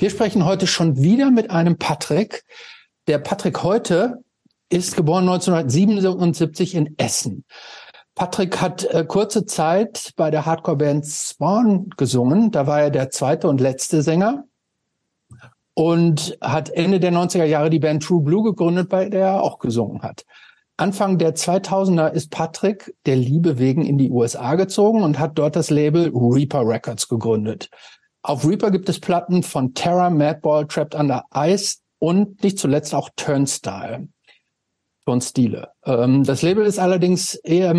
Wir sprechen heute schon wieder mit einem Patrick. Der Patrick heute ist geboren 1977 in Essen. Patrick hat äh, kurze Zeit bei der Hardcore-Band Spawn gesungen. Da war er der zweite und letzte Sänger und hat Ende der 90er Jahre die Band True Blue gegründet, bei der er auch gesungen hat. Anfang der 2000er ist Patrick der Liebe wegen in die USA gezogen und hat dort das Label Reaper Records gegründet. Auf Reaper gibt es Platten von Terror, Madball, Trapped Under Ice und nicht zuletzt auch Turnstile. Turnstile. Ähm, das Label ist allerdings eher,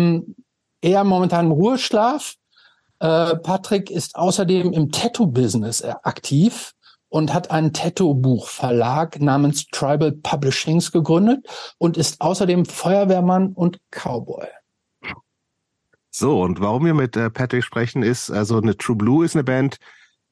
eher momentan im Ruheschlaf. Äh, Patrick ist außerdem im Tattoo-Business äh, aktiv und hat einen Tattoo-Buchverlag namens Tribal Publishings gegründet und ist außerdem Feuerwehrmann und Cowboy. So, und warum wir mit äh, Patrick sprechen, ist, also eine True Blue ist eine Band,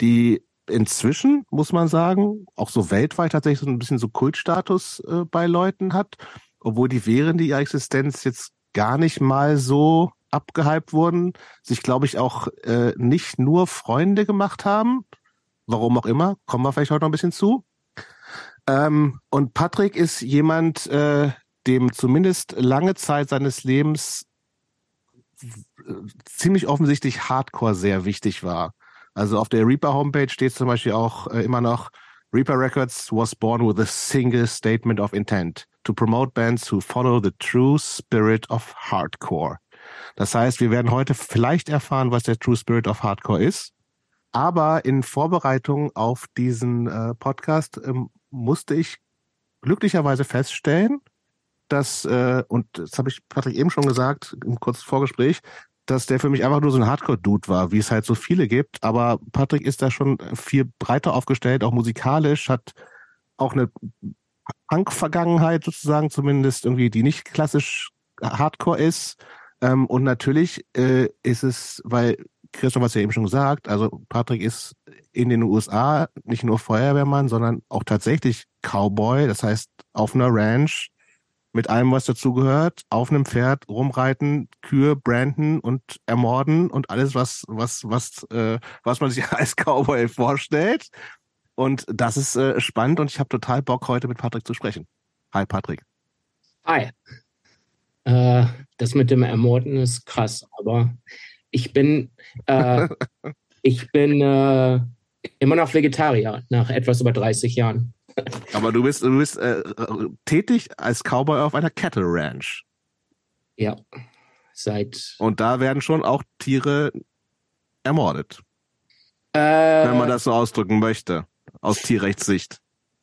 die inzwischen, muss man sagen, auch so weltweit tatsächlich so ein bisschen so Kultstatus äh, bei Leuten hat, obwohl die während ihrer Existenz jetzt gar nicht mal so abgehypt wurden, sich, glaube ich, auch äh, nicht nur Freunde gemacht haben, warum auch immer, kommen wir vielleicht heute noch ein bisschen zu. Ähm, und Patrick ist jemand, äh, dem zumindest lange Zeit seines Lebens ziemlich offensichtlich Hardcore sehr wichtig war. Also auf der Reaper Homepage steht zum Beispiel auch äh, immer noch, Reaper Records was born with a single statement of intent to promote bands who follow the true spirit of Hardcore. Das heißt, wir werden heute vielleicht erfahren, was der True Spirit of Hardcore ist. Aber in Vorbereitung auf diesen äh, Podcast ähm, musste ich glücklicherweise feststellen, dass, äh, und das habe ich Patrick eben schon gesagt, im kurzen Vorgespräch, dass der für mich einfach nur so ein Hardcore-Dude war, wie es halt so viele gibt. Aber Patrick ist da schon viel breiter aufgestellt, auch musikalisch, hat auch eine Punk-Vergangenheit sozusagen, zumindest irgendwie, die nicht klassisch Hardcore ist. Ähm, und natürlich äh, ist es, weil Christoph hat ja eben schon gesagt, also Patrick ist in den USA nicht nur Feuerwehrmann, sondern auch tatsächlich Cowboy, das heißt auf einer Ranch mit allem, was dazugehört, auf einem Pferd rumreiten, Kühe branden und ermorden und alles, was, was, was, äh, was man sich als Cowboy vorstellt. Und das ist äh, spannend und ich habe total Bock, heute mit Patrick zu sprechen. Hi, Patrick. Hi. Äh, das mit dem Ermorden ist krass, aber ich bin, äh, ich bin äh, immer noch Vegetarier nach etwas über 30 Jahren. Aber du bist, du bist äh, tätig als Cowboy auf einer Cattle Ranch. Ja, seit. Und da werden schon auch Tiere ermordet. Äh, wenn man das so ausdrücken möchte, aus Tierrechtssicht.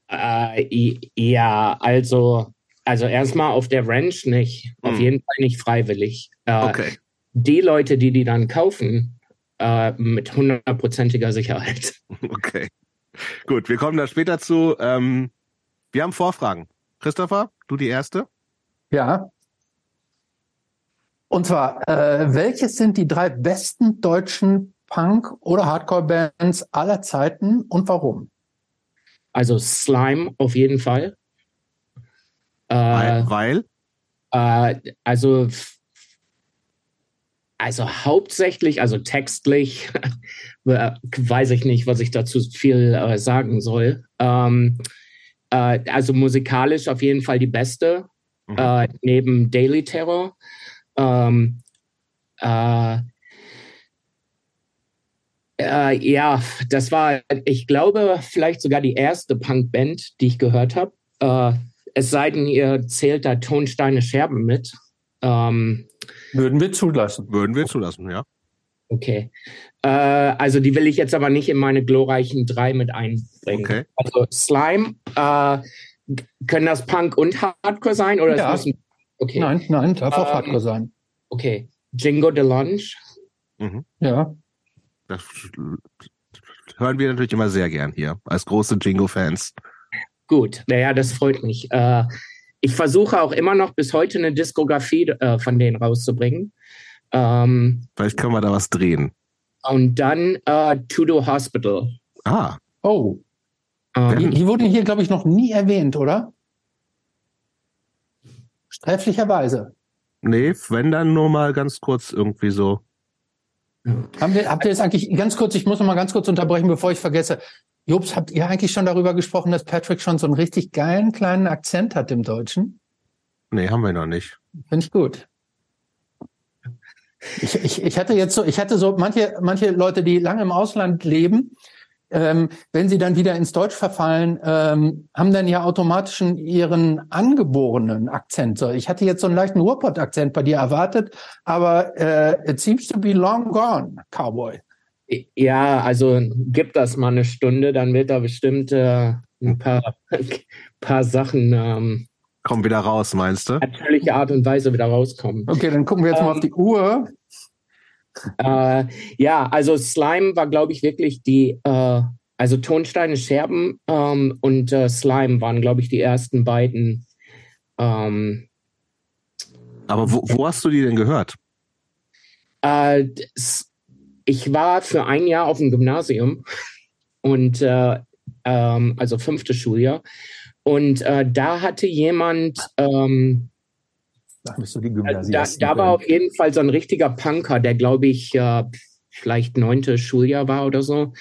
Äh, ja, also, also erstmal auf der Ranch nicht. Auf hm. jeden Fall nicht freiwillig. Äh, okay die Leute, die die dann kaufen, äh, mit hundertprozentiger Sicherheit. Okay. Gut, wir kommen da später zu. Ähm, wir haben Vorfragen. Christopher, du die erste? Ja. Und zwar, äh, welches sind die drei besten deutschen Punk- oder Hardcore-Bands aller Zeiten und warum? Also Slime auf jeden Fall. Äh, weil? weil? Äh, also also hauptsächlich, also textlich, weiß ich nicht, was ich dazu viel äh, sagen soll. Ähm, äh, also musikalisch auf jeden Fall die beste, mhm. äh, neben Daily Terror. Ähm, äh, äh, ja, das war, ich glaube, vielleicht sogar die erste Punkband, die ich gehört habe. Äh, es sei denn, ihr zählt da Tonsteine Scherben mit. Ähm, würden wir zulassen. Würden wir zulassen, ja. Okay. Äh, also die will ich jetzt aber nicht in meine glorreichen drei mit einbringen. Okay. Also Slime, äh, können das Punk und Hardcore sein? Oder ja. müssen, okay. Nein, nein, darf auch ähm, Hardcore sein. Okay. Jingo Delange. Mhm. Ja. Das hören wir natürlich immer sehr gern hier, als große Jingo-Fans. Gut, naja, das freut mich. Äh, ich versuche auch immer noch bis heute eine Diskografie äh, von denen rauszubringen. Ähm, Vielleicht können wir da was drehen. Und dann äh, Tudo Hospital. Ah. Oh. Ähm, die, die wurden hier, glaube ich, noch nie erwähnt, oder? Sträflicherweise. Nee, wenn dann nur mal ganz kurz irgendwie so. Haben wir, habt ihr das eigentlich ganz kurz, ich muss noch mal ganz kurz unterbrechen, bevor ich vergesse. Jobs, habt ihr eigentlich schon darüber gesprochen, dass Patrick schon so einen richtig geilen kleinen Akzent hat im Deutschen? Nee, haben wir noch nicht. Finde ich gut. Ich, ich, ich hatte jetzt so, ich hatte so manche, manche Leute, die lange im Ausland leben, ähm, wenn sie dann wieder ins Deutsch verfallen, ähm, haben dann ja automatisch ihren angeborenen Akzent. So, ich hatte jetzt so einen leichten Ruhrpott-Akzent bei dir erwartet, aber äh, it seems to be long gone, Cowboy. Ja, also gibt das mal eine Stunde, dann wird da bestimmt äh, ein paar, paar Sachen ähm, kommen wieder raus, meinst du? Natürliche Art und Weise wieder rauskommen. Okay, dann gucken wir jetzt ähm, mal auf die Uhr. Äh, ja, also Slime war, glaube ich, wirklich die, äh, also Tonsteine, Scherben ähm, und äh, Slime waren, glaube ich, die ersten beiden. Ähm, Aber wo, wo, hast du die denn gehört? Ich war für ein Jahr auf dem Gymnasium und äh, ähm, also fünfte Schuljahr. Und äh, da hatte jemand ähm, die da, da war auf jeden Fall so ein richtiger Punker, der glaube ich äh, vielleicht neunte Schuljahr war oder so.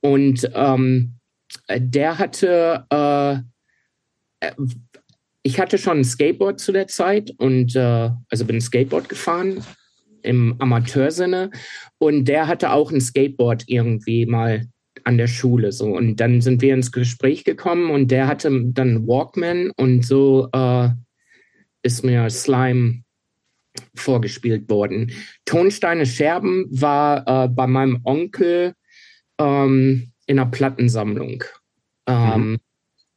Und ähm, der hatte, äh, äh, ich hatte schon ein Skateboard zu der Zeit und äh, also bin Skateboard gefahren im Amateursinne und der hatte auch ein Skateboard irgendwie mal an der Schule so und dann sind wir ins Gespräch gekommen und der hatte dann Walkman und so äh, ist mir Slime vorgespielt worden. Tonsteine Scherben war äh, bei meinem Onkel ähm, in einer Plattensammlung. Ähm, mhm.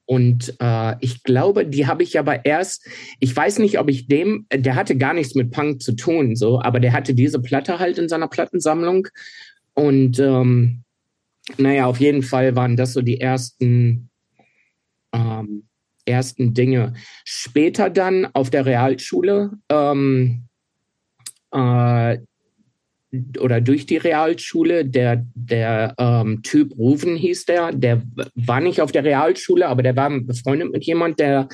Und äh, ich glaube, die habe ich aber erst, ich weiß nicht, ob ich dem, der hatte gar nichts mit Punk zu tun, so, aber der hatte diese Platte halt in seiner Plattensammlung. Und ähm, naja, auf jeden Fall waren das so die ersten ähm, ersten Dinge. Später dann auf der Realschule ähm, äh, oder durch die Realschule, der, der ähm, Typ Rufen hieß der, der war nicht auf der Realschule, aber der war befreundet mit jemand, der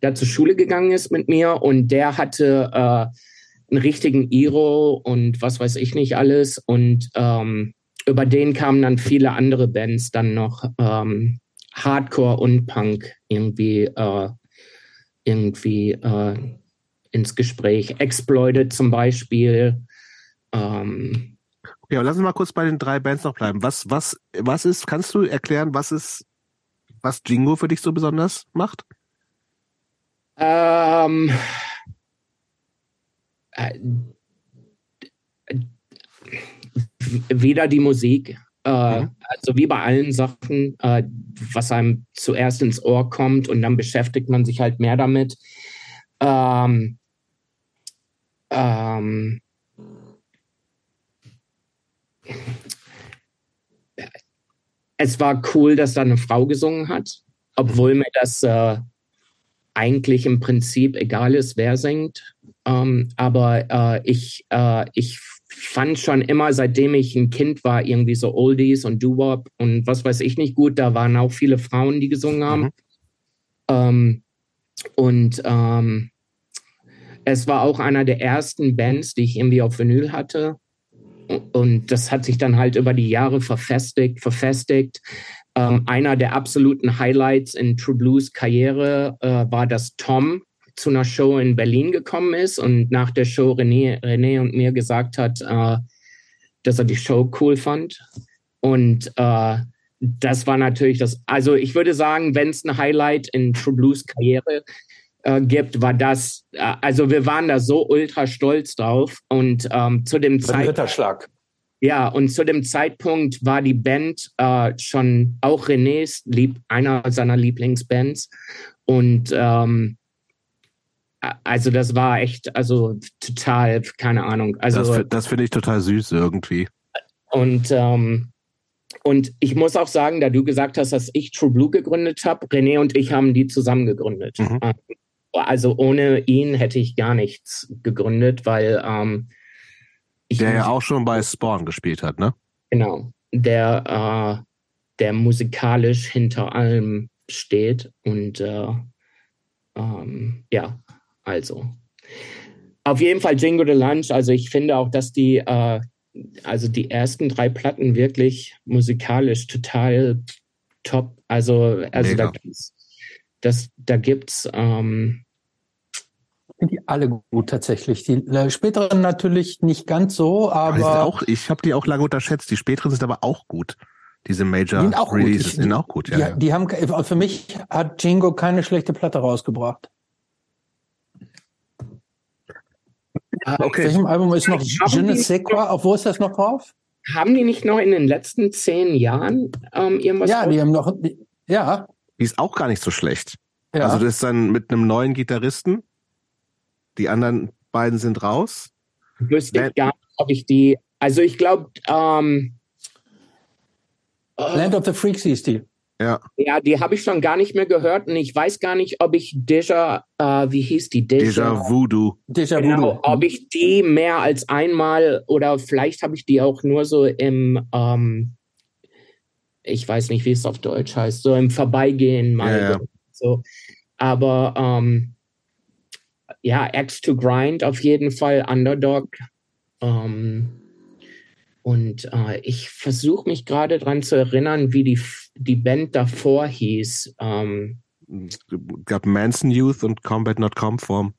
da zur Schule gegangen ist mit mir und der hatte äh, einen richtigen Iro und was weiß ich nicht alles und ähm, über den kamen dann viele andere Bands dann noch ähm, Hardcore und Punk irgendwie, äh, irgendwie äh, ins Gespräch. Exploited zum Beispiel. Ähm, ja, lass uns mal kurz bei den drei Bands noch bleiben. Was, was, was ist, kannst du erklären, was ist, was Jingo für dich so besonders macht? Ähm, äh, weder die Musik, äh, mhm. Also wie bei allen Sachen, äh, was einem zuerst ins Ohr kommt und dann beschäftigt man sich halt mehr damit. Ähm, ähm, es war cool, dass da eine Frau gesungen hat, obwohl mir das äh, eigentlich im Prinzip egal ist, wer singt. Ähm, aber äh, ich, äh, ich fand schon immer, seitdem ich ein Kind war, irgendwie so Oldies und Doo-Wop und was weiß ich nicht gut. Da waren auch viele Frauen, die gesungen haben. Mhm. Ähm, und ähm, es war auch einer der ersten Bands, die ich irgendwie auf Vinyl hatte. Und das hat sich dann halt über die Jahre verfestigt, verfestigt. Ähm, einer der absoluten Highlights in True Blues Karriere äh, war, dass Tom zu einer Show in Berlin gekommen ist und nach der Show René, René und mir gesagt hat, äh, dass er die Show cool fand. Und äh, das war natürlich das, also ich würde sagen, wenn es ein Highlight in True Blues Karriere äh, gibt, war das, äh, also wir waren da so ultra stolz drauf und ähm, zu dem Zeitpunkt. Ja, und zu dem Zeitpunkt war die Band äh, schon auch Renés lieb, einer seiner Lieblingsbands. Und ähm, also das war echt, also total, keine Ahnung. Also das, das finde ich total süß irgendwie. Und ähm, und ich muss auch sagen, da du gesagt hast, dass ich True Blue gegründet habe, René und ich haben die zusammen gegründet. Mhm. Also ohne ihn hätte ich gar nichts gegründet, weil ähm, der ja auch schon bei Spawn gespielt hat, ne? Genau, der äh, der musikalisch hinter allem steht und äh, ähm, ja, also, auf jeden Fall Jingo the Lunch. Also ich finde auch, dass die, äh, also die ersten drei Platten wirklich musikalisch total top. Also, also da gibt's, das, da gibt's ähm, die alle gut tatsächlich. Die äh, späteren natürlich nicht ganz so, aber. Auch, ich habe die auch lange unterschätzt. Die späteren sind aber auch gut. Diese Major die sind auch Releases gut. Ich, sind auch gut, ja, die, ja. Die haben, für mich hat Jingo keine schlechte Platte rausgebracht. Ah, okay. Auf welchem Album ist noch Je ne sais quoi? Auf wo ist das noch drauf? Haben die nicht noch in den letzten zehn Jahren ähm, irgendwas? Ja, die haben noch, die, ja. Die ist auch gar nicht so schlecht. Ja. Also das ist dann mit einem neuen Gitarristen. Die anderen beiden sind raus. Wüsste ich gar nicht, ob ich die, also ich glaube, ähm, Land of the Freaks hieß die. Ja. Ja, die habe ich schon gar nicht mehr gehört und ich weiß gar nicht, ob ich Deja, äh, wie hieß die? Deja, Deja Voodoo. Deja genau, Voodoo. Ob ich die mehr als einmal oder vielleicht habe ich die auch nur so im, ähm, ich weiß nicht, wie es auf Deutsch heißt, so im Vorbeigehen mal. Ja, ja. So. Aber ähm, ja, X to Grind auf jeden Fall, Underdog. Ähm, und äh, ich versuche mich gerade daran zu erinnern, wie die, die Band davor hieß. Ähm, es gab Manson Youth und Combat Not Conform.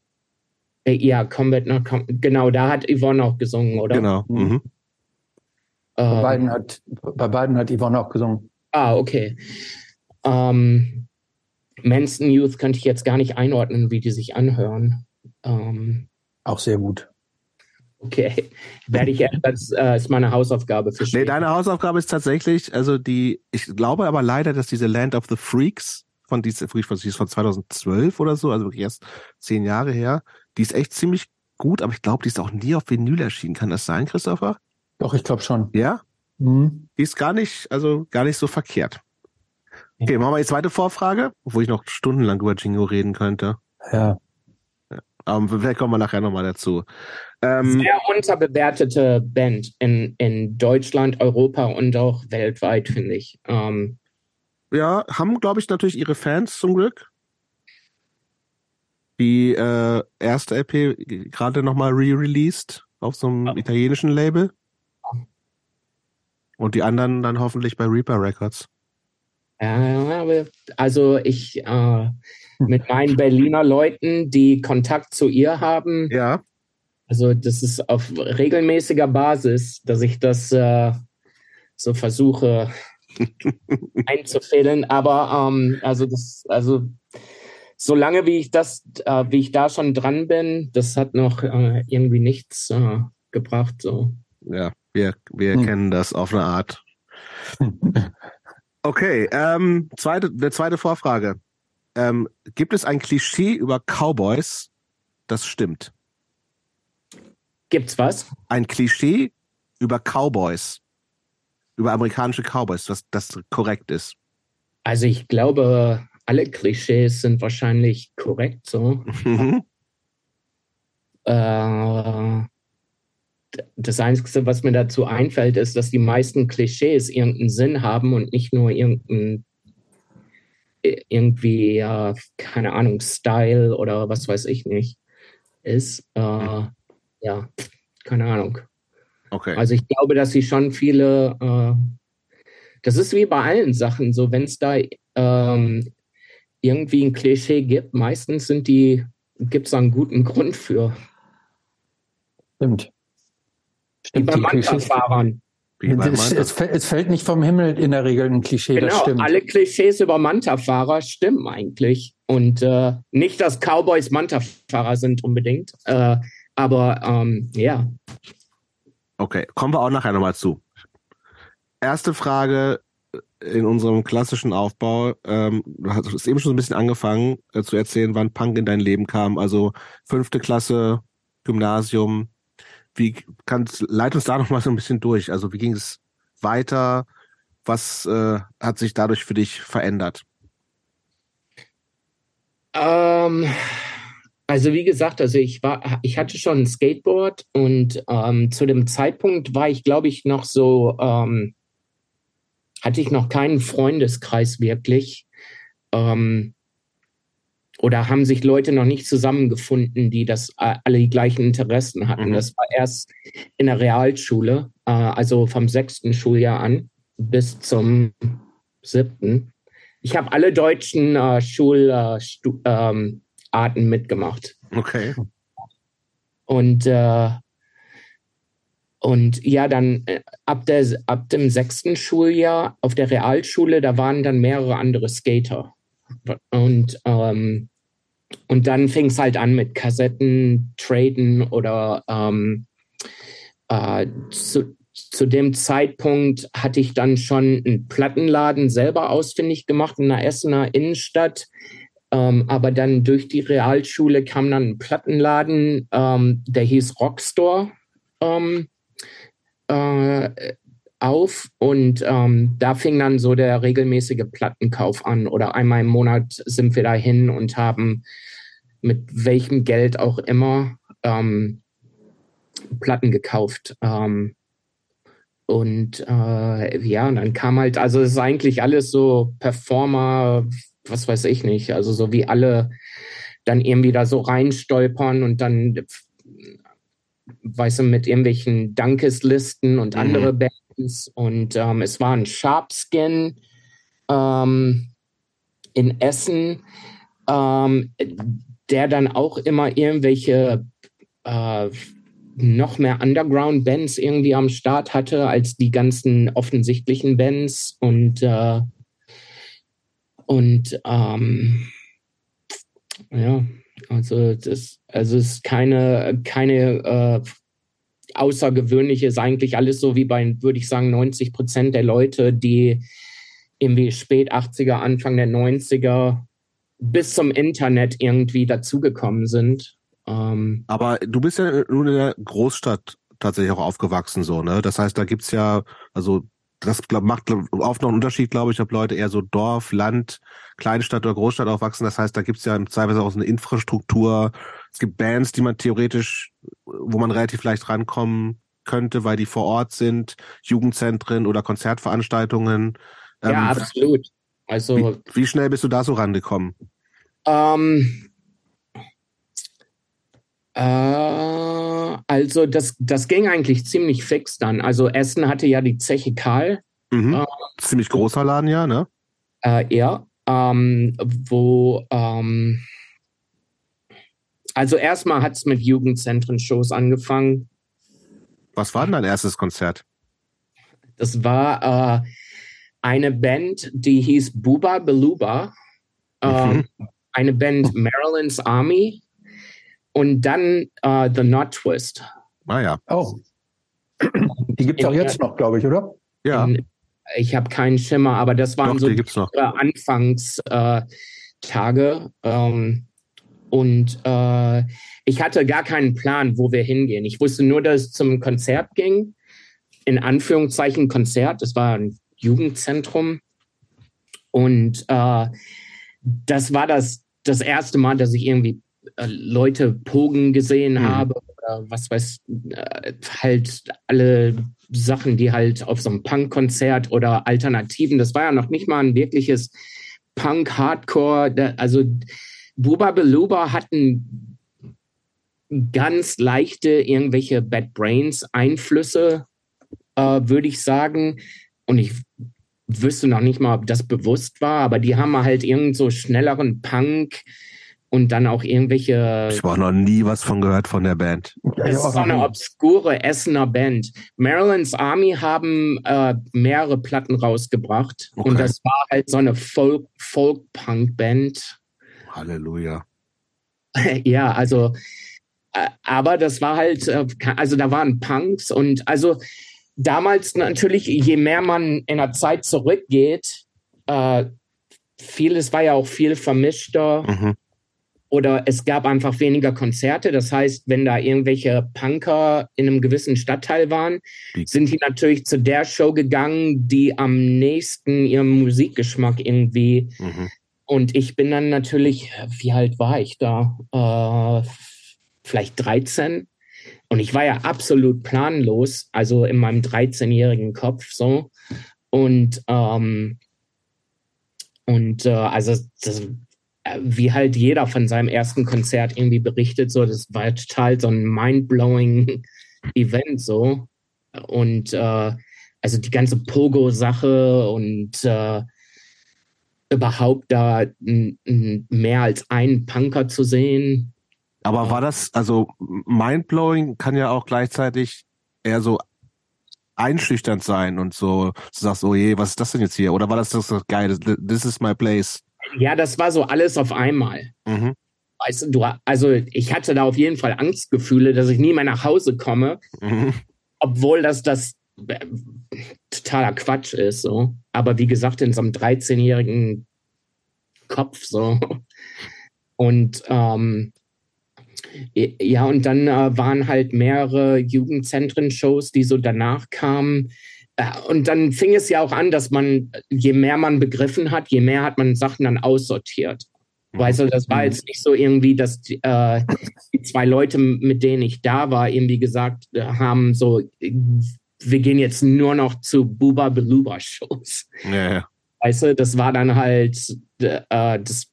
Äh, ja, Combat Not Conform. Genau, da hat Yvonne auch gesungen, oder? Genau. Mhm. Bei, ähm, beiden hat, bei beiden hat Yvonne auch gesungen. Ah, okay. Ähm, Manson Youth könnte ich jetzt gar nicht einordnen, wie die sich anhören. Ähm, auch sehr gut. Okay, werde ich das äh, ist meine Hausaufgabe für später. Nee, deine Hausaufgabe ist tatsächlich, also die, ich glaube aber leider, dass diese Land of the Freaks von diese Freaks von 2012 oder so, also wirklich erst zehn Jahre her, die ist echt ziemlich gut, aber ich glaube, die ist auch nie auf Vinyl erschienen. Kann das sein, Christopher? Doch, ich glaube schon. Ja? Mhm. Die ist gar nicht, also gar nicht so verkehrt. Okay, machen wir die zweite Vorfrage, obwohl ich noch stundenlang über Jingo reden könnte. Ja. Aber vielleicht kommen wir nachher nochmal dazu. Ähm, Sehr unterbewertete Band in, in Deutschland, Europa und auch weltweit, finde ich. Ähm, ja, haben, glaube ich, natürlich ihre Fans zum Glück. Die äh, erste LP gerade nochmal re-released auf so einem italienischen Label. Und die anderen dann hoffentlich bei Reaper Records. Ja, also ich äh, mit meinen Berliner Leuten, die Kontakt zu ihr haben. Ja. Also das ist auf regelmäßiger Basis, dass ich das äh, so versuche einzufädeln. Aber ähm, also das, also solange wie ich das, äh, wie ich da schon dran bin, das hat noch äh, irgendwie nichts äh, gebracht. So. Ja, wir, wir hm. kennen das auf eine Art. Okay, ähm, zweite, eine zweite Vorfrage. Ähm, gibt es ein Klischee über Cowboys, das stimmt? Gibt's was? Ein Klischee über Cowboys, über amerikanische Cowboys, was das korrekt ist. Also ich glaube, alle Klischees sind wahrscheinlich korrekt so. Mhm. äh, das Einzige, was mir dazu einfällt, ist, dass die meisten Klischees irgendeinen Sinn haben und nicht nur irgendein irgendwie, äh, keine Ahnung, Style oder was weiß ich nicht ist. Äh, ja, keine Ahnung. Okay. Also ich glaube, dass sie schon viele, äh, das ist wie bei allen Sachen so, wenn es da ähm, irgendwie ein Klischee gibt, meistens sind die, gibt es einen guten Grund für. Stimmt. Stimmt, wie bei Manta-Fahrern. Es, es, es, fällt nicht vom Himmel in der Regel ein Klischee, genau, das stimmt. alle Klischees über Manta-Fahrer stimmen eigentlich. Und äh, nicht, dass Cowboys Manta-Fahrer sind unbedingt, äh, aber ähm, ja. Okay, kommen wir auch nachher nochmal zu. Erste Frage in unserem klassischen Aufbau. Ähm, du hast eben schon ein bisschen angefangen äh, zu erzählen, wann Punk in dein Leben kam. Also fünfte Klasse, Gymnasium, wie kannst, leit uns da noch mal so ein bisschen durch. Also wie ging es weiter? Was äh, hat sich dadurch für dich verändert? Ähm, also wie gesagt, also ich war, ich hatte schon ein Skateboard und ähm, zu dem Zeitpunkt war ich, glaube ich, noch so, ähm, hatte ich noch keinen Freundeskreis wirklich. Ähm, oder haben sich Leute noch nicht zusammengefunden, die das äh, alle die gleichen Interessen hatten. Mhm. Das war erst in der Realschule, äh, also vom sechsten Schuljahr an bis zum siebten. Ich habe alle deutschen äh, Schularten ähm, mitgemacht. Okay. Und äh, und ja, dann äh, ab, der, ab dem sechsten Schuljahr auf der Realschule, da waren dann mehrere andere Skater. Und, ähm, und dann fing es halt an mit Kassetten, Traden oder ähm, äh, zu, zu dem Zeitpunkt hatte ich dann schon einen Plattenladen selber ausfindig gemacht in der Essener Innenstadt. Ähm, aber dann durch die Realschule kam dann ein Plattenladen, ähm, der hieß Rockstore ähm, äh, auf und ähm, da fing dann so der regelmäßige Plattenkauf an oder einmal im Monat sind wir da hin und haben mit welchem Geld auch immer ähm, Platten gekauft. Ähm, und äh, ja, und dann kam halt, also es ist eigentlich alles so Performer, was weiß ich nicht, also so wie alle dann irgendwie da so reinstolpern und dann, weißt du, mit irgendwelchen Dankeslisten und mhm. andere Bands. Und ähm, es war ein Sharpskin ähm, in Essen, ähm, der dann auch immer irgendwelche äh, noch mehr Underground-Bands irgendwie am Start hatte als die ganzen offensichtlichen Bands und äh, und ähm, ja, also das, also es ist keine, keine äh, außergewöhnliche, ist eigentlich alles so wie bei, würde ich sagen, 90 Prozent der Leute, die irgendwie spät 80er, Anfang der 90er bis zum Internet irgendwie dazugekommen sind. Ähm, Aber du bist ja nun in der Großstadt tatsächlich auch aufgewachsen, so, ne? Das heißt, da gibt's ja, also das glaub, macht oft noch einen Unterschied, glaube ich, ob Leute eher so Dorf, Land, Kleinstadt oder Großstadt aufwachsen. Das heißt, da gibt's ja teilweise auch so eine Infrastruktur. Es gibt Bands, die man theoretisch, wo man relativ leicht rankommen könnte, weil die vor Ort sind, Jugendzentren oder Konzertveranstaltungen. Ja, ähm, absolut. Also wie, wie, schnell bist du da so rangekommen? Ähm, äh, also das, das ging eigentlich ziemlich fix dann. Also Essen hatte ja die Zeche Karl. Mhm. Äh, Ziemlich großer Laden, ja, ne? Äh, ja, ähm, wo ähm, also erstmal hat es mit Jugendzentren-Shows angefangen. Was war denn dein erstes Konzert? Das war äh, eine Band, die hieß Buba Beluba. Mhm. Ähm, eine Band Maryland's Army und dann uh, The Knot Twist. Ah ja. Oh. Die gibt es auch jetzt noch, glaube ich, oder? Ja. In, ich habe keinen Schimmer, aber das waren Doch, so die Anfangstage. Äh, ähm, und äh, ich hatte gar keinen Plan, wo wir hingehen. Ich wusste nur, dass es zum Konzert ging. In Anführungszeichen Konzert. Das war ein Jugendzentrum. Und äh, das war das, das erste Mal, dass ich irgendwie äh, Leute pogen gesehen mhm. habe oder was weiß, äh, halt alle Sachen, die halt auf so einem Punk-Konzert oder Alternativen, das war ja noch nicht mal ein wirkliches Punk-Hardcore, also Buba Beluba hatten ganz leichte irgendwelche Bad Brains Einflüsse, äh, würde ich sagen. Und ich wüsste noch nicht mal, ob das bewusst war, aber die haben halt irgend so schnelleren Punk, und dann auch irgendwelche. Ich habe noch nie was von gehört von der Band. Es ist so eine obskure Essener Band. Maryland's Army haben äh, mehrere Platten rausgebracht okay. und das war halt so eine Folk, Folk Band. Halleluja. ja, also, äh, aber das war halt, äh, also da waren Punks und also damals natürlich, je mehr man in der Zeit zurückgeht, äh, vieles war ja auch viel vermischter. Mhm oder es gab einfach weniger Konzerte. Das heißt, wenn da irgendwelche Punker in einem gewissen Stadtteil waren, sind die natürlich zu der Show gegangen, die am nächsten ihrem Musikgeschmack irgendwie. Mhm. Und ich bin dann natürlich, wie alt war ich da? Äh, vielleicht 13. Und ich war ja absolut planlos, also in meinem 13-jährigen Kopf so. Und ähm, und äh, also das äh, wie halt jeder von seinem ersten Konzert irgendwie berichtet, so, das war total so ein mind-blowing Event, so. Und äh, also die ganze Pogo-Sache und äh, überhaupt da mehr als einen Punker zu sehen. Aber war das, also mindblowing kann ja auch gleichzeitig eher so einschüchternd sein und so, du sagst, oh je, was ist das denn jetzt hier? Oder war das das geil? This is my place. Ja, das war so alles auf einmal. Mhm. Weißt du, also ich hatte da auf jeden Fall Angstgefühle, dass ich nie mehr nach Hause komme, mhm. obwohl das das totaler Quatsch ist. So. Aber wie gesagt, in so einem 13-jährigen Kopf so. Und ähm, ja, und dann äh, waren halt mehrere Jugendzentren-Shows, die so danach kamen. Äh, und dann fing es ja auch an, dass man, je mehr man begriffen hat, je mehr hat man Sachen dann aussortiert. Weißt du, das war mhm. jetzt nicht so irgendwie, dass die, äh, die zwei Leute, mit denen ich da war, irgendwie gesagt äh, haben, so, wir gehen jetzt nur noch zu Buba Beluba Shows. Ja, ja. Weißt du, das war dann halt, äh, das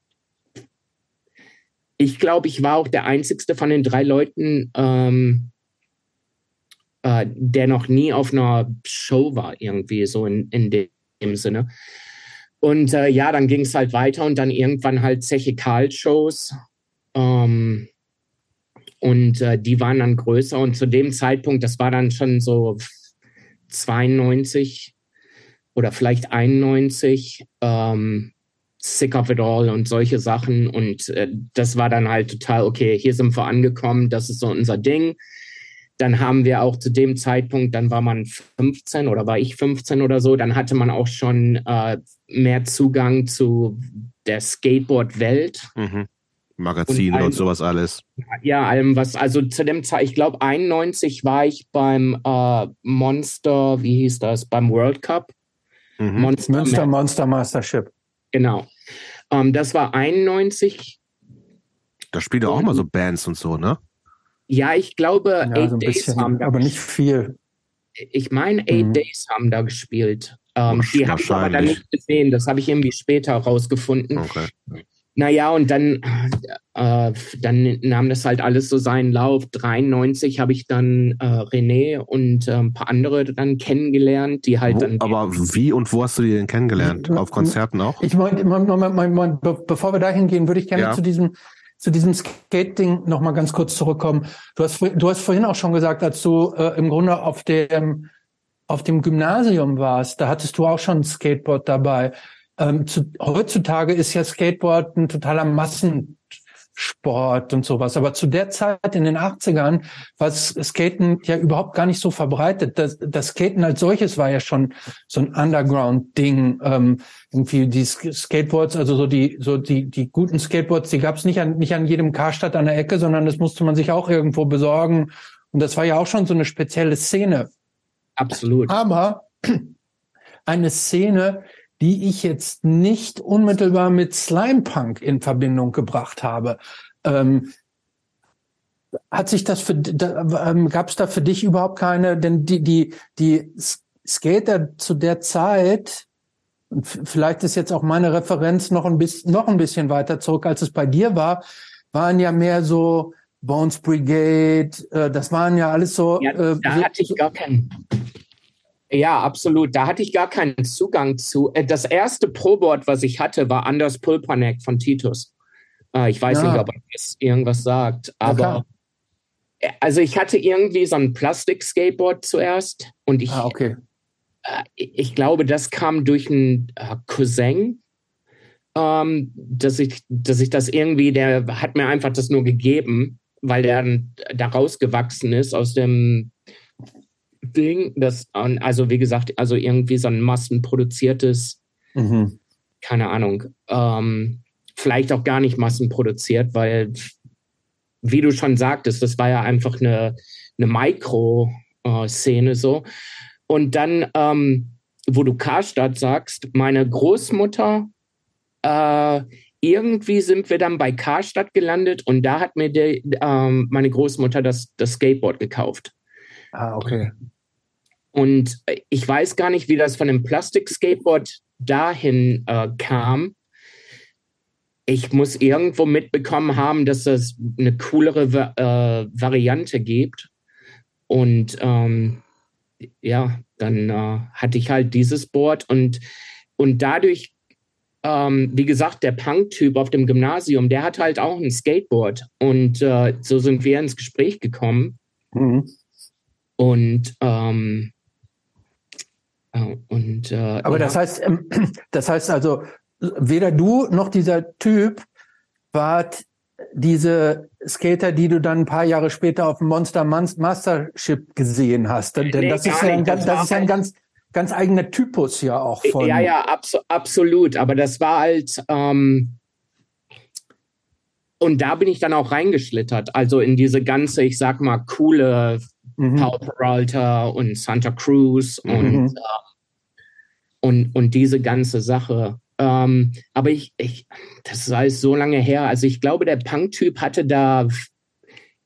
ich glaube, ich war auch der einzigste von den drei Leuten, ähm, äh, der noch nie auf einer Show war, irgendwie so in, in dem Sinne. Und äh, ja, dann ging es halt weiter und dann irgendwann halt Zeche Karl-Shows. Ähm, und äh, die waren dann größer. Und zu dem Zeitpunkt, das war dann schon so 92 oder vielleicht 91, ähm, Sick of It All und solche Sachen. Und äh, das war dann halt total, okay, hier sind wir angekommen, das ist so unser Ding. Dann haben wir auch zu dem Zeitpunkt, dann war man 15 oder war ich 15 oder so, dann hatte man auch schon äh, mehr Zugang zu der Skateboard-Welt. Mhm. Magazine und, allem, und, sowas alles. Ja, allem was, also zu dem Zeit, ich glaube 91 war ich beim äh, Monster, wie hieß das, beim World Cup. Mhm. Monster, Münster Monster Mastership. Genau. Ähm, das war 91. Da spielt er auch mal so Bands und so, ne? Ja, ich glaube, ja, Eight so Days bisschen, haben da aber nicht viel. Ich meine, Eight mhm. Days haben da gespielt. Ähm, die habe ich aber dann nicht gesehen. Das habe ich irgendwie später rausgefunden. Okay. Naja, und dann, äh, dann nahm das halt alles so seinen Lauf. 93 habe ich dann äh, René und äh, ein paar andere dann kennengelernt, die halt wo, dann. Aber wie und wo hast du die denn kennengelernt? Auf Konzerten auch? Ich meine, bevor wir dahin gehen, würde ich gerne ja. zu diesem zu diesem Skate-Ding noch mal ganz kurz zurückkommen. Du hast, du hast vorhin auch schon gesagt, als du äh, im Grunde auf dem, auf dem Gymnasium warst, da hattest du auch schon ein Skateboard dabei. Ähm, zu, heutzutage ist ja Skateboard ein totaler Massensport und sowas. Aber zu der Zeit in den 80ern war Skaten ja überhaupt gar nicht so verbreitet. Das, das Skaten als solches war ja schon so ein Underground-Ding. Ähm, irgendwie die Skateboards, also so die, so die, die guten Skateboards, die gab es nicht an, nicht an jedem Karstadt an der Ecke, sondern das musste man sich auch irgendwo besorgen. Und das war ja auch schon so eine spezielle Szene. Absolut. Aber eine Szene, die ich jetzt nicht unmittelbar mit Slimepunk in Verbindung gebracht habe. Ähm, hat sich das für da, ähm, gab es da für dich überhaupt keine? Denn die die die Skater zu der Zeit und vielleicht ist jetzt auch meine Referenz noch ein bisschen noch ein bisschen weiter zurück als es bei dir war, waren ja mehr so Bones Brigade. Äh, das waren ja alles so. Ja, äh, da so, hatte ich gar keinen. Ja, absolut. Da hatte ich gar keinen Zugang zu. Äh, das erste Pro-Board, was ich hatte, war Anders Pulpanek von Titus. Äh, ich weiß ja. nicht, ob er das irgendwas sagt, aber okay. also ich hatte irgendwie so ein Plastik-Skateboard zuerst und ich, ah, okay. Äh, ich glaube, das kam durch einen Cousin, ähm, dass ich, dass ich das irgendwie, der hat mir einfach das nur gegeben, weil der da rausgewachsen ist aus dem Ding, das, also wie gesagt, also irgendwie so ein massenproduziertes, mhm. keine Ahnung, ähm, vielleicht auch gar nicht massenproduziert, weil, wie du schon sagtest, das war ja einfach eine, eine Mikro-Szene so. Und dann, ähm, wo du Karstadt sagst, meine Großmutter, äh, irgendwie sind wir dann bei Karstadt gelandet und da hat mir die, ähm, meine Großmutter das, das Skateboard gekauft. Ah, okay. Und ich weiß gar nicht, wie das von dem Plastik-Skateboard dahin äh, kam. Ich muss irgendwo mitbekommen haben, dass es eine coolere Va äh, Variante gibt. Und ähm, ja, dann äh, hatte ich halt dieses Board und, und dadurch ähm, wie gesagt, der Punk-Typ auf dem Gymnasium, der hat halt auch ein Skateboard. Und äh, so sind wir ins Gespräch gekommen. Mhm. Und, ähm, äh, und äh, Aber das heißt, ähm, das heißt also, weder du noch dieser Typ wart diese Skater, die du dann ein paar Jahre später auf dem Monster Mastership gesehen hast. Denn, nee, das, ist ja ein, das, das ist ja ein ganz, ganz eigener Typus ja auch von. Ja, ja, abs absolut. Aber das war halt. Ähm, und da bin ich dann auch reingeschlittert. Also in diese ganze, ich sag mal, coole mhm. Paul Peralta und Santa Cruz mhm. und, äh, und, und diese ganze Sache. Ähm, aber ich, ich, das ist alles so lange her. Also ich glaube, der Punk-Typ hatte da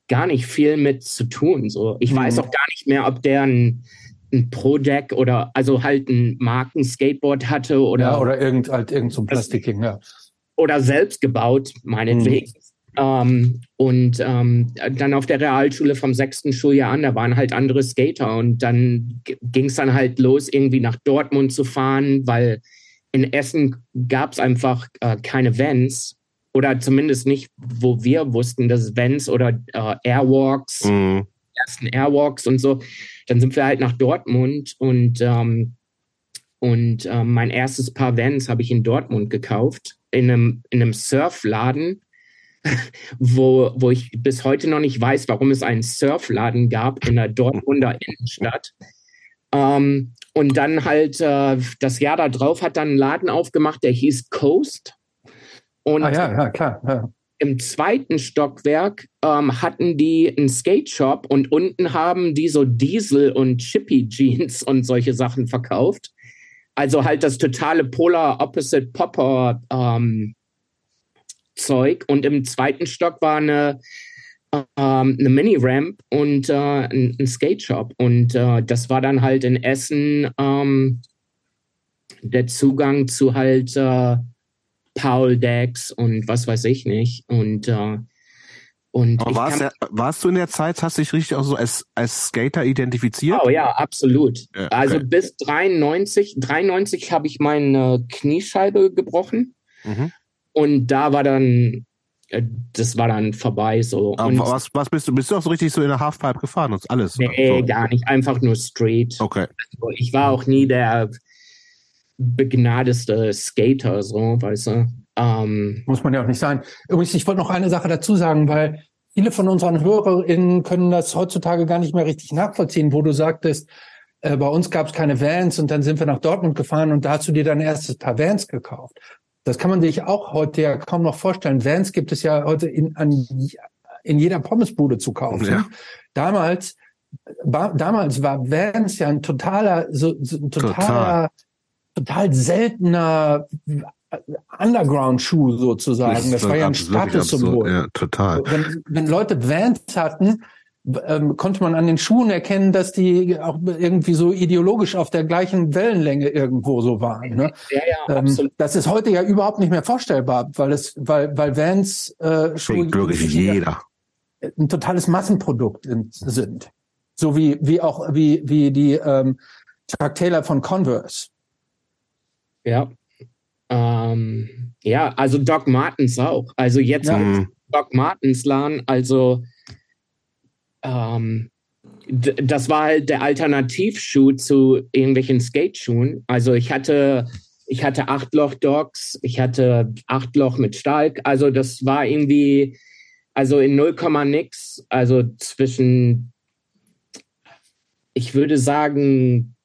gar nicht viel mit zu tun. So, ich mhm. weiß auch gar nicht mehr, ob der ein, ein Pro-Deck oder also halt ein Marken-Skateboard hatte oder. Ja, oder irgend, halt irgend so ein Plastikking, ja. Oder selbst gebaut, meinetwegen. Ähm, und ähm, dann auf der Realschule vom sechsten Schuljahr an, da waren halt andere Skater und dann ging es dann halt los, irgendwie nach Dortmund zu fahren, weil in Essen gab es einfach äh, keine Vans oder zumindest nicht, wo wir wussten, dass Vans oder äh, Airwalks, mhm. ersten Airwalks und so. Dann sind wir halt nach Dortmund und ähm, und äh, mein erstes Paar Vans habe ich in Dortmund gekauft in einem in einem Surfladen, wo wo ich bis heute noch nicht weiß, warum es einen Surfladen gab in der Dortmunder Innenstadt. Ähm, und dann halt äh, das Jahr darauf hat dann einen Laden aufgemacht, der hieß Coast. Und ah, ja, ja, klar. Ja. Im zweiten Stockwerk ähm, hatten die einen Skate Shop und unten haben die so Diesel und Chippy Jeans und solche Sachen verkauft. Also halt das totale Polar Opposite Popper ähm, Zeug. Und im zweiten Stock war eine ähm, eine Mini-Ramp und äh, ein, ein Skate-Shop. Und äh, das war dann halt in Essen ähm, der Zugang zu halt äh, Paul Decks und was weiß ich nicht. Und, äh, und Aber warst, ja, warst du in der Zeit, hast du dich richtig auch so als, als Skater identifiziert? Oh ja, absolut. Ja, okay. Also bis 93, 93 habe ich meine Kniescheibe gebrochen. Mhm. Und da war dann äh, das war dann vorbei so. Und was, was bist du? Bist du auch so richtig so in der Halfpipe gefahren und alles? Nee, so? gar nicht. Einfach nur straight. Okay. Also ich war auch nie der begnadeste Skater, so, weißt du. Ähm, Muss man ja auch nicht sein. Übrigens, ich wollte noch eine Sache dazu sagen, weil viele von unseren HörerInnen können das heutzutage gar nicht mehr richtig nachvollziehen, wo du sagtest, äh, bei uns gab es keine Vans und dann sind wir nach Dortmund gefahren und da hast du dir dein erstes Paar Vans gekauft. Das kann man sich auch heute ja kaum noch vorstellen. Vans gibt es ja heute in, an, in jeder Pommesbude zu kaufen. Ja. Damals, war, damals war Vans ja ein totaler, so, so ein totaler, total. total seltener Underground-Schuh sozusagen. Das, das war ja ein Statussymbol. Ja, total. Wenn, wenn Leute Vans hatten, ähm, konnte man an den Schuhen erkennen, dass die auch irgendwie so ideologisch auf der gleichen Wellenlänge irgendwo so waren. Ne? Ja, ja, ähm, absolut. Das ist heute ja überhaupt nicht mehr vorstellbar, weil es, weil, weil Vans äh, Schuhe wirklich jeder ein totales Massenprodukt sind. So wie, wie auch, wie, wie die ähm, Chuck Taylor von Converse. Ja. Ähm, ja, also Doc Martens auch. Also jetzt ja. Doc Martens Laden, also ähm, das war halt der Alternativschuh zu irgendwelchen Skateschuhen. Also ich hatte, ich hatte Achtloch-Dogs, ich hatte Achtloch mit Stalk. Also das war irgendwie, also in 0, nix, also zwischen, ich würde sagen,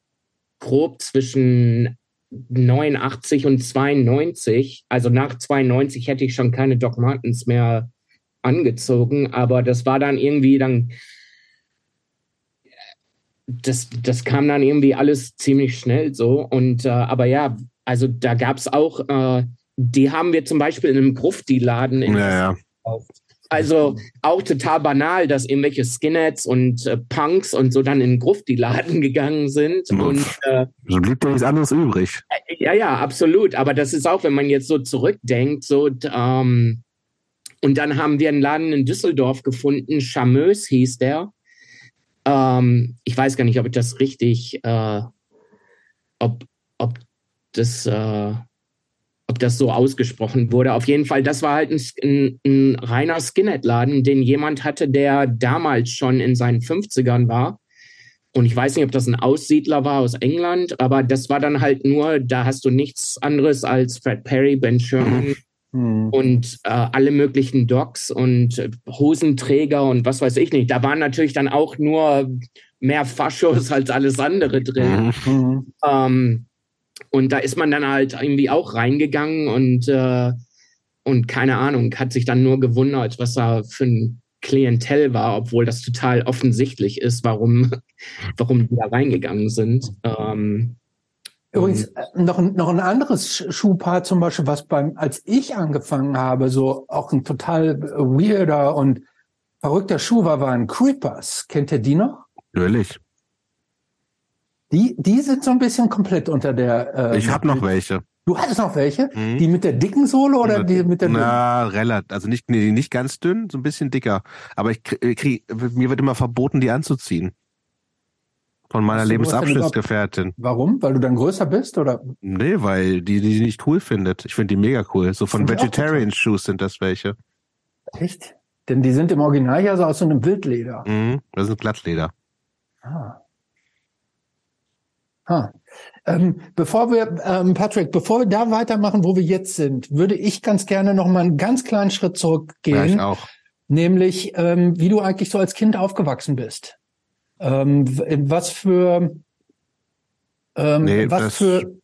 grob zwischen 89 und 92. Also nach 92 hätte ich schon keine Doc Martens mehr angezogen, aber das war dann irgendwie dann, das, das kam dann irgendwie alles ziemlich schnell so. Und äh, aber ja, also da gab es auch, äh, die haben wir zum Beispiel in einem Grufti-Laden ja, ja. Also auch total banal, dass irgendwelche Skinheads und äh, Punks und so dann in den Grufti-Laden gegangen sind. Und, äh, so blieb doch nichts anderes übrig. Ja, ja, absolut. Aber das ist auch, wenn man jetzt so zurückdenkt, so ähm, und dann haben wir einen Laden in Düsseldorf gefunden, Chameuse hieß der. Ähm, ich weiß gar nicht, ob ich das richtig, äh, ob, ob das, äh, ob das so ausgesprochen wurde. Auf jeden Fall, das war halt ein, ein, ein reiner Skinhead-Laden, den jemand hatte, der damals schon in seinen 50ern war. Und ich weiß nicht, ob das ein Aussiedler war aus England, aber das war dann halt nur, da hast du nichts anderes als Fred Perry, Ben Sherman mhm. und äh, alle möglichen Docs und äh, Hosenträger und was weiß ich nicht. Da waren natürlich dann auch nur mehr Faschos als alles andere drin. Mhm. Ähm, und da ist man dann halt irgendwie auch reingegangen und, äh, und keine Ahnung, hat sich dann nur gewundert, was da für ein Klientel war, obwohl das total offensichtlich ist, warum, warum die da reingegangen sind. Ähm, Übrigens, äh, noch, noch ein anderes Schuhpaar zum Beispiel, was beim, als ich angefangen habe, so auch ein total weirder und verrückter Schuh war, waren Creepers. Kennt ihr die noch? Natürlich. Die, die sind so ein bisschen komplett unter der. Äh, ich habe noch welche. Du hattest noch welche? Mhm. Die mit der dicken Sohle oder die mit der Na, relativ. Also nicht, nee, nicht ganz dünn, so ein bisschen dicker. Aber ich krieg, mir wird immer verboten, die anzuziehen. Von meiner du, Lebensabschnittsgefährtin. Warum? Weil du dann größer bist oder? Nee, weil die die nicht cool findet. Ich finde die mega cool. So von Vegetarian Shoes sind das welche. Echt? Denn die sind im Original ja so aus so einem Wildleder. Mhm, das ist Glattleder. Ah. Ah. Ähm, bevor wir, ähm, Patrick, bevor wir da weitermachen, wo wir jetzt sind, würde ich ganz gerne noch mal einen ganz kleinen Schritt zurückgehen. Ja, ich auch. Nämlich, ähm, wie du eigentlich so als Kind aufgewachsen bist. Ähm, was für, ähm, nee, was für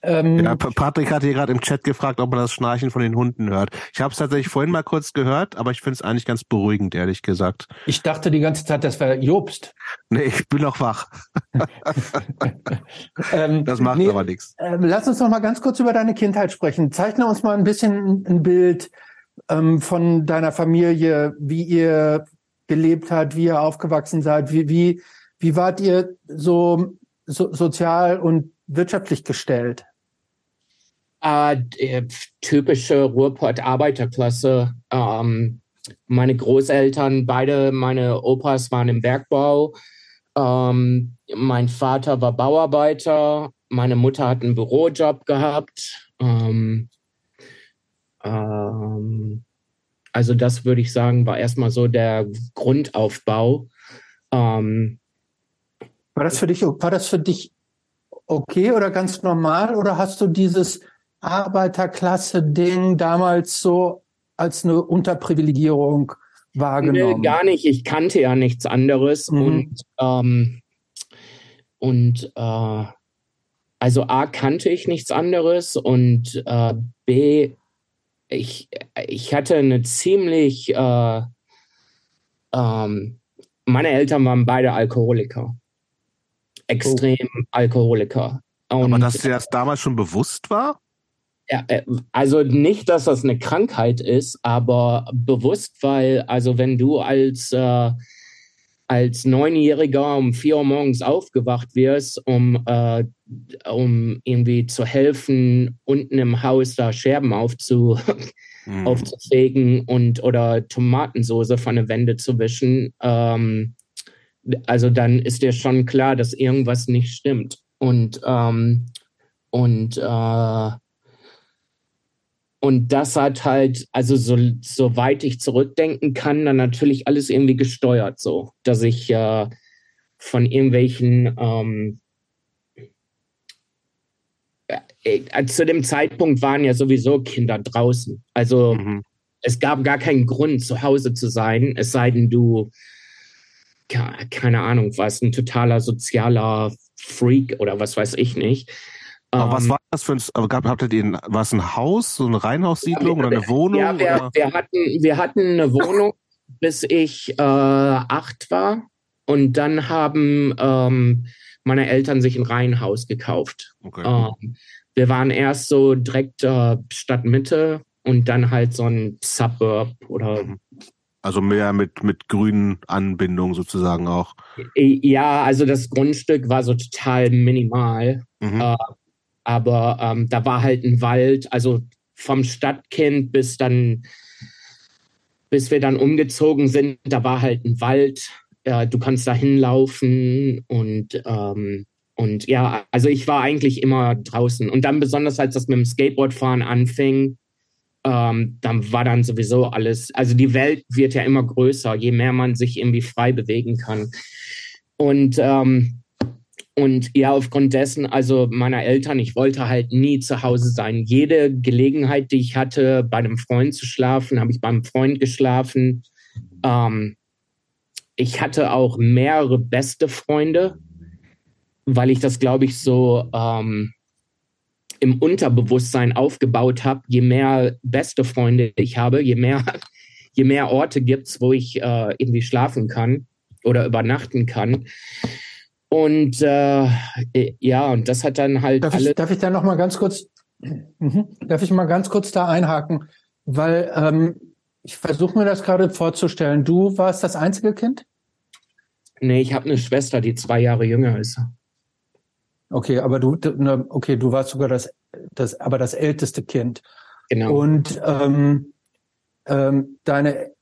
ähm, ja, Patrick hat hier gerade im Chat gefragt, ob man das Schnarchen von den Hunden hört. Ich habe es tatsächlich vorhin mal kurz gehört, aber ich finde es eigentlich ganz beruhigend, ehrlich gesagt. Ich dachte die ganze Zeit, das wäre Jobst. Nee, ich bin noch wach. ähm, das macht nee, aber nichts. Äh, lass uns noch mal ganz kurz über deine Kindheit sprechen. Zeichne uns mal ein bisschen ein Bild ähm, von deiner Familie, wie ihr gelebt habt, wie ihr aufgewachsen seid, wie, wie, wie wart ihr so, so sozial und wirtschaftlich gestellt? Äh, typische Ruhrpott-Arbeiterklasse. Ähm, meine Großeltern, beide meine Opas waren im Bergbau. Ähm, mein Vater war Bauarbeiter. Meine Mutter hat einen Bürojob gehabt. Ähm, ähm also das würde ich sagen, war erstmal so der Grundaufbau. Ähm, war das für dich, war das für dich okay oder ganz normal oder hast du dieses Arbeiterklasse-Ding damals so als eine Unterprivilegierung wahrgenommen? Nee, gar nicht. Ich kannte ja nichts anderes mhm. und ähm, und äh, also A kannte ich nichts anderes und äh, B ich ich hatte eine ziemlich äh, ähm, meine Eltern waren beide Alkoholiker extrem oh. Alkoholiker. Und, Aber dass dir das damals schon bewusst war? Ja, äh, also nicht, dass das eine Krankheit ist, aber bewusst, weil, also wenn du als, äh, als Neunjähriger um vier Uhr morgens aufgewacht wirst, um, äh, um irgendwie zu helfen, unten im Haus da Scherben aufzu, mhm. aufzufegen und oder Tomatensoße von der Wände zu wischen, ähm, also dann ist dir schon klar, dass irgendwas nicht stimmt. Und, ähm, und, äh, und das hat halt, also so, soweit ich zurückdenken kann, dann natürlich alles irgendwie gesteuert, so, dass ich äh, von irgendwelchen ähm, äh, zu dem Zeitpunkt waren ja sowieso Kinder draußen. Also mhm. es gab gar keinen Grund, zu Hause zu sein, es sei denn, du keine Ahnung, was ein totaler sozialer Freak oder was weiß ich nicht. Aber was ähm, war das für ein, gab, habt ihr war es ein Haus, so eine Reihenhaussiedlung ja, oder eine Wohnung? Ja, wir, wir, hatten, wir hatten eine Wohnung, bis ich äh, acht war. Und dann haben ähm, meine Eltern sich ein Reihenhaus gekauft. Okay. Ähm, wir waren erst so direkt äh, Stadtmitte und dann halt so ein Suburb oder mhm. Also mehr mit, mit grünen Anbindungen sozusagen auch. Ja, also das Grundstück war so total minimal. Mhm. Äh, aber ähm, da war halt ein Wald, also vom Stadtkind bis dann, bis wir dann umgezogen sind, da war halt ein Wald. Äh, du kannst da hinlaufen und, ähm, und ja, also ich war eigentlich immer draußen. Und dann besonders, als das mit dem Skateboardfahren anfing, ähm, dann war dann sowieso alles, also die Welt wird ja immer größer, je mehr man sich irgendwie frei bewegen kann. Und ähm, und ja, aufgrund dessen, also meiner Eltern, ich wollte halt nie zu Hause sein. Jede Gelegenheit, die ich hatte, bei einem Freund zu schlafen, habe ich beim Freund geschlafen. Ähm, ich hatte auch mehrere beste Freunde, weil ich das, glaube ich, so ähm, im Unterbewusstsein aufgebaut habe. Je mehr beste Freunde ich habe, je mehr, je mehr Orte gibt es, wo ich äh, irgendwie schlafen kann oder übernachten kann. Und äh, ja, und das hat dann halt. Darf ich, darf ich da noch mal ganz kurz, mhm, darf ich mal ganz kurz da einhaken, weil ähm, ich versuche mir das gerade vorzustellen. Du warst das einzige Kind? Nee, ich habe eine Schwester, die zwei Jahre jünger ist. Okay, aber du, ne, okay, du warst sogar das, das, aber das älteste Kind. Genau. Und ähm, ähm, deine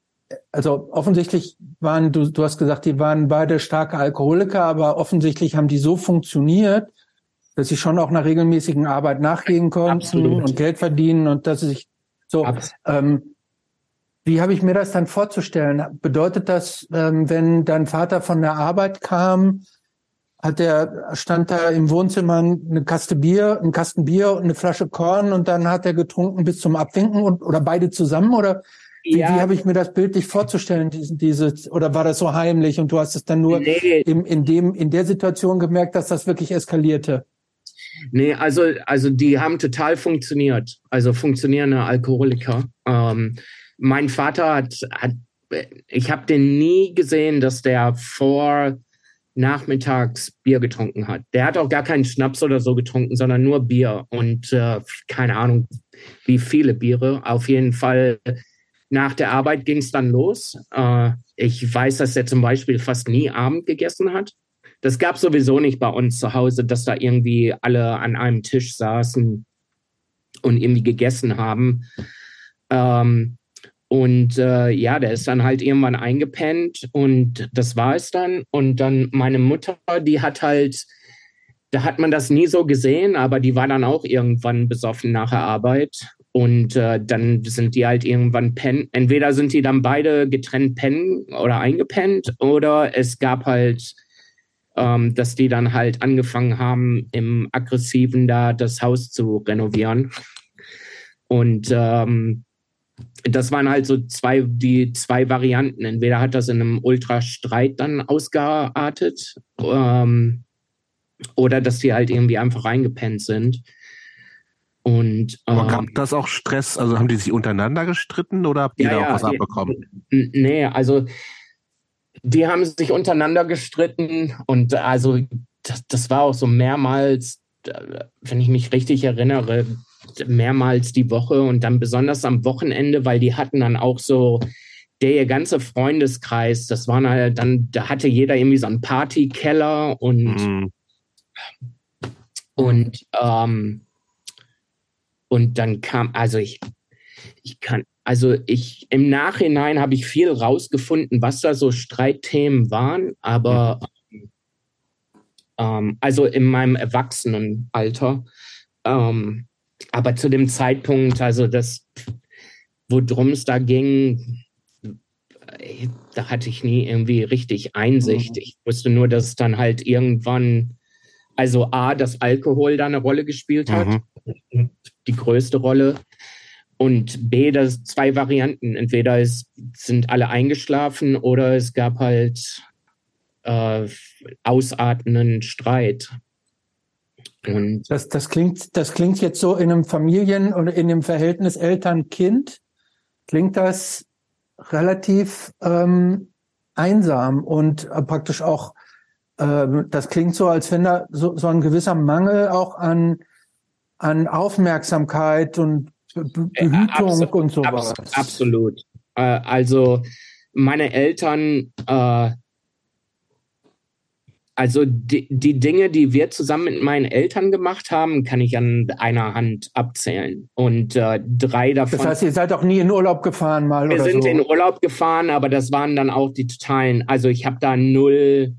also offensichtlich waren, du, du hast gesagt, die waren beide starke Alkoholiker, aber offensichtlich haben die so funktioniert, dass sie schon auch einer regelmäßigen Arbeit nachgehen konnten Absolut. und Geld verdienen und dass sie sich so. Ähm, wie habe ich mir das dann vorzustellen? Bedeutet das, ähm, wenn dein Vater von der Arbeit kam, hat der stand da im Wohnzimmer eine Kaste Bier, ein Kasten Bier und eine Flasche Korn und dann hat er getrunken bis zum Abwinken und oder beide zusammen oder wie, ja. wie habe ich mir das bildlich vorzustellen, diese, diese, oder war das so heimlich und du hast es dann nur nee. im, in dem, in der Situation gemerkt, dass das wirklich eskalierte? Nee, also, also die haben total funktioniert. Also funktionierende Alkoholiker. Ähm, mein Vater hat, hat ich habe den nie gesehen, dass der vor nachmittags Bier getrunken hat. Der hat auch gar keinen Schnaps oder so getrunken, sondern nur Bier und äh, keine Ahnung, wie viele Biere. Auf jeden Fall nach der Arbeit ging es dann los. Äh, ich weiß, dass er zum Beispiel fast nie Abend gegessen hat. Das gab sowieso nicht bei uns zu Hause, dass da irgendwie alle an einem Tisch saßen und irgendwie gegessen haben. Ähm, und äh, ja, der ist dann halt irgendwann eingepennt und das war es dann. Und dann meine Mutter, die hat halt, da hat man das nie so gesehen, aber die war dann auch irgendwann besoffen nach der Arbeit und äh, dann sind die halt irgendwann pennen. Entweder sind die dann beide getrennt pennen oder eingepennt, oder es gab halt, ähm, dass die dann halt angefangen haben, im Aggressiven da das Haus zu renovieren. Und ähm, das waren halt so zwei, die zwei Varianten. Entweder hat das in einem Ultrastreit dann ausgeartet, ähm, oder dass die halt irgendwie einfach reingepennt sind. Und, Aber ähm, gab das auch Stress? Also haben die sich untereinander gestritten oder habt ihr ja, da auch ja, was abbekommen? Nee, also die haben sich untereinander gestritten und also das, das war auch so mehrmals, wenn ich mich richtig erinnere, mehrmals die Woche und dann besonders am Wochenende, weil die hatten dann auch so der ganze Freundeskreis, das waren halt dann, da hatte jeder irgendwie so einen Partykeller und mhm. und ähm, und dann kam, also ich, ich kann, also ich, im Nachhinein habe ich viel rausgefunden, was da so Streitthemen waren, aber mhm. ähm, also in meinem Erwachsenenalter. Ähm, aber zu dem Zeitpunkt, also das, worum es da ging, da hatte ich nie irgendwie richtig Einsicht. Mhm. Ich wusste nur, dass es dann halt irgendwann, also A, dass Alkohol da eine Rolle gespielt hat. Mhm die größte Rolle. Und B, das zwei Varianten. Entweder es sind alle eingeschlafen oder es gab halt äh, ausartenden Streit. Und das, das, klingt, das klingt jetzt so in einem Familien- oder in dem Verhältnis Eltern-Kind, klingt das relativ ähm, einsam und äh, praktisch auch, äh, das klingt so, als wenn da so, so ein gewisser Mangel auch an an Aufmerksamkeit und Behütung äh, Absolut, und sowas. Absolut. Äh, also meine Eltern, äh, also die, die Dinge, die wir zusammen mit meinen Eltern gemacht haben, kann ich an einer Hand abzählen. Und äh, drei davon. Das heißt, ihr seid auch nie in Urlaub gefahren mal wir sind in Urlaub gefahren, aber das waren dann auch die totalen. Also ich habe da null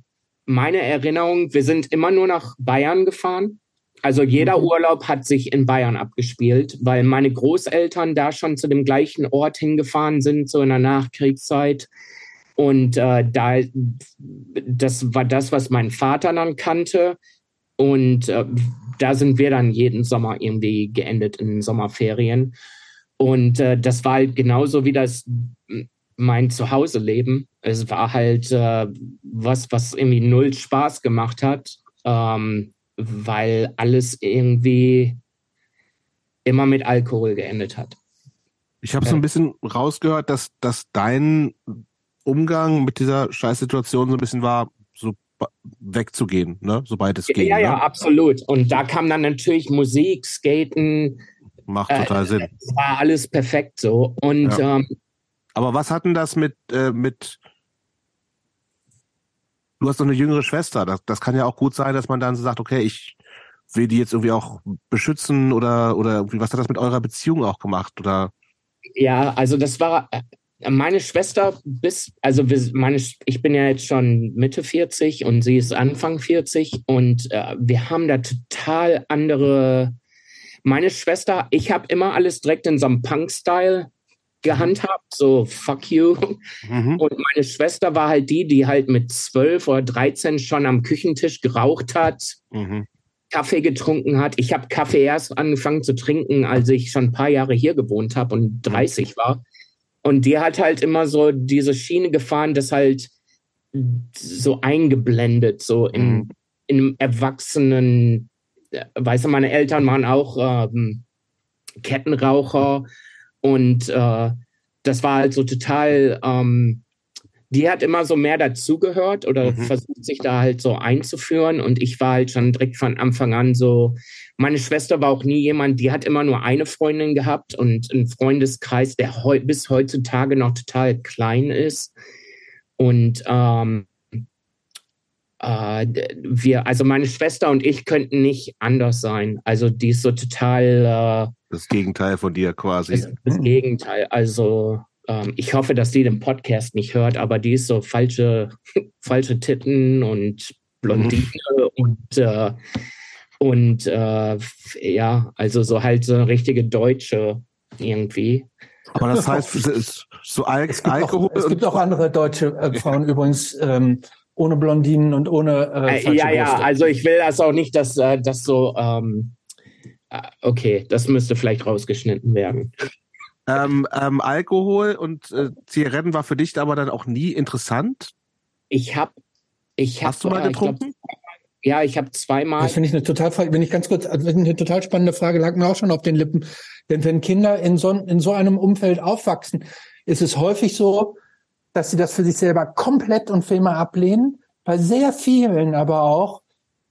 meine Erinnerung, wir sind immer nur nach Bayern gefahren. Also jeder mhm. Urlaub hat sich in Bayern abgespielt, weil meine Großeltern da schon zu dem gleichen Ort hingefahren sind, so in der Nachkriegszeit. Und äh, da, das war das, was mein Vater dann kannte. Und äh, da sind wir dann jeden Sommer irgendwie geendet in Sommerferien. Und äh, das war halt genauso wie das mein Zuhause-Leben. Es war halt äh, was, was irgendwie null Spaß gemacht hat, ähm, weil alles irgendwie immer mit Alkohol geendet hat. Ich habe so ein bisschen rausgehört, dass, dass dein Umgang mit dieser Scheißsituation so ein bisschen war, so wegzugehen, ne? sobald es ging. Ja, ne? ja, absolut. Und da kam dann natürlich Musik, Skaten. Macht total äh, Sinn. Es war alles perfekt so. Und ja. ähm, aber was hat denn das mit, äh, mit du hast doch eine jüngere Schwester. Das, das kann ja auch gut sein, dass man dann so sagt, okay, ich will die jetzt irgendwie auch beschützen oder, oder was hat das mit eurer Beziehung auch gemacht? Oder? Ja, also das war, meine Schwester bis, also wir, meine, ich bin ja jetzt schon Mitte 40 und sie ist Anfang 40 und äh, wir haben da total andere. Meine Schwester, ich habe immer alles direkt in so einem Punk-Style gehandhabt, so fuck you. Mhm. Und meine Schwester war halt die, die halt mit 12 oder 13 schon am Küchentisch geraucht hat, mhm. Kaffee getrunken hat. Ich habe Kaffee erst angefangen zu trinken, als ich schon ein paar Jahre hier gewohnt habe und 30 war. Und die hat halt immer so diese Schiene gefahren, das halt so eingeblendet, so in, mhm. in einem Erwachsenen, weißt du, meine Eltern waren auch ähm, Kettenraucher und äh, das war halt so total, ähm, die hat immer so mehr dazugehört oder mhm. versucht sich da halt so einzuführen. Und ich war halt schon direkt von Anfang an so, meine Schwester war auch nie jemand, die hat immer nur eine Freundin gehabt und einen Freundeskreis, der heu bis heutzutage noch total klein ist. Und ähm, äh, wir, also meine Schwester und ich könnten nicht anders sein. Also die ist so total. Äh, das Gegenteil von dir quasi. Das, Gegenteil. Also ähm, ich hoffe, dass die den Podcast nicht hört, aber die ist so falsche, falsche Titten und Blondine mhm. und äh, und äh, ja, also so halt so eine richtige Deutsche irgendwie. Aber das heißt, so Al es Alkohol. Auch, es gibt auch andere deutsche äh, Frauen übrigens ähm, ohne Blondinen und ohne. Äh, äh ja, ja, also ich will das auch nicht, dass äh, das so. Ähm, äh, okay, das müsste vielleicht rausgeschnitten werden. Ähm, ähm, Alkohol und äh, Zigaretten war für dich aber dann auch nie interessant? Ich habe. Ich hab, Hast du mal getrunken? Ja, ich habe zweimal. Das finde ich eine total, wenn ich ganz kurz, also eine total spannende Frage, lag mir auch schon auf den Lippen. Denn wenn Kinder in so, in so einem Umfeld aufwachsen, ist es häufig so, dass sie das für sich selber komplett und für immer ablehnen. Bei sehr vielen aber auch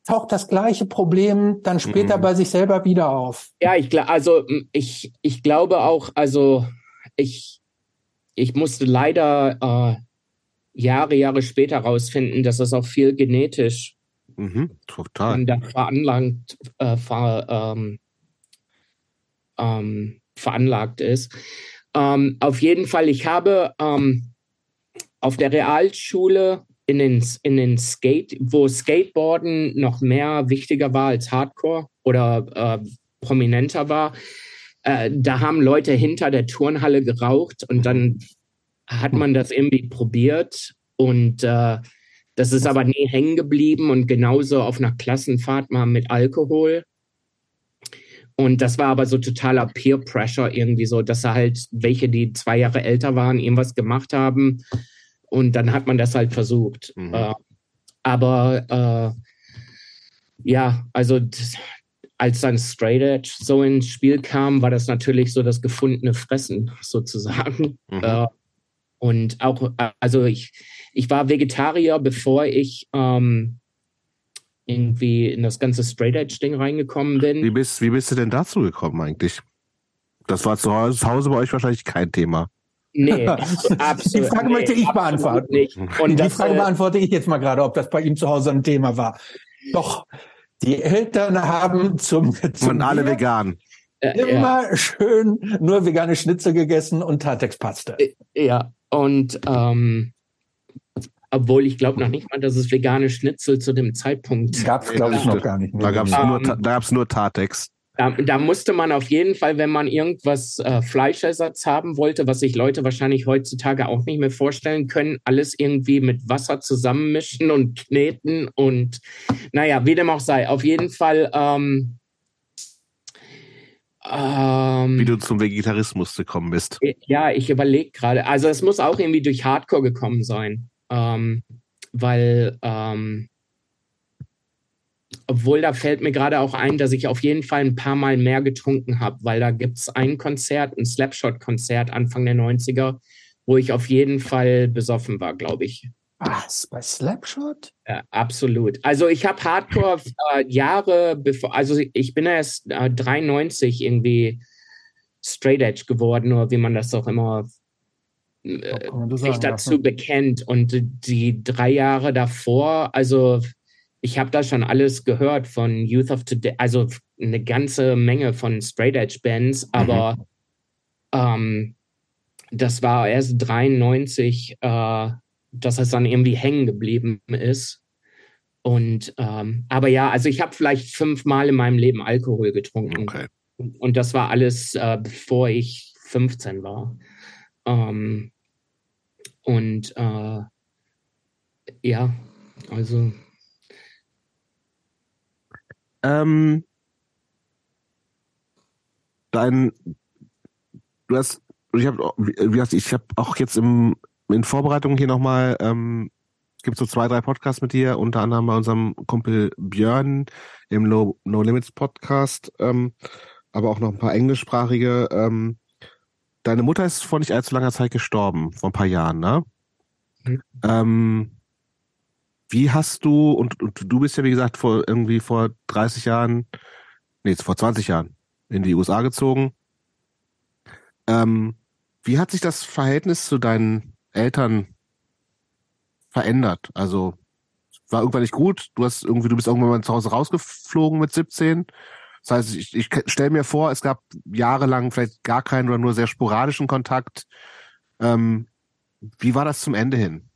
taucht das gleiche Problem dann später mhm. bei sich selber wieder auf. Ja, ich glaube, also ich, ich glaube auch, also ich, ich musste leider äh, Jahre, Jahre später rausfinden, dass das auch viel genetisch Mhm, total. Da veranlagt, äh, ver, ähm, ähm, veranlagt ist. Ähm, auf jeden Fall, ich habe ähm, auf der Realschule in den, in den Skate, wo Skateboarden noch mehr wichtiger war als Hardcore oder äh, prominenter war, äh, da haben Leute hinter der Turnhalle geraucht und dann hat man das irgendwie probiert und äh, das ist aber nie hängen geblieben und genauso auf einer Klassenfahrt mal mit Alkohol. Und das war aber so totaler Peer Pressure irgendwie so, dass er halt welche, die zwei Jahre älter waren, irgendwas gemacht haben. Und dann hat man das halt versucht. Mhm. Äh, aber äh, ja, also als dann Straight Edge so ins Spiel kam, war das natürlich so das gefundene Fressen sozusagen. Mhm. Äh, und auch, also ich, ich war Vegetarier, bevor ich ähm, irgendwie in das ganze Straight Edge Ding reingekommen bin. Wie bist, wie bist du denn dazu gekommen eigentlich? Das war zu Hause bei euch wahrscheinlich kein Thema. Nee, absolut. Die Frage nee, möchte ich beantworten. Nicht. Und die das, Frage äh, beantworte ich jetzt mal gerade, ob das bei ihm zu Hause ein Thema war. Doch, die Eltern haben zum, zum Und alle vegan. Immer ja. schön nur vegane Schnitzel gegessen und Tatex-Paste. Ja, und ähm, obwohl ich glaube noch nicht mal, dass es vegane Schnitzel zu dem Zeitpunkt gab es, glaube ich, noch gar nicht. Da gab es Ähm, nur, da nur Tartex. Da, da musste man auf jeden Fall, wenn man irgendwas äh, Fleischersatz haben wollte, was sich Leute wahrscheinlich heutzutage auch nicht mehr vorstellen können, alles irgendwie mit Wasser zusammenmischen und kneten und naja, wie dem auch sei. Auf jeden Fall. Ähm, ähm, Wie du zum Vegetarismus gekommen bist. ja, ich überlege gerade. Also es muss auch irgendwie durch Hardcore gekommen sein. Ähm, weil, ähm, obwohl da fällt mir gerade auch ein, dass ich auf jeden Fall ein paar Mal mehr getrunken habe, weil da gibt es ein Konzert, ein Slapshot-Konzert Anfang der 90er, wo ich auf jeden Fall besoffen war, glaube ich. Was? Bei Slapshot? Ja, absolut. Also ich habe Hardcore äh, Jahre bevor, also ich bin erst äh, 93 irgendwie Straight Edge geworden, oder wie man das auch immer äh, sich dazu ja. bekennt. Und die drei Jahre davor, also ich habe da schon alles gehört von Youth of Today, also eine ganze Menge von Straight Edge Bands, aber ähm, das war erst 93, äh, dass es dann irgendwie hängen geblieben ist. Und ähm, aber ja, also ich habe vielleicht fünfmal in meinem Leben Alkohol getrunken. Okay. Und das war alles, äh, bevor ich 15 war. Ähm, und äh, ja, also Ähm, dein, du hast, ich habe, wie gesagt, ich habe auch jetzt im, in Vorbereitung hier nochmal, ähm, gibt so zwei, drei Podcasts mit dir, unter anderem bei unserem Kumpel Björn im No, no Limits Podcast, ähm, aber auch noch ein paar englischsprachige. Ähm, deine Mutter ist vor nicht allzu langer Zeit gestorben, vor ein paar Jahren, ne? Mhm. Ähm, wie hast du, und, und du bist ja wie gesagt vor irgendwie vor 30 Jahren, nee, vor 20 Jahren in die USA gezogen. Ähm, wie hat sich das Verhältnis zu deinen Eltern verändert? Also war irgendwann nicht gut. Du hast irgendwie, du bist irgendwann mal zu Hause rausgeflogen mit 17. Das heißt, ich, ich stelle mir vor, es gab jahrelang vielleicht gar keinen oder nur sehr sporadischen Kontakt. Ähm, wie war das zum Ende hin?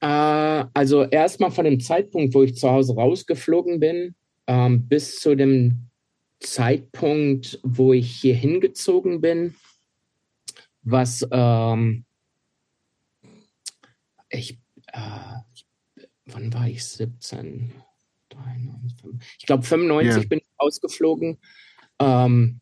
Äh, also erstmal von dem Zeitpunkt, wo ich zu Hause rausgeflogen bin, ähm, bis zu dem Zeitpunkt, wo ich hier hingezogen bin, was ähm, ich, äh, wann war ich 17? 93, ich glaube 95 Ja. bin ich ausgeflogen. Ähm,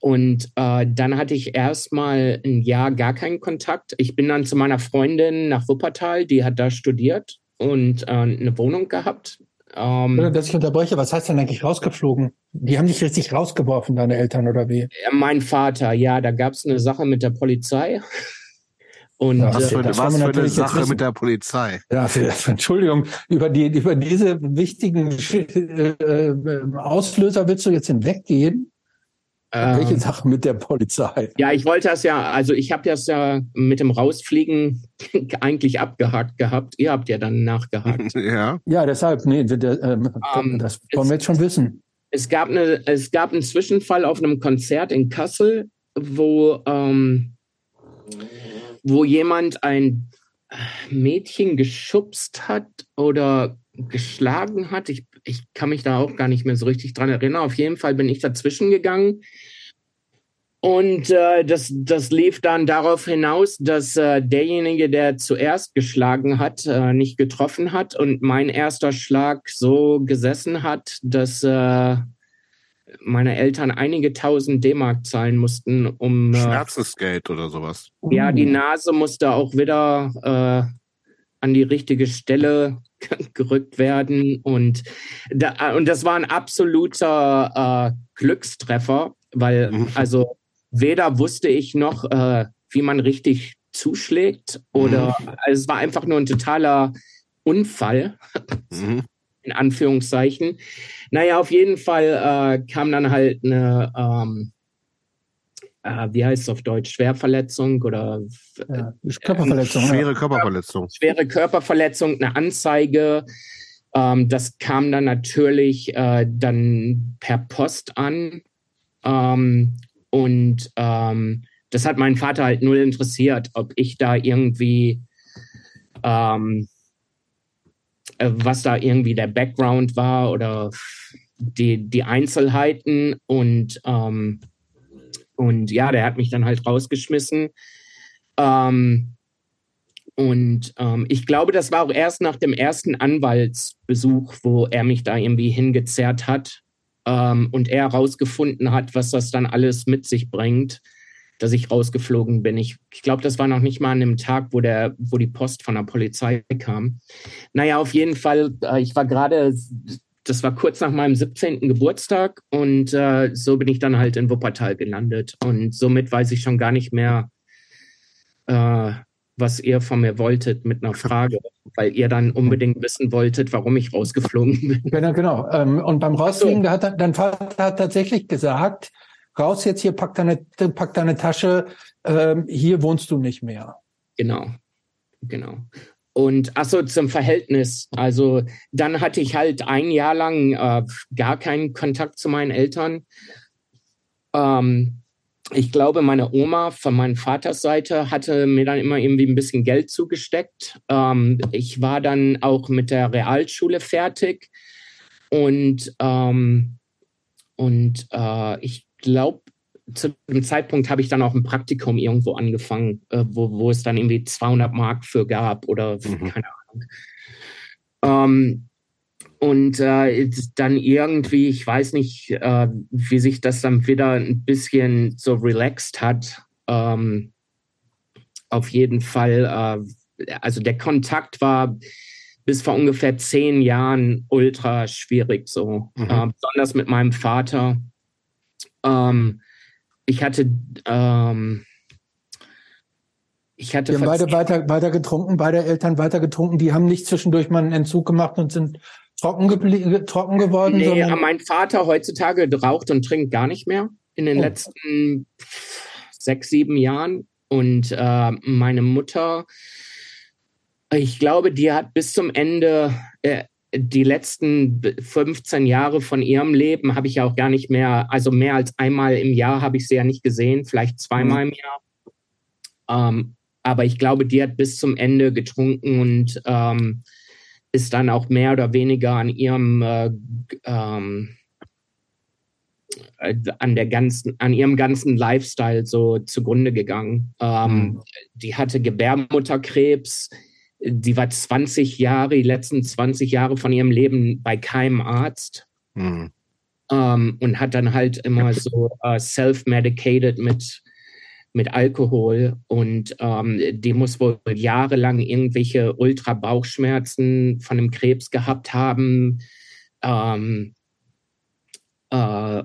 und äh, dann hatte ich erstmal ein Jahr gar keinen Kontakt. Ich bin dann zu meiner Freundin nach Wuppertal, die hat da studiert und äh, eine Wohnung gehabt. Ähm, dass ich unterbreche, was heißt denn eigentlich rausgeflogen? Die haben dich richtig rausgeworfen, deine Eltern, oder wie? äh, mein Vater, ja, da gab es eine Sache mit der Polizei. Und Ja, Was äh, für, das was für eine natürlich jetzt Sache wissen. mit der Polizei? Ja, Entschuldigung, über, die, über diese wichtigen äh, äh, Auslöser willst du jetzt hinweggehen? Welche ähm, Sache mit der Polizei? ja, ich wollte das ja, also ich habe das ja mit dem Rausfliegen eigentlich abgehakt gehabt. Ihr habt ja dann nachgehakt. ja. Ja, deshalb, nee, der, ähm, Ähm, das wollen wir jetzt schon wissen. es gab eine, es gab einen Zwischenfall auf einem Konzert in Kassel, wo, ähm, wo jemand ein Mädchen geschubst hat oder geschlagen hat. Ich, ich kann mich da auch gar nicht mehr so richtig dran erinnern. Auf jeden Fall bin ich dazwischen gegangen. Und äh, das, das lief dann darauf hinaus, dass äh, derjenige, der zuerst geschlagen hat, äh, nicht getroffen hat und mein erster Schlag so gesessen hat, dass äh, meine Eltern einige tausend D-Mark zahlen mussten, um äh, Schmerzensgeld oder sowas. ja, die Uh, Nase musste auch wieder äh, an die richtige Stelle gerückt werden. Und, da, und das war ein absoluter äh, Glückstreffer, weil Mhm. also weder wusste ich noch, äh, wie man richtig zuschlägt oder also es war einfach nur ein totaler Unfall Mhm. in Anführungszeichen. Naja, auf jeden Fall äh, kam dann halt eine, ähm, äh, wie heißt es auf Deutsch, Schwerverletzung oder ja, Körperverletzung. Schwere Körperverletzung. schwere Körperverletzung, eine Anzeige. Ähm, das kam dann natürlich äh, dann per Post an. Ähm, und ähm, das hat meinen Vater halt null interessiert, ob ich da irgendwie ähm, äh, was da irgendwie der Background war oder die, die Einzelheiten und, ähm, und ja, der hat mich dann halt rausgeschmissen. Ähm, und ähm, ich glaube, das war auch erst nach dem ersten Anwaltsbesuch, wo er mich da irgendwie hingezerrt hat ähm, und er herausgefunden hat, was das dann alles mit sich bringt, dass ich rausgeflogen bin. Ich, ich glaube, das war noch nicht mal an dem Tag, wo, der, wo die Post von der Polizei kam. Naja, auf jeden Fall, äh, ich war gerade das war kurz nach meinem 17. Geburtstag und äh, so bin ich dann halt in Wuppertal gelandet. Und somit weiß ich schon gar nicht mehr, äh, was ihr von mir wolltet mit einer Frage, weil ihr dann unbedingt wissen wolltet, warum ich rausgeflogen bin. Genau, genau. Ähm, und beim Rausfliegen, so. da hat dein Vater hat tatsächlich gesagt, raus jetzt hier, pack deine, pack deine Tasche, ähm, hier wohnst du nicht mehr. Genau, genau. Und achso, zum Verhältnis. Also dann hatte ich halt ein Jahr lang äh, gar keinen Kontakt zu meinen Eltern. Ähm, ich glaube, meine Oma von meinem Vaters Seite hatte mir dann immer irgendwie ein bisschen Geld zugesteckt. Ähm, ich war dann auch mit der Realschule fertig und, ähm, und äh, ich glaube, zu dem Zeitpunkt habe ich dann auch ein Praktikum irgendwo angefangen, äh, wo, wo es dann irgendwie 200 Mark für gab oder mhm. keine Ahnung. Ähm, und äh, dann irgendwie, ich weiß nicht, äh, wie sich das dann wieder ein bisschen so relaxed hat. Ähm, auf jeden Fall, äh, also der Kontakt war bis vor ungefähr zehn Jahren ultra schwierig so, mhm. Äh, besonders mit meinem Vater. Ähm, ich hatte, ähm, ich hatte. Die haben beide weiter, weiter getrunken, beide Eltern weiter getrunken. Die haben nicht zwischendurch mal einen Entzug gemacht und sind trocken, trocken geworden. Nee, mein Vater heutzutage raucht und trinkt gar nicht mehr in den oh. letzten sechs, sieben Jahren. Und äh, meine Mutter, ich glaube, die hat bis zum Ende äh, die letzten 15 Jahre von ihrem Leben habe ich ja auch gar nicht mehr, also mehr als einmal im Jahr habe ich sie ja nicht gesehen, vielleicht zweimal mhm. im Jahr. Ähm, aber ich glaube, die hat bis zum Ende getrunken und ähm, ist dann auch mehr oder weniger an ihrem äh, ähm, äh, an der ganzen, an ihrem ganzen Lifestyle so zugrunde gegangen. Ähm, mhm. Die hatte Gebärmutterkrebs die war 20 Jahre, die letzten 20 Jahre von ihrem Leben bei keinem Arzt. Mhm. Ähm, und hat dann halt immer so uh, self-medicated mit, mit Alkohol. Und ähm, die muss wohl jahrelang irgendwelche Ultra-Bauchschmerzen von dem Krebs gehabt haben. Ähm, äh,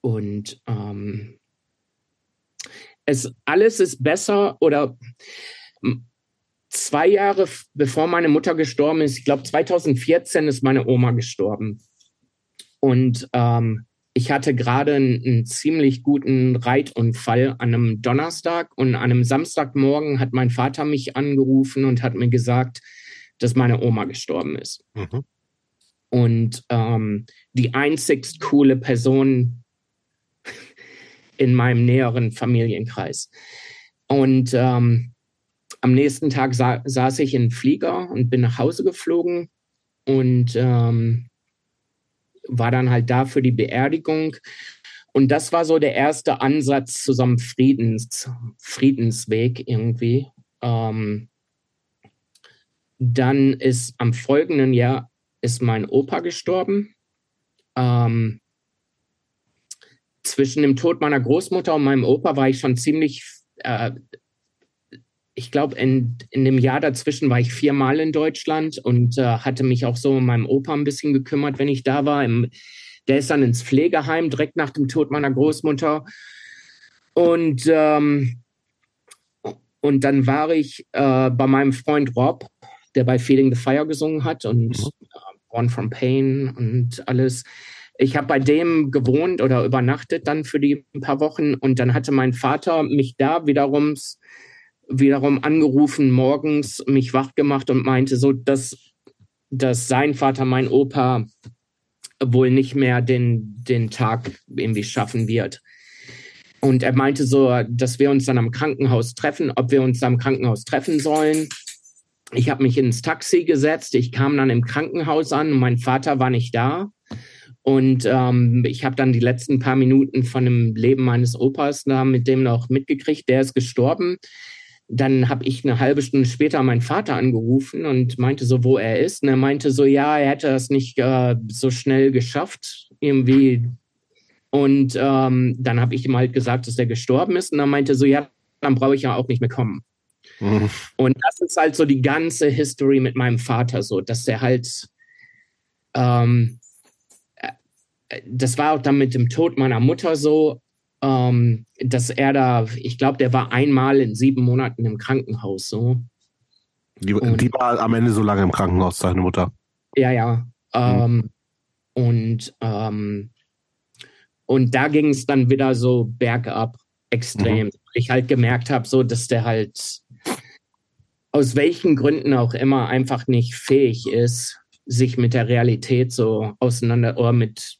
und ähm, es alles ist besser oder zwei Jahre bevor meine Mutter gestorben ist, ich glaube 2014 ist meine Oma gestorben. Und ähm, ich hatte gerade einen, einen, ziemlich guten Reitunfall an einem Donnerstag und an einem Samstagmorgen hat mein Vater mich angerufen und hat mir gesagt, dass meine Oma gestorben ist. Mhm. Und ähm, die einzigst coole Person in meinem näheren Familienkreis. Und ähm, am nächsten Tag sa saß ich in Flieger und bin nach Hause geflogen und ähm, war dann halt da für die Beerdigung. Und das war so der erste Ansatz zu so einem Friedens, Friedensweg irgendwie. Ähm, dann ist am folgenden Jahr ist mein Opa gestorben. Ähm, zwischen dem Tod meiner Großmutter und meinem Opa war ich schon ziemlich äh, ich glaube, in, in dem Jahr dazwischen war ich viermal in Deutschland und äh, hatte mich auch so um meinem Opa ein bisschen gekümmert, wenn ich da war. Im, der ist dann ins Pflegeheim direkt nach dem Tod meiner Großmutter. Und, ähm, und dann war ich äh, bei meinem Freund Rob, der bei Feeling the Fire gesungen hat und mhm. äh, Born from Pain und alles. Ich habe bei dem gewohnt oder übernachtet dann für die paar Wochen und dann hatte mein Vater mich da wiederum wiederum angerufen morgens, mich wach gemacht und meinte so, dass, dass sein Vater, mein Opa, wohl nicht mehr den, den Tag irgendwie schaffen wird. Und er meinte so, dass wir uns dann am Krankenhaus treffen, ob wir uns am Krankenhaus treffen sollen. ich habe mich ins Taxi gesetzt. Ich kam dann im Krankenhaus an mein Vater war nicht da. Und ähm, ich habe dann die letzten paar Minuten von dem Leben meines Opas da mit dem noch mitgekriegt. Der ist gestorben. Dann habe ich eine halbe Stunde später meinen Vater angerufen und meinte so, wo er ist. Und er meinte so, ja, er hätte das nicht äh, so schnell geschafft, irgendwie. Und ähm, dann habe ich ihm halt gesagt, dass er gestorben ist. Und er meinte so, ja, dann brauche ich ja auch nicht mehr kommen. Mhm. Und das ist halt so die ganze History mit meinem Vater so, dass der halt, ähm, äh, das war auch dann mit dem Tod meiner Mutter so, ähm, dass er da, ich glaube, der war einmal in sieben Monaten im Krankenhaus so. Die, und, die war am Ende so lange im Krankenhaus, seine Mutter. Ja, ja. Ähm, mhm. Und, ähm, und da ging es dann wieder so bergab extrem. Mhm. Ich halt gemerkt habe, so, dass der halt aus welchen Gründen auch immer einfach nicht fähig ist, sich mit der Realität so auseinander oder mit,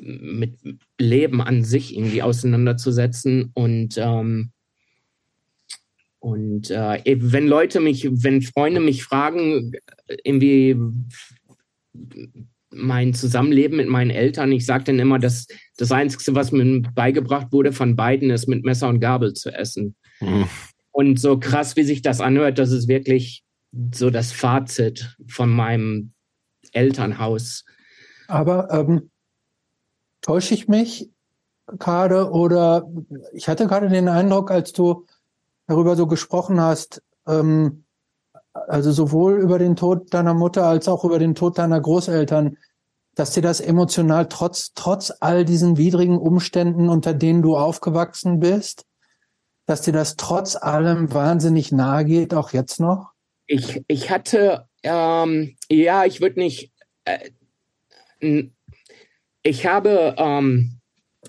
mit Leben an sich irgendwie auseinanderzusetzen. Und, ähm, und äh, wenn Leute mich, wenn Freunde mich fragen, irgendwie mein Zusammenleben mit meinen Eltern, ich sage dann immer, dass das Einzige, was mir beigebracht wurde von beiden, ist mit Messer und Gabel zu essen. Mhm. Und so krass, wie sich das anhört, das ist wirklich so das Fazit von meinem Elternhaus. Aber ähm, täusche ich mich gerade oder ich hatte gerade den Eindruck, als du darüber so gesprochen hast, ähm, also sowohl über den Tod deiner Mutter als auch über den Tod deiner Großeltern, dass dir das emotional trotz, trotz all diesen widrigen Umständen, unter denen du aufgewachsen bist, dass dir das trotz allem wahnsinnig nahe geht, auch jetzt noch? Ich, ich hatte, ähm, ja, ich würde nicht, äh, ich habe, ähm,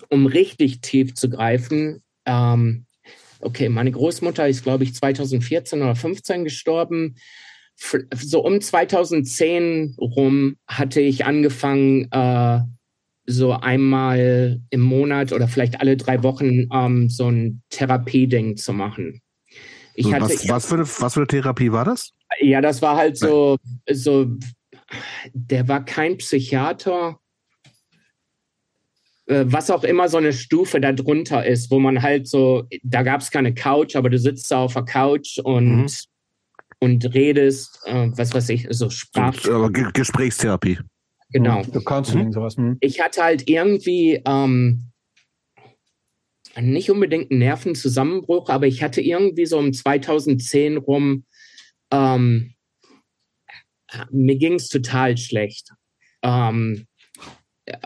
um richtig tief zu greifen, ähm, okay, meine Großmutter ist, glaube ich, 2014 oder 15 gestorben. So um 2010 rum hatte ich angefangen, äh, so einmal im Monat oder vielleicht alle drei Wochen ähm, so ein Therapieding zu machen. Ich hatte, was, was, für eine, was für eine Therapie war das? Ja, das war halt so, so, der war kein Psychiater, was auch immer so eine Stufe darunter ist, wo man halt so, da gab es keine Couch, aber du sitzt da auf der Couch und, mhm. und redest, äh, was weiß ich, so Sprach. Gesprächstherapie. Genau. Du kannst mhm. sowas. Hm. Ich hatte halt irgendwie ähm, nicht unbedingt einen Nervenzusammenbruch, aber ich hatte irgendwie so um 2010 rum, ähm, mir ging es total schlecht. Ähm,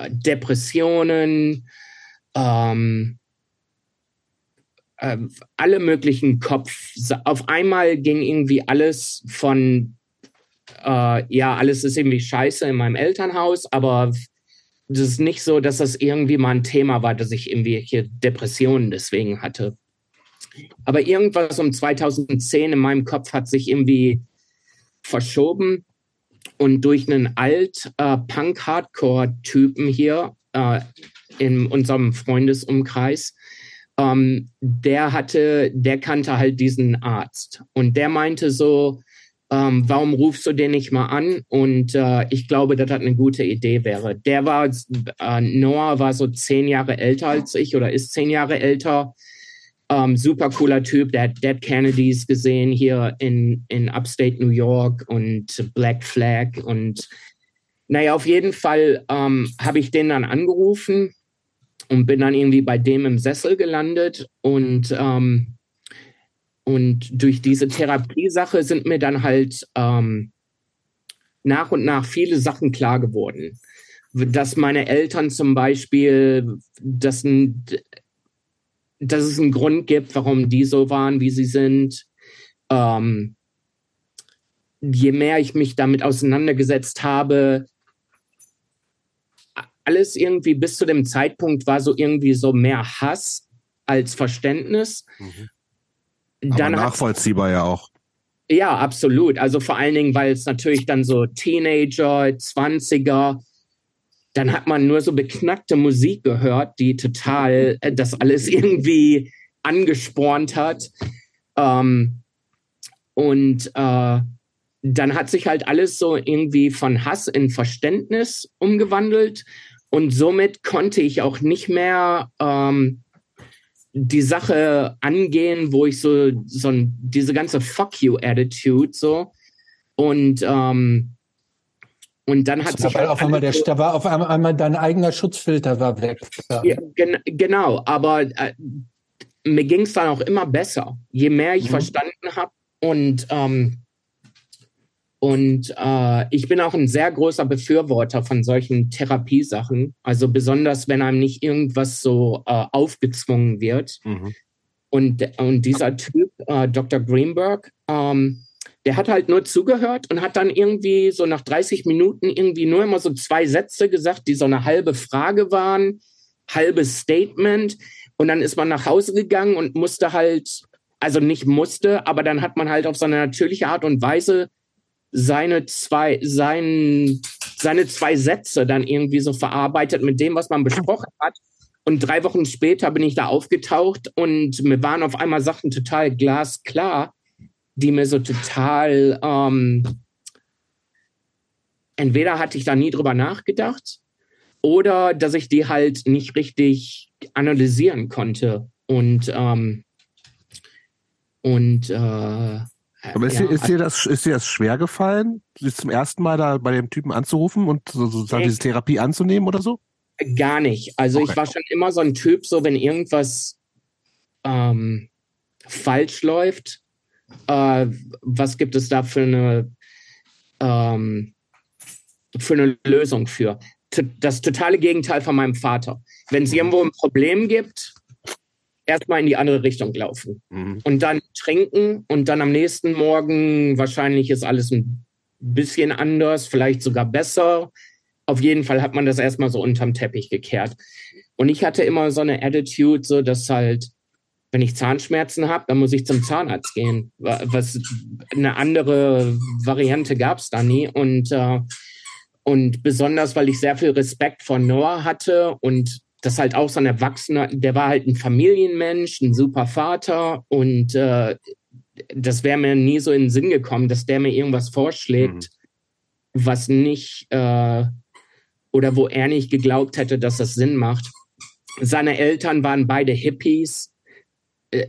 Depressionen, ähm, äh, alle möglichen Kopf. Auf einmal ging irgendwie alles von äh, ja, alles ist irgendwie scheiße in meinem Elternhaus, aber das ist nicht so, dass das irgendwie mal ein Thema war, dass ich irgendwie hier Depressionen deswegen hatte. Aber irgendwas um 2010 in meinem Kopf hat sich irgendwie verschoben und durch einen Alt-Punk-Hardcore-Typen äh, hier äh, in unserem Freundesumkreis, ähm, der hatte, der kannte halt diesen Arzt und der meinte so, ähm, warum rufst du den nicht mal an? Und äh, ich glaube, dass das eine gute Idee wäre. Der war, äh, Noah war so zehn Jahre älter als ich oder ist zehn Jahre älter. Ähm, super cooler Typ, der hat Dead Kennedys gesehen hier in, in Upstate New York und Black Flag. Und naja, auf jeden Fall ähm, habe ich den dann angerufen und bin dann irgendwie bei dem im Sessel gelandet und ähm, und durch diese Therapiesache sind mir dann halt ähm, nach und nach viele Sachen klar geworden. Dass meine Eltern zum Beispiel, dass, ein, dass es einen Grund gibt, warum die so waren, wie sie sind. Ähm, je mehr ich mich damit auseinandergesetzt habe, alles irgendwie bis zu dem Zeitpunkt war so irgendwie so mehr Hass als Verständnis. Mhm. Dann nachvollziehbar ja auch. Ja, absolut. Also vor allen Dingen, weil es natürlich dann so Teenager, 20er, dann hat man nur so beknackte Musik gehört, die total äh, das alles irgendwie angespornt hat. Ähm, und äh, dann hat sich halt alles so irgendwie von Hass in Verständnis umgewandelt und somit konnte ich auch nicht mehr ähm, die Sache angehen, wo ich so, so diese ganze Fuck you Attitude so und ähm, und dann hat sich halt auf einmal der, da war auf einmal, dein eigener Schutzfilter war weg. Ja, gen, genau, aber äh, mir ging es dann auch immer besser, je mehr ich mhm. verstanden habe und ähm, und äh, ich bin auch ein sehr großer Befürworter von solchen Therapiesachen. Also besonders, wenn einem nicht irgendwas so äh, aufgezwungen wird. Mhm. Und, und dieser Typ, äh, Dr. Greenberg, ähm, der hat halt nur zugehört und hat dann irgendwie so nach 30 Minuten irgendwie nur immer so zwei Sätze gesagt, die so eine halbe Frage waren, halbes Statement. Und dann ist man nach Hause gegangen und musste halt, also nicht musste, aber dann hat man halt auf so eine natürliche Art und Weise seine zwei, sein, seine zwei Sätze dann irgendwie so verarbeitet mit dem, was man besprochen hat. Und drei Wochen später bin ich da aufgetaucht und mir waren auf einmal Sachen total glasklar, die mir so total, ähm, entweder hatte ich da nie drüber nachgedacht oder dass ich die halt nicht richtig analysieren konnte. Und, ähm, und äh, aber ist, ja, dir, ist, dir das, ist dir das schwer gefallen, sich zum ersten Mal da bei dem Typen anzurufen und sozusagen diese Therapie anzunehmen oder so? Gar nicht. Also okay. ich war schon immer so ein Typ, so wenn irgendwas ähm, falsch läuft, äh, was gibt es da für eine, ähm, für eine Lösung für? Das totale Gegenteil von meinem Vater. Wenn es mhm. irgendwo ein Problem gibt, erstmal in die andere Richtung laufen mhm. und dann trinken und dann am nächsten Morgen wahrscheinlich ist alles ein bisschen anders, vielleicht sogar besser. Auf jeden Fall hat man das erstmal so unterm Teppich gekehrt. Und ich hatte immer so eine Attitude, so dass halt, wenn ich Zahnschmerzen habe, dann muss ich zum Zahnarzt gehen. Was eine andere Variante gab es da nie. Und, äh, und besonders, weil ich sehr viel Respekt vor Noah hatte und das halt auch so ein Erwachsener, der war halt ein Familienmensch, ein super Vater und äh, das wäre mir nie so in den Sinn gekommen, dass der mir irgendwas vorschlägt, mhm. was nicht äh, oder wo er nicht geglaubt hätte, dass das Sinn macht. Seine Eltern waren beide Hippies. Äh,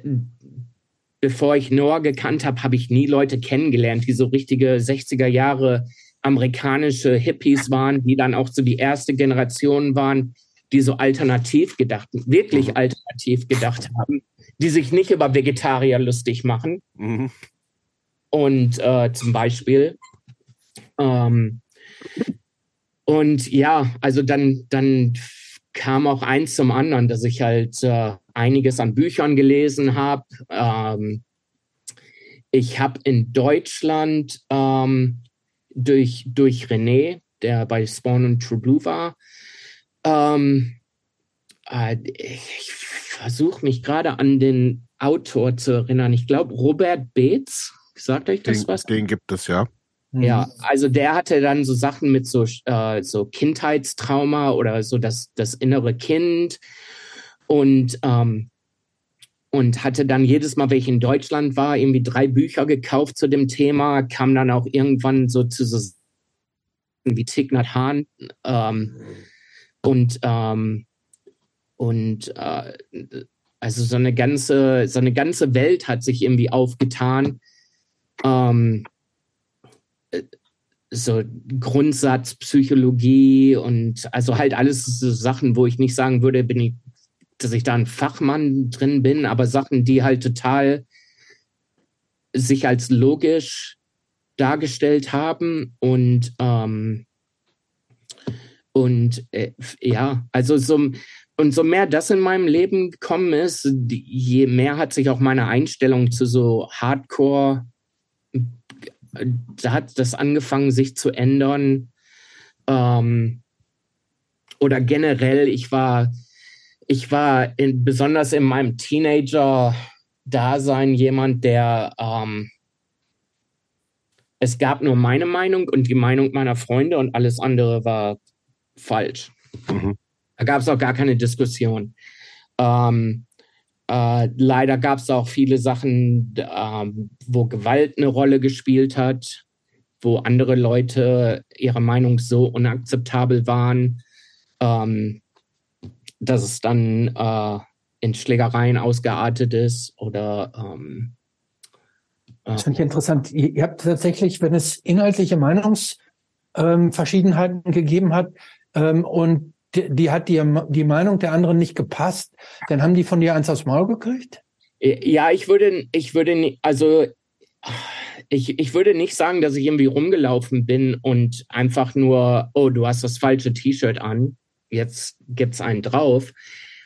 bevor ich Noah gekannt habe, habe ich nie Leute kennengelernt, die so richtige 60er Jahre amerikanische Hippies waren, die dann auch so die erste Generation waren, die so alternativ gedacht, wirklich mhm. alternativ gedacht haben, die sich nicht über Vegetarier lustig machen. Mhm. Und äh, zum Beispiel. Ähm, und ja, also dann, dann kam auch eins zum anderen, dass ich halt äh, einiges an Büchern gelesen habe. Ähm, ich habe in Deutschland ähm, durch, durch René, der bei Spawn und True Blue war, ähm, äh, ich versuche mich gerade an den Autor zu erinnern. Ich glaube, Robert Beetz. Sagt euch das den, was? Den gibt es, ja. Ja, also der hatte dann so Sachen mit so, äh, so Kindheitstrauma oder so das, das innere Kind und, ähm, und hatte dann jedes Mal, wenn ich in Deutschland war, irgendwie drei Bücher gekauft zu dem Thema, kam dann auch irgendwann so zu so wie Thich Nhat Hanh. Ähm, und, ähm, und äh, also so eine ganze, so eine ganze Welt hat sich irgendwie aufgetan. Ähm, äh, so Grundsatzpsychologie und also halt alles so Sachen, wo ich nicht sagen würde, bin ich, dass ich da ein Fachmann drin bin, aber Sachen, die halt total sich als logisch dargestellt haben und ähm, und äh, ja, also so, und so mehr das in meinem Leben gekommen ist, je mehr hat sich auch meine Einstellung zu so Hardcore, da hat das angefangen, sich zu ändern. Ähm, oder generell, ich war, ich war in, besonders in meinem Teenager-Dasein jemand, der ähm, es gab nur meine Meinung und die Meinung meiner Freunde und alles andere war falsch. Mhm. Da gab es auch gar keine Diskussion. Ähm, äh, leider gab es auch viele Sachen, ähm, wo Gewalt eine Rolle gespielt hat. wo andere Leute ihre Meinung so unakzeptabel waren, ähm, dass es dann äh, in Schlägereien ausgeartet ist oder ähm, das finde ich interessant. Ihr habt tatsächlich, wenn es inhaltliche Meinungsverschiedenheiten ähm, gegeben hat ähm, und die, die, hat dir die Meinung der anderen nicht gepasst, dann haben die von dir eins aufs Maul gekriegt? Ja, ich würde, ich würde, also ich, ich würde nicht sagen, dass ich irgendwie rumgelaufen bin und einfach nur, oh, du hast das falsche T-Shirt an, jetzt gibt's einen drauf.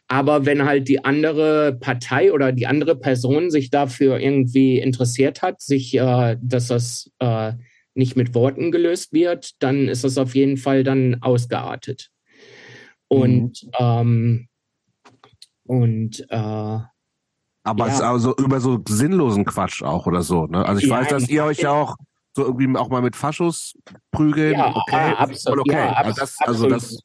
Aber wenn halt die andere Partei oder die andere Person sich dafür irgendwie interessiert hat, sich, äh, dass das äh, nicht mit Worten gelöst wird, dann ist das auf jeden Fall dann ausgeartet. Und mhm. ähm, und äh, aber ja. es ist also über so sinnlosen Quatsch auch oder so. Ne? Also ich ja, weiß, dass ihr euch ja auch so irgendwie auch mal mit Faschos prügeln. Ja, okay, absolut. Okay. Ja, also das, also das,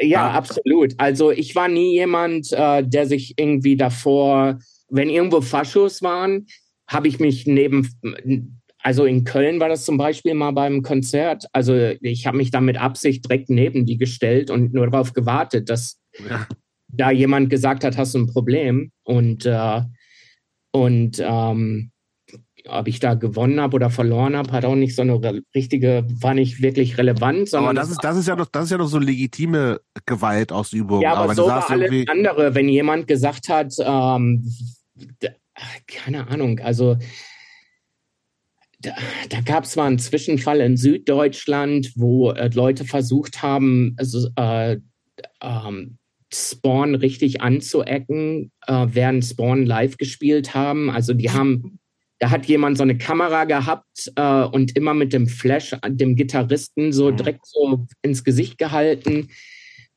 ja, absolut. Also ich war nie jemand, äh, der sich irgendwie davor, wenn irgendwo Faschos waren, habe ich mich neben, also in Köln war das zum Beispiel mal beim Konzert. Also ich habe mich da mit Absicht direkt neben die gestellt und nur darauf gewartet, dass ja da jemand gesagt hat, hast du ein Problem und äh, und ähm, ob ich da gewonnen habe oder verloren habe, hat auch nicht so eine richtige, war nicht wirklich relevant. aber das ist, das ist ja doch, das ist ja doch so legitime Gewaltausübung. Ja, aber, aber so war alles andere. Wenn jemand gesagt hat, ähm, keine Ahnung, also da, da gab es mal einen Zwischenfall in Süddeutschland, wo äh, Leute versucht haben, also, äh, ähm, Spawn richtig anzuecken, äh, während Spawn live gespielt haben. Also die haben, da hat jemand so eine Kamera gehabt äh, und immer mit dem Flash dem Gitarristen so mhm. direkt so ins Gesicht gehalten.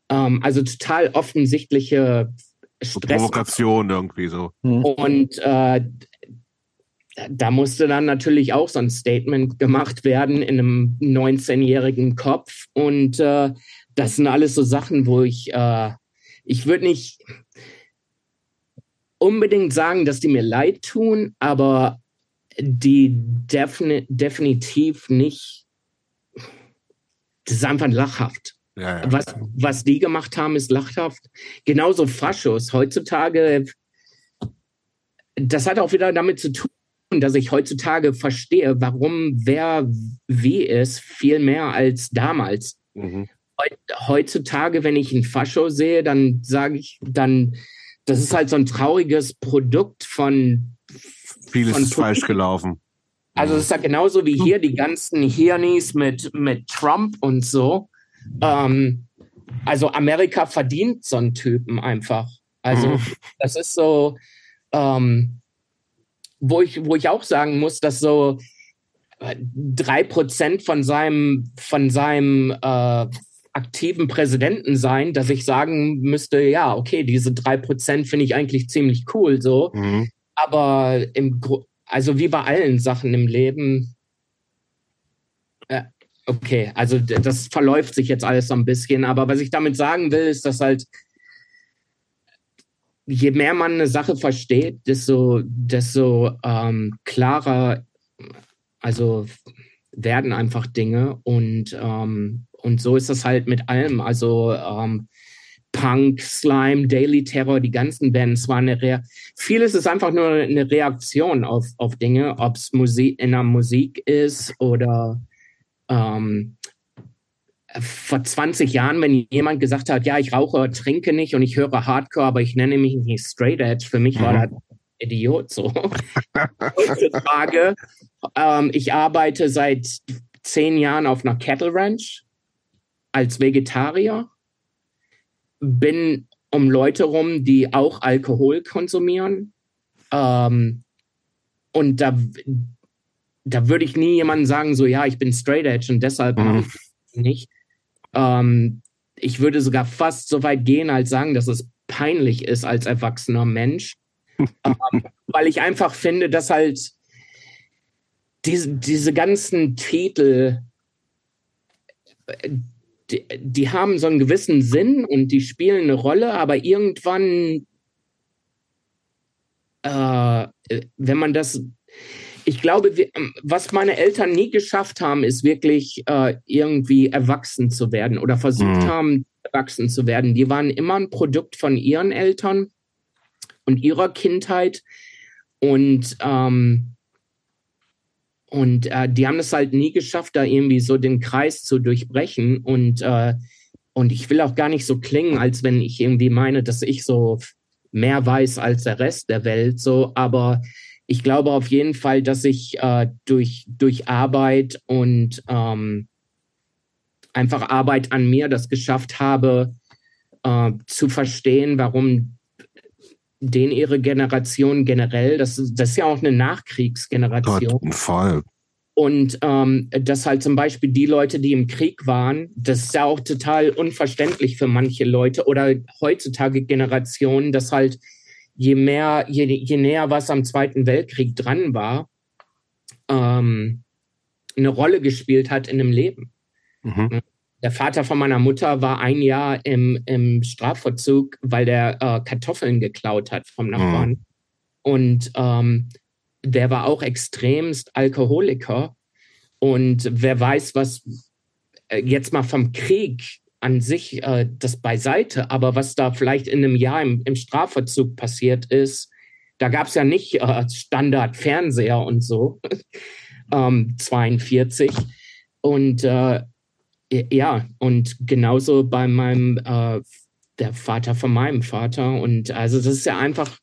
Ähm, also total offensichtliche Stress. Provokation irgendwie so. Mhm. Und äh, da musste dann natürlich auch so ein Statement gemacht werden in einem 19-jährigen Kopf. Und äh, das sind alles so Sachen, wo ich äh, ich würde nicht unbedingt sagen, dass die mir leid tun, aber die defini definitiv nicht. Das ist einfach lachhaft. Ja, ja. Was, was die gemacht haben, ist lachhaft. Genauso Faschos. Heutzutage, das hat auch wieder damit zu tun, dass ich heutzutage verstehe, warum wer wie ist, viel mehr als damals. Mhm heutzutage, wenn ich ein Fascho sehe, dann sage ich, dann, das ist halt so ein trauriges Produkt von. Vieles von ist falsch gelaufen. Also es ist ja genauso wie hier die ganzen Hirnis mit, mit Trump und so. Ähm, also Amerika verdient so einen Typen einfach. Also mhm. das ist so, ähm, wo ich, wo ich auch sagen muss, dass so äh, drei Prozent von seinem, von seinem äh, aktiven Präsidenten sein, dass ich sagen müsste, ja, okay, diese drei Prozent finde ich eigentlich ziemlich cool, so. Mhm. Aber im, also wie bei allen Sachen im Leben, äh, okay, also das verläuft sich jetzt alles so ein bisschen, aber was ich damit sagen will, ist, dass halt je mehr man eine Sache versteht, desto, desto ähm, klarer, also werden einfach Dinge und ähm, und so ist das halt mit allem. Also ähm, Punk, Slime, Daily Terror, die ganzen Bands waren eine Rea vieles ist einfach nur eine Reaktion auf, auf Dinge, ob es Musik in der Musik ist oder ähm, vor 20 Jahren, wenn jemand gesagt hat, ja, ich rauche, trinke nicht und ich höre Hardcore, aber ich nenne mich nicht Straight Edge, für mich mhm. war das Idiot so. Heutzutage, ähm, ich arbeite seit zehn Jahren auf einer Cattle Ranch als Vegetarier, bin um Leute rum, die auch Alkohol konsumieren. Ähm, und da, da würde ich nie jemandem sagen, so ja, ich bin straight edge und deshalb mhm. nicht. Ähm, ich würde sogar fast so weit gehen, als sagen, dass es peinlich ist als erwachsener Mensch, ähm, weil ich einfach finde, dass halt diese, diese ganzen Titel, die, die haben so einen gewissen Sinn und die spielen eine Rolle, aber irgendwann, äh, wenn man das, ich glaube, ähm, was meine Eltern nie geschafft haben, ist wirklich äh, irgendwie erwachsen zu werden oder versucht mhm. haben, erwachsen zu werden. Die waren immer ein Produkt von ihren Eltern und ihrer Kindheit. Und, ähm, und äh, die haben es halt nie geschafft, da irgendwie so den Kreis zu durchbrechen. Und, äh, und ich will auch gar nicht so klingen, als wenn ich irgendwie meine, dass ich so mehr weiß als der Rest der Welt. So, aber ich glaube auf jeden Fall, dass ich äh, durch, durch Arbeit und ähm, einfach Arbeit an mir das geschafft habe, äh, zu verstehen, warum den ihre Generation generell, das, ist, das ist ja auch eine Nachkriegsgeneration. Gott, voll. Und ähm, dass halt zum Beispiel die Leute, die im Krieg waren, das ist ja auch total unverständlich für manche Leute oder heutzutage Generationen, dass halt je mehr, je, je näher was am Zweiten Weltkrieg dran war, ähm, eine Rolle gespielt hat in dem Leben. Mhm. Der Vater von meiner Mutter war ein Jahr im, im Strafvollzug, weil der äh, Kartoffeln geklaut hat vom Nachbarn. Mhm. Und ähm, der war auch extremst Alkoholiker. Und wer weiß, was äh, jetzt mal vom Krieg an sich äh, das beiseite, aber was da vielleicht in einem Jahr im, im Strafverzug passiert ist, da gab es ja nicht äh, Standard-Fernseher und so, ähm, 42. Und äh, ja, und genauso bei meinem, äh, der Vater von meinem Vater. Und also das ist ja einfach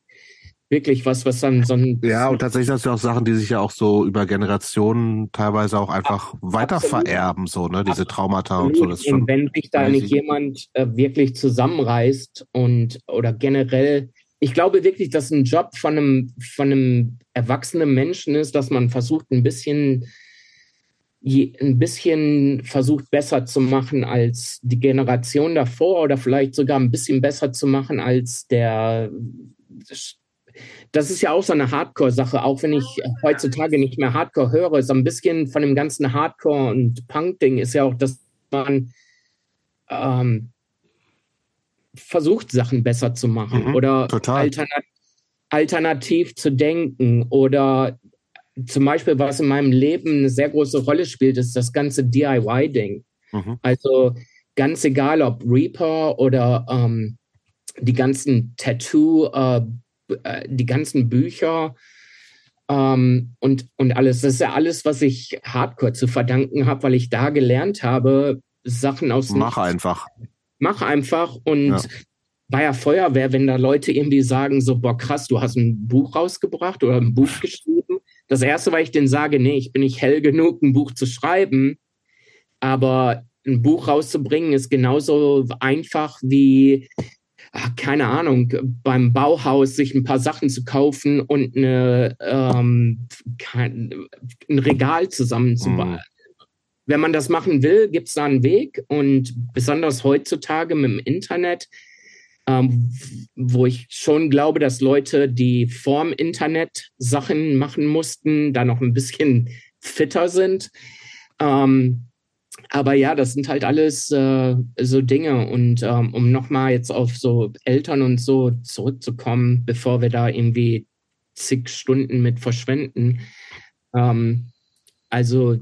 wirklich was, was dann so ein. Ja, und tatsächlich sind es ja auch Sachen, die sich ja auch so über Generationen teilweise auch einfach Absolut. weiter vererben, so, ne, diese Traumata Absolut. und so. Das und wenn sich da nicht jemand äh, wirklich zusammenreißt und oder generell, ich glaube wirklich, dass ein Job von einem, von einem erwachsenen Menschen ist, dass man versucht, ein bisschen ein bisschen versucht besser zu machen als die Generation davor oder vielleicht sogar ein bisschen besser zu machen als der das ist ja auch so eine Hardcore-Sache, auch wenn ich heutzutage nicht mehr Hardcore höre. So ein bisschen von dem ganzen Hardcore- und Punk-Ding ist ja auch, dass man ähm, versucht, Sachen besser zu machen mhm, oder alternat alternativ zu denken oder zum Beispiel, was in meinem Leben eine sehr große Rolle spielt, ist das ganze DIY-Ding. Mhm. Also ganz egal, ob Reaper oder ähm, die ganzen Tattoo- äh, äh, die ganzen Bücher ähm, und, und alles. Das ist ja alles, was ich Hardcore zu verdanken habe, weil ich da gelernt habe, Sachen aus. Mach einfach. Mach einfach und ja. bei der Feuerwehr, wenn da Leute irgendwie sagen, so, boah, krass, du hast ein Buch rausgebracht oder ein Buch geschrieben. Das erste, weil ich denen sage, nee, ich bin nicht hell genug, ein Buch zu schreiben. Aber ein Buch rauszubringen ist genauso einfach wie keine Ahnung, beim Bauhaus sich ein paar Sachen zu kaufen und eine, ähm, kein, ein Regal zusammenzubauen. Mhm. Wenn man das machen will, gibt es da einen Weg und besonders heutzutage mit dem Internet, ähm, wo ich schon glaube, dass Leute, die vorm Internet Sachen machen mussten, da noch ein bisschen fitter sind. Ähm, aber ja, das sind halt alles äh, so Dinge. Und ähm, um nochmal jetzt auf so Eltern und so zurückzukommen, bevor wir da irgendwie zig Stunden mit verschwenden. Ähm, also,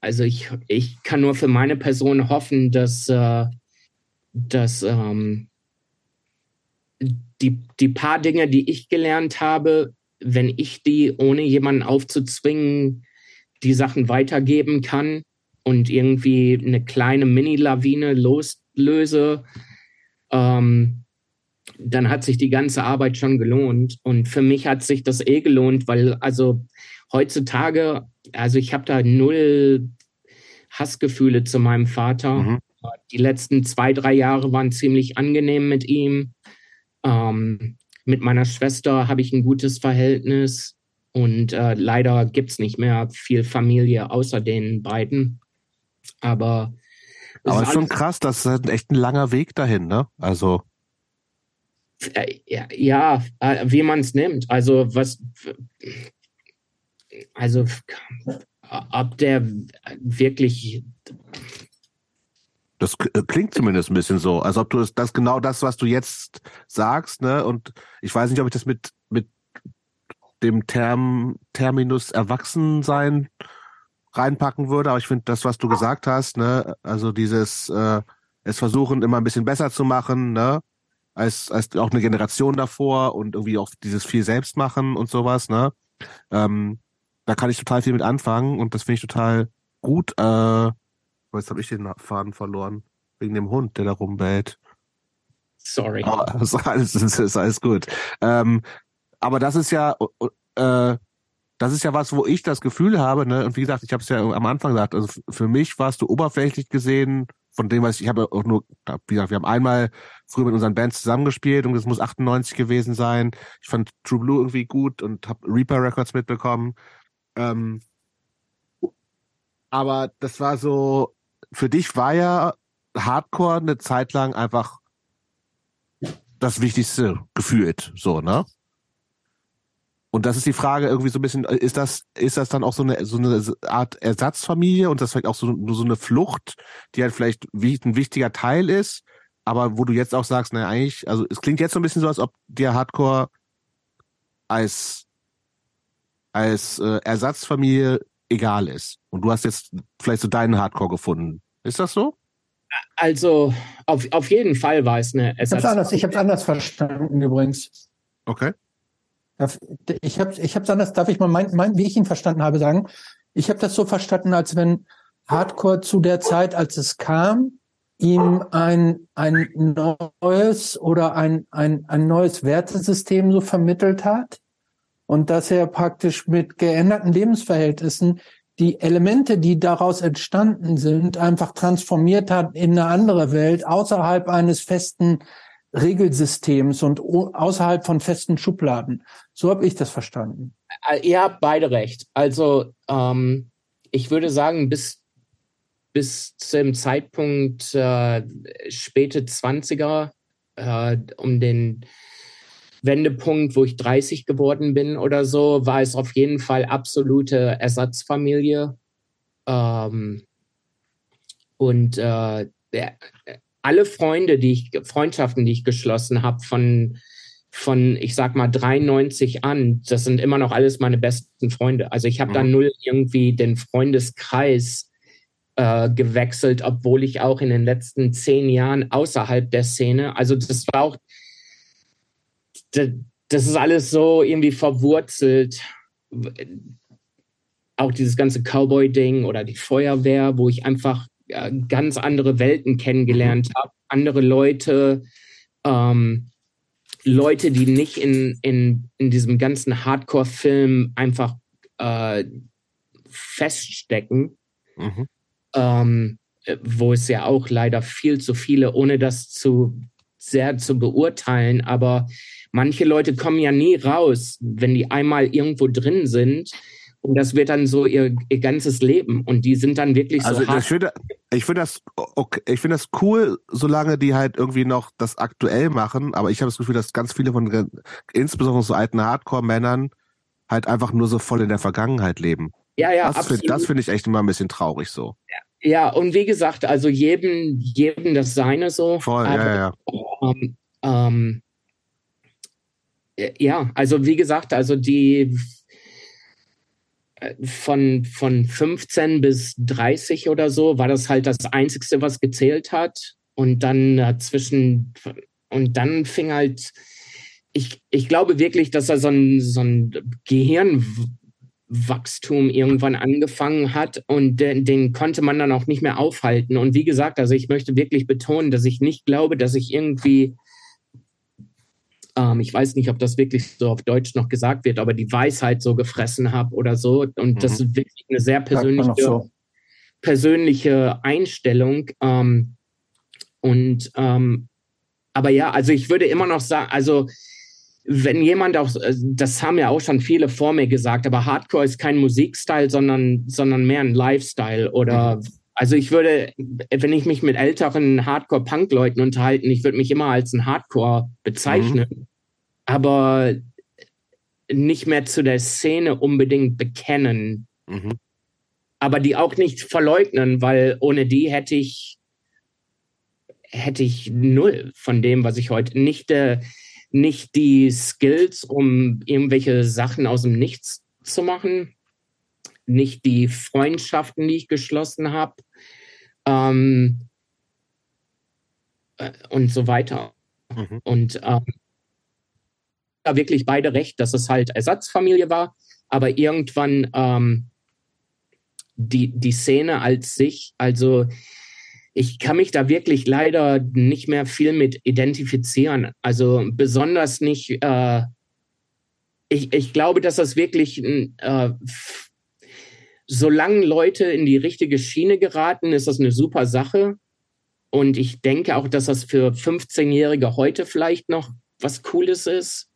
also ich, ich kann nur für meine Person hoffen, dass, äh, dass ähm, die, die paar Dinge, die ich gelernt habe, wenn ich die, ohne jemanden aufzuzwingen, die Sachen weitergeben kann, und irgendwie eine kleine Mini-Lawine loslöse, ähm, dann hat sich die ganze Arbeit schon gelohnt. Und für mich hat sich das eh gelohnt, weil also heutzutage, also ich habe da null Hassgefühle zu meinem Vater. Mhm. Die letzten zwei, drei Jahre waren ziemlich angenehm mit ihm. Ähm, mit meiner Schwester habe ich ein gutes Verhältnis. Und äh, leider gibt es nicht mehr viel Familie außer den beiden. Aber aber ist schon krass, das ist halt echt ein langer Weg dahin, ne? Also äh, ja, äh, wie man es nimmt. Also was, also ob der wirklich. Das äh, klingt zumindest ein bisschen so, als ob du das, das genau das, was du jetzt sagst, ne? Und ich weiß nicht, ob ich das mit mit dem Term, Terminus Erwachsensein reinpacken würde. Aber ich finde das, was du gesagt hast, ne, also dieses äh, es versuchen immer ein bisschen besser zu machen, ne, als, als auch eine Generation davor und irgendwie auch dieses viel selbst machen und sowas, ne. Ähm, da kann ich total viel mit anfangen und das finde ich total gut. Äh, jetzt habe ich den Faden verloren. Wegen dem Hund, der da rumbellt. Sorry. Oh, das ist alles, das ist alles gut. Ähm, aber das ist ja, äh, das ist ja was, wo ich das Gefühl habe, ne? Und wie gesagt, ich habe es ja am Anfang gesagt, also für mich warst du oberflächlich gesehen, von dem, was ich, ich habe auch nur, wie gesagt, wir haben einmal früher mit unseren Bands zusammengespielt und das muss 98 gewesen sein. Ich fand True Blue irgendwie gut und habe Reaper Records mitbekommen. Ähm, aber das war so, für dich war ja Hardcore eine Zeit lang einfach das Wichtigste gefühlt, so, ne? Und das ist die Frage irgendwie so ein bisschen, ist das, ist das dann auch so eine, so eine Art Ersatzfamilie und das vielleicht auch so, nur so eine Flucht, die halt vielleicht wie, ein wichtiger Teil ist, aber wo du jetzt auch sagst, naja, eigentlich, also es klingt jetzt so ein bisschen so, als ob dir Hardcore als, als äh, Ersatzfamilie egal ist. Und du hast jetzt vielleicht so deinen Hardcore gefunden. Ist das so? Also, auf, auf jeden Fall war es eine Ersatzfamilie. Ich habe es anders verstanden übrigens. Okay. Ich habe ich hab's anders, darf ich mal mein, mein, wie ich ihn verstanden habe, sagen? Ich habe das so verstanden, als wenn Hardcore zu der Zeit, als es kam, ihm ein, ein neues oder ein, ein, ein neues Wertesystem so vermittelt hat und dass er praktisch mit geänderten Lebensverhältnissen die Elemente, die daraus entstanden sind, einfach transformiert hat in eine andere Welt außerhalb eines festen Regelsystems und außerhalb von festen Schubladen. So habe ich das verstanden. Äh, ihr habt beide recht. Also ähm, ich würde sagen, bis, bis zum Zeitpunkt äh, späte 20er, äh, um den Wendepunkt, wo ich 30 geworden bin oder so, war es auf jeden Fall absolute Ersatzfamilie. Ähm, und äh, alle Freunde, die ich, Freundschaften, die ich geschlossen habe von, von, ich sag mal, 93 an, das sind immer noch alles meine besten Freunde. Also ich habe mhm. da null irgendwie den Freundeskreis äh, gewechselt, obwohl ich auch in den letzten zehn Jahren außerhalb der Szene, also das war auch, das ist alles so irgendwie verwurzelt. Auch dieses ganze Cowboy-Ding oder die Feuerwehr, wo ich einfach ganz andere Welten kennengelernt mhm. habe, andere Leute, ähm, Leute, die nicht in, in, in diesem ganzen Hardcore-Film einfach äh, feststecken, mhm. ähm, wo es ja auch leider viel zu viele, ohne das zu sehr zu beurteilen, aber manche Leute kommen ja nie raus, wenn die einmal irgendwo drin sind und das wird dann so ihr, ihr ganzes Leben. Und die sind dann wirklich also so hart. Ich finde, ich finde das, okay, ich finde das cool, solange die halt irgendwie noch das aktuell machen. Aber ich habe das Gefühl, dass ganz viele von, insbesondere so alten Hardcore-Männern, halt einfach nur so voll in der Vergangenheit leben. Ja, ja, das absolut. Find, das finde ich echt immer ein bisschen traurig so. Ja, ja, und wie gesagt, also jedem, jedem das Seine so. Voll, aber, ja, ja. Ähm, ähm, ja, also wie gesagt, also die von, von 15 bis 30 oder so war das halt das Einzige, was gezählt hat. Und dann dazwischen, und dann fing halt, ich, ich glaube wirklich, dass er so ein, so ein Gehirnwachstum irgendwann angefangen hat und den, den konnte man dann auch nicht mehr aufhalten. Und wie gesagt, also ich möchte wirklich betonen, dass ich nicht glaube, dass ich irgendwie ähm, ich weiß nicht, ob das wirklich so auf Deutsch noch gesagt wird, aber die Weisheit so gefressen habe oder so. Und mhm. das ist wirklich eine sehr persönliche, so. persönliche Einstellung. Ähm, und ähm, aber ja, also ich würde immer noch sagen, also wenn jemand auch, äh, das haben ja auch schon viele vor mir gesagt, aber Hardcore ist kein Musikstyle, sondern, sondern mehr ein Lifestyle oder mhm. Also ich würde, wenn ich mich mit älteren Hardcore-Punk-Leuten unterhalten, ich würde mich immer als ein Hardcore bezeichnen, mhm. aber nicht mehr zu der Szene unbedingt bekennen. Mhm. Aber die auch nicht verleugnen, weil ohne die hätte ich hätte ich null von dem, was ich heute nicht. Äh, nicht die Skills, um irgendwelche Sachen aus dem Nichts zu machen, nicht die Freundschaften, die ich geschlossen habe ähm, äh, und so weiter. Mhm. Und ähm, da wirklich beide recht, dass es halt Ersatzfamilie war, aber irgendwann ähm, die, die Szene als sich, also ich kann mich da wirklich leider nicht mehr viel mit identifizieren. Also besonders nicht, äh, ich, ich glaube, dass das wirklich, äh, solange Leute in die richtige Schiene geraten, ist das eine super Sache. Und ich denke auch, dass das für 15-Jährige heute vielleicht noch was Cooles ist.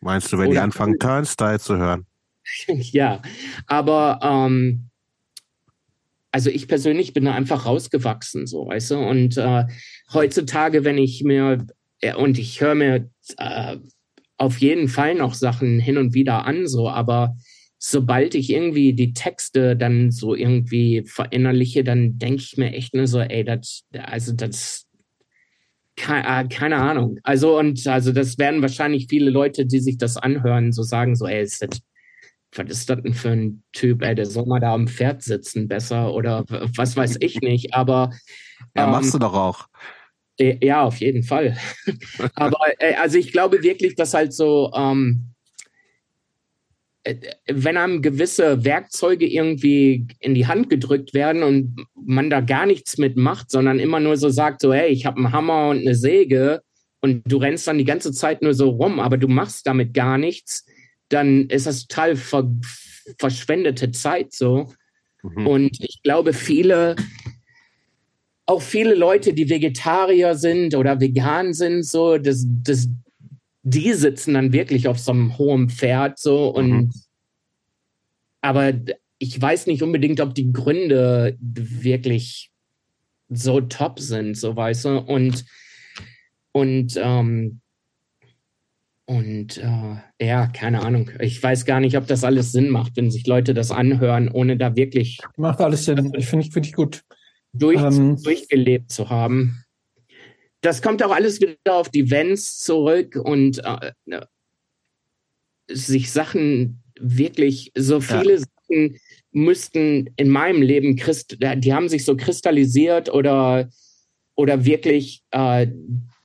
Meinst du, wenn Oder die anfangen, Turnstyle zu hören? ja, aber ähm, also ich persönlich bin da einfach rausgewachsen, so, weißt du? Und äh, heutzutage, wenn ich mir, äh, und ich höre mir äh, auf jeden Fall noch Sachen hin und wieder an, so, aber sobald ich irgendwie die Texte dann so irgendwie verinnerliche, dann denke ich mir echt nur so, ey, das, also das, keine, äh, keine Ahnung. Also, und also das werden wahrscheinlich viele Leute, die sich das anhören, so sagen, so, ey, ist das was ist das denn für ein Typ, ey, der soll mal da am Pferd sitzen besser oder was weiß ich nicht, aber. Ja, ähm, machst du doch auch. Ja, auf jeden Fall. aber äh, also ich glaube wirklich, dass halt so, ähm, äh, wenn einem gewisse Werkzeuge irgendwie in die Hand gedrückt werden und man da gar nichts mitmacht, sondern immer nur so sagt, so, hey, ich habe einen Hammer und eine Säge und du rennst dann die ganze Zeit nur so rum, aber du machst damit gar nichts, dann ist das total ver verschwendete Zeit so. Mhm. Und ich glaube, viele, auch viele Leute, die Vegetarier sind oder vegan sind, so, das, das, die sitzen dann wirklich auf so einem hohen Pferd so und mhm. aber ich weiß nicht unbedingt, ob die Gründe wirklich so top sind, so weißt du. Und, und ähm, und äh, ja, keine Ahnung. Ich weiß gar nicht, ob das alles Sinn macht, wenn sich Leute das anhören, ohne da wirklich. Macht alles Sinn. Ich finde find ich gut. Durch, ähm, durchgelebt zu haben. Das kommt auch alles wieder auf die Vents zurück und äh, sich Sachen wirklich, so viele ja. Sachen müssten in meinem Leben, Christ, die haben sich so kristallisiert oder, oder wirklich äh,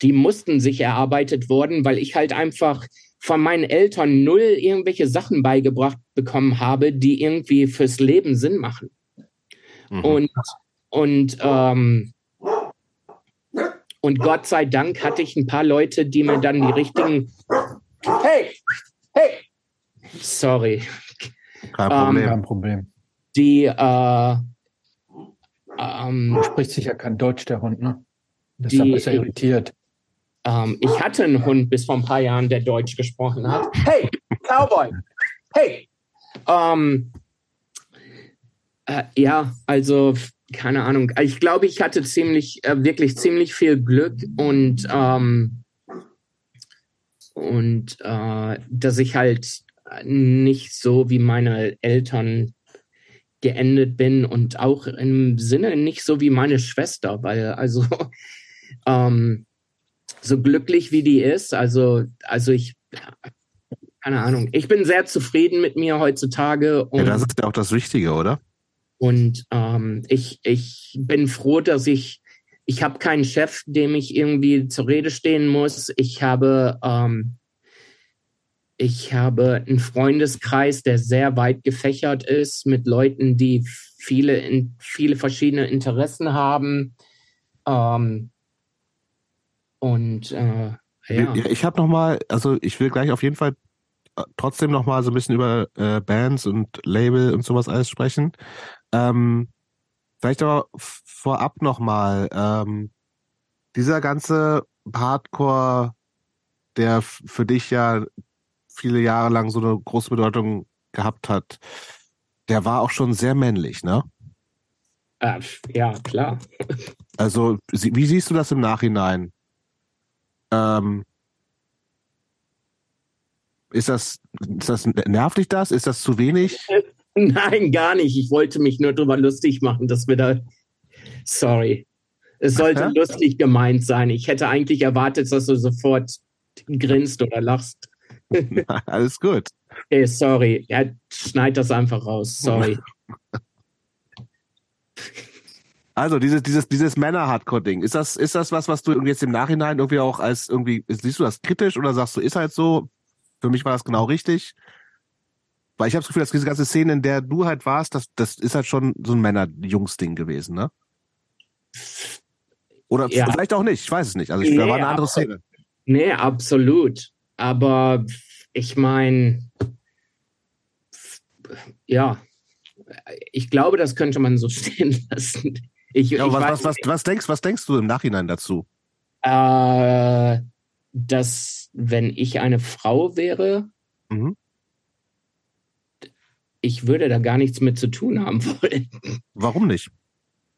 die mussten sich erarbeitet worden, weil ich halt einfach von meinen Eltern null irgendwelche Sachen beigebracht bekommen habe, die irgendwie fürs Leben Sinn machen. Mhm. Und, und, ähm, und Gott sei Dank hatte ich ein paar Leute, die mir dann die richtigen. Hey! Hey! Sorry. Kein Problem. Ähm, Kein Problem. Die, äh, ähm, spricht sicher kein Deutsch, der Hund, ne? Deshalb die, ist er irritiert. Ähm, ich hatte einen Hund bis vor ein paar Jahren, der Deutsch gesprochen hat. Hey, Cowboy! Hey! Ähm, äh, ja, also keine Ahnung. Ich glaube, ich hatte ziemlich, äh, wirklich ziemlich viel Glück und ähm, und äh, dass ich halt nicht so wie meine Eltern geendet bin und auch im Sinne nicht so wie meine Schwester, weil also ähm, so glücklich wie die ist. Also, also ich, keine Ahnung. Ich bin sehr zufrieden mit mir heutzutage. Ja, das ist ja auch das Wichtige, oder? Und ähm, ich, ich bin froh, dass ich, ich habe keinen Chef, dem ich irgendwie zur Rede stehen muss. Ich habe, ähm, ich habe einen Freundeskreis, der sehr weit gefächert ist, mit Leuten, die viele, viele verschiedene Interessen haben. Ähm, und äh, ja. ja. Ich habe noch mal, also ich will gleich auf jeden Fall äh, trotzdem noch mal so ein bisschen über äh, Bands und Label und sowas alles sprechen. Ähm, vielleicht aber vorab noch mal ähm, dieser ganze Hardcore, der für dich ja viele Jahre lang so eine große Bedeutung gehabt hat, der war auch schon sehr männlich, ne? Äh, ja, klar. Also, wie siehst du das im Nachhinein? Ähm, ist das, ist das, nervt dich das? Ist das zu wenig? Nein, gar nicht. Ich wollte mich nur drüber lustig machen, dass wir da, sorry. Es sollte Aha. lustig gemeint sein. Ich hätte eigentlich erwartet, dass du sofort grinst oder lachst. Alles gut. Hey, sorry. Ja, schneid das einfach raus. Sorry. Also dieses, dieses, dieses Männer-Hardcore-Ding, ist das, ist das was, was du jetzt im Nachhinein irgendwie auch als irgendwie, siehst du das kritisch oder sagst du, ist halt so, für mich war das genau richtig? Weil ich habe das Gefühl, dass diese ganze Szene, in der du halt warst, das, das ist halt schon so ein Männer-Jungs-Ding gewesen, ne? Oder ja. vielleicht auch nicht, ich weiß es nicht. Also ich, nee, da war eine andere Szene. Nee, absolut. Aber ich meine, ja, ich glaube, das könnte man so stehen lassen. Ich, ja, ich was, was, was, was, denkst, was denkst du im Nachhinein dazu? Äh, dass, wenn ich eine Frau wäre, mhm. Ich würde da gar nichts mit zu tun haben wollen. Warum nicht?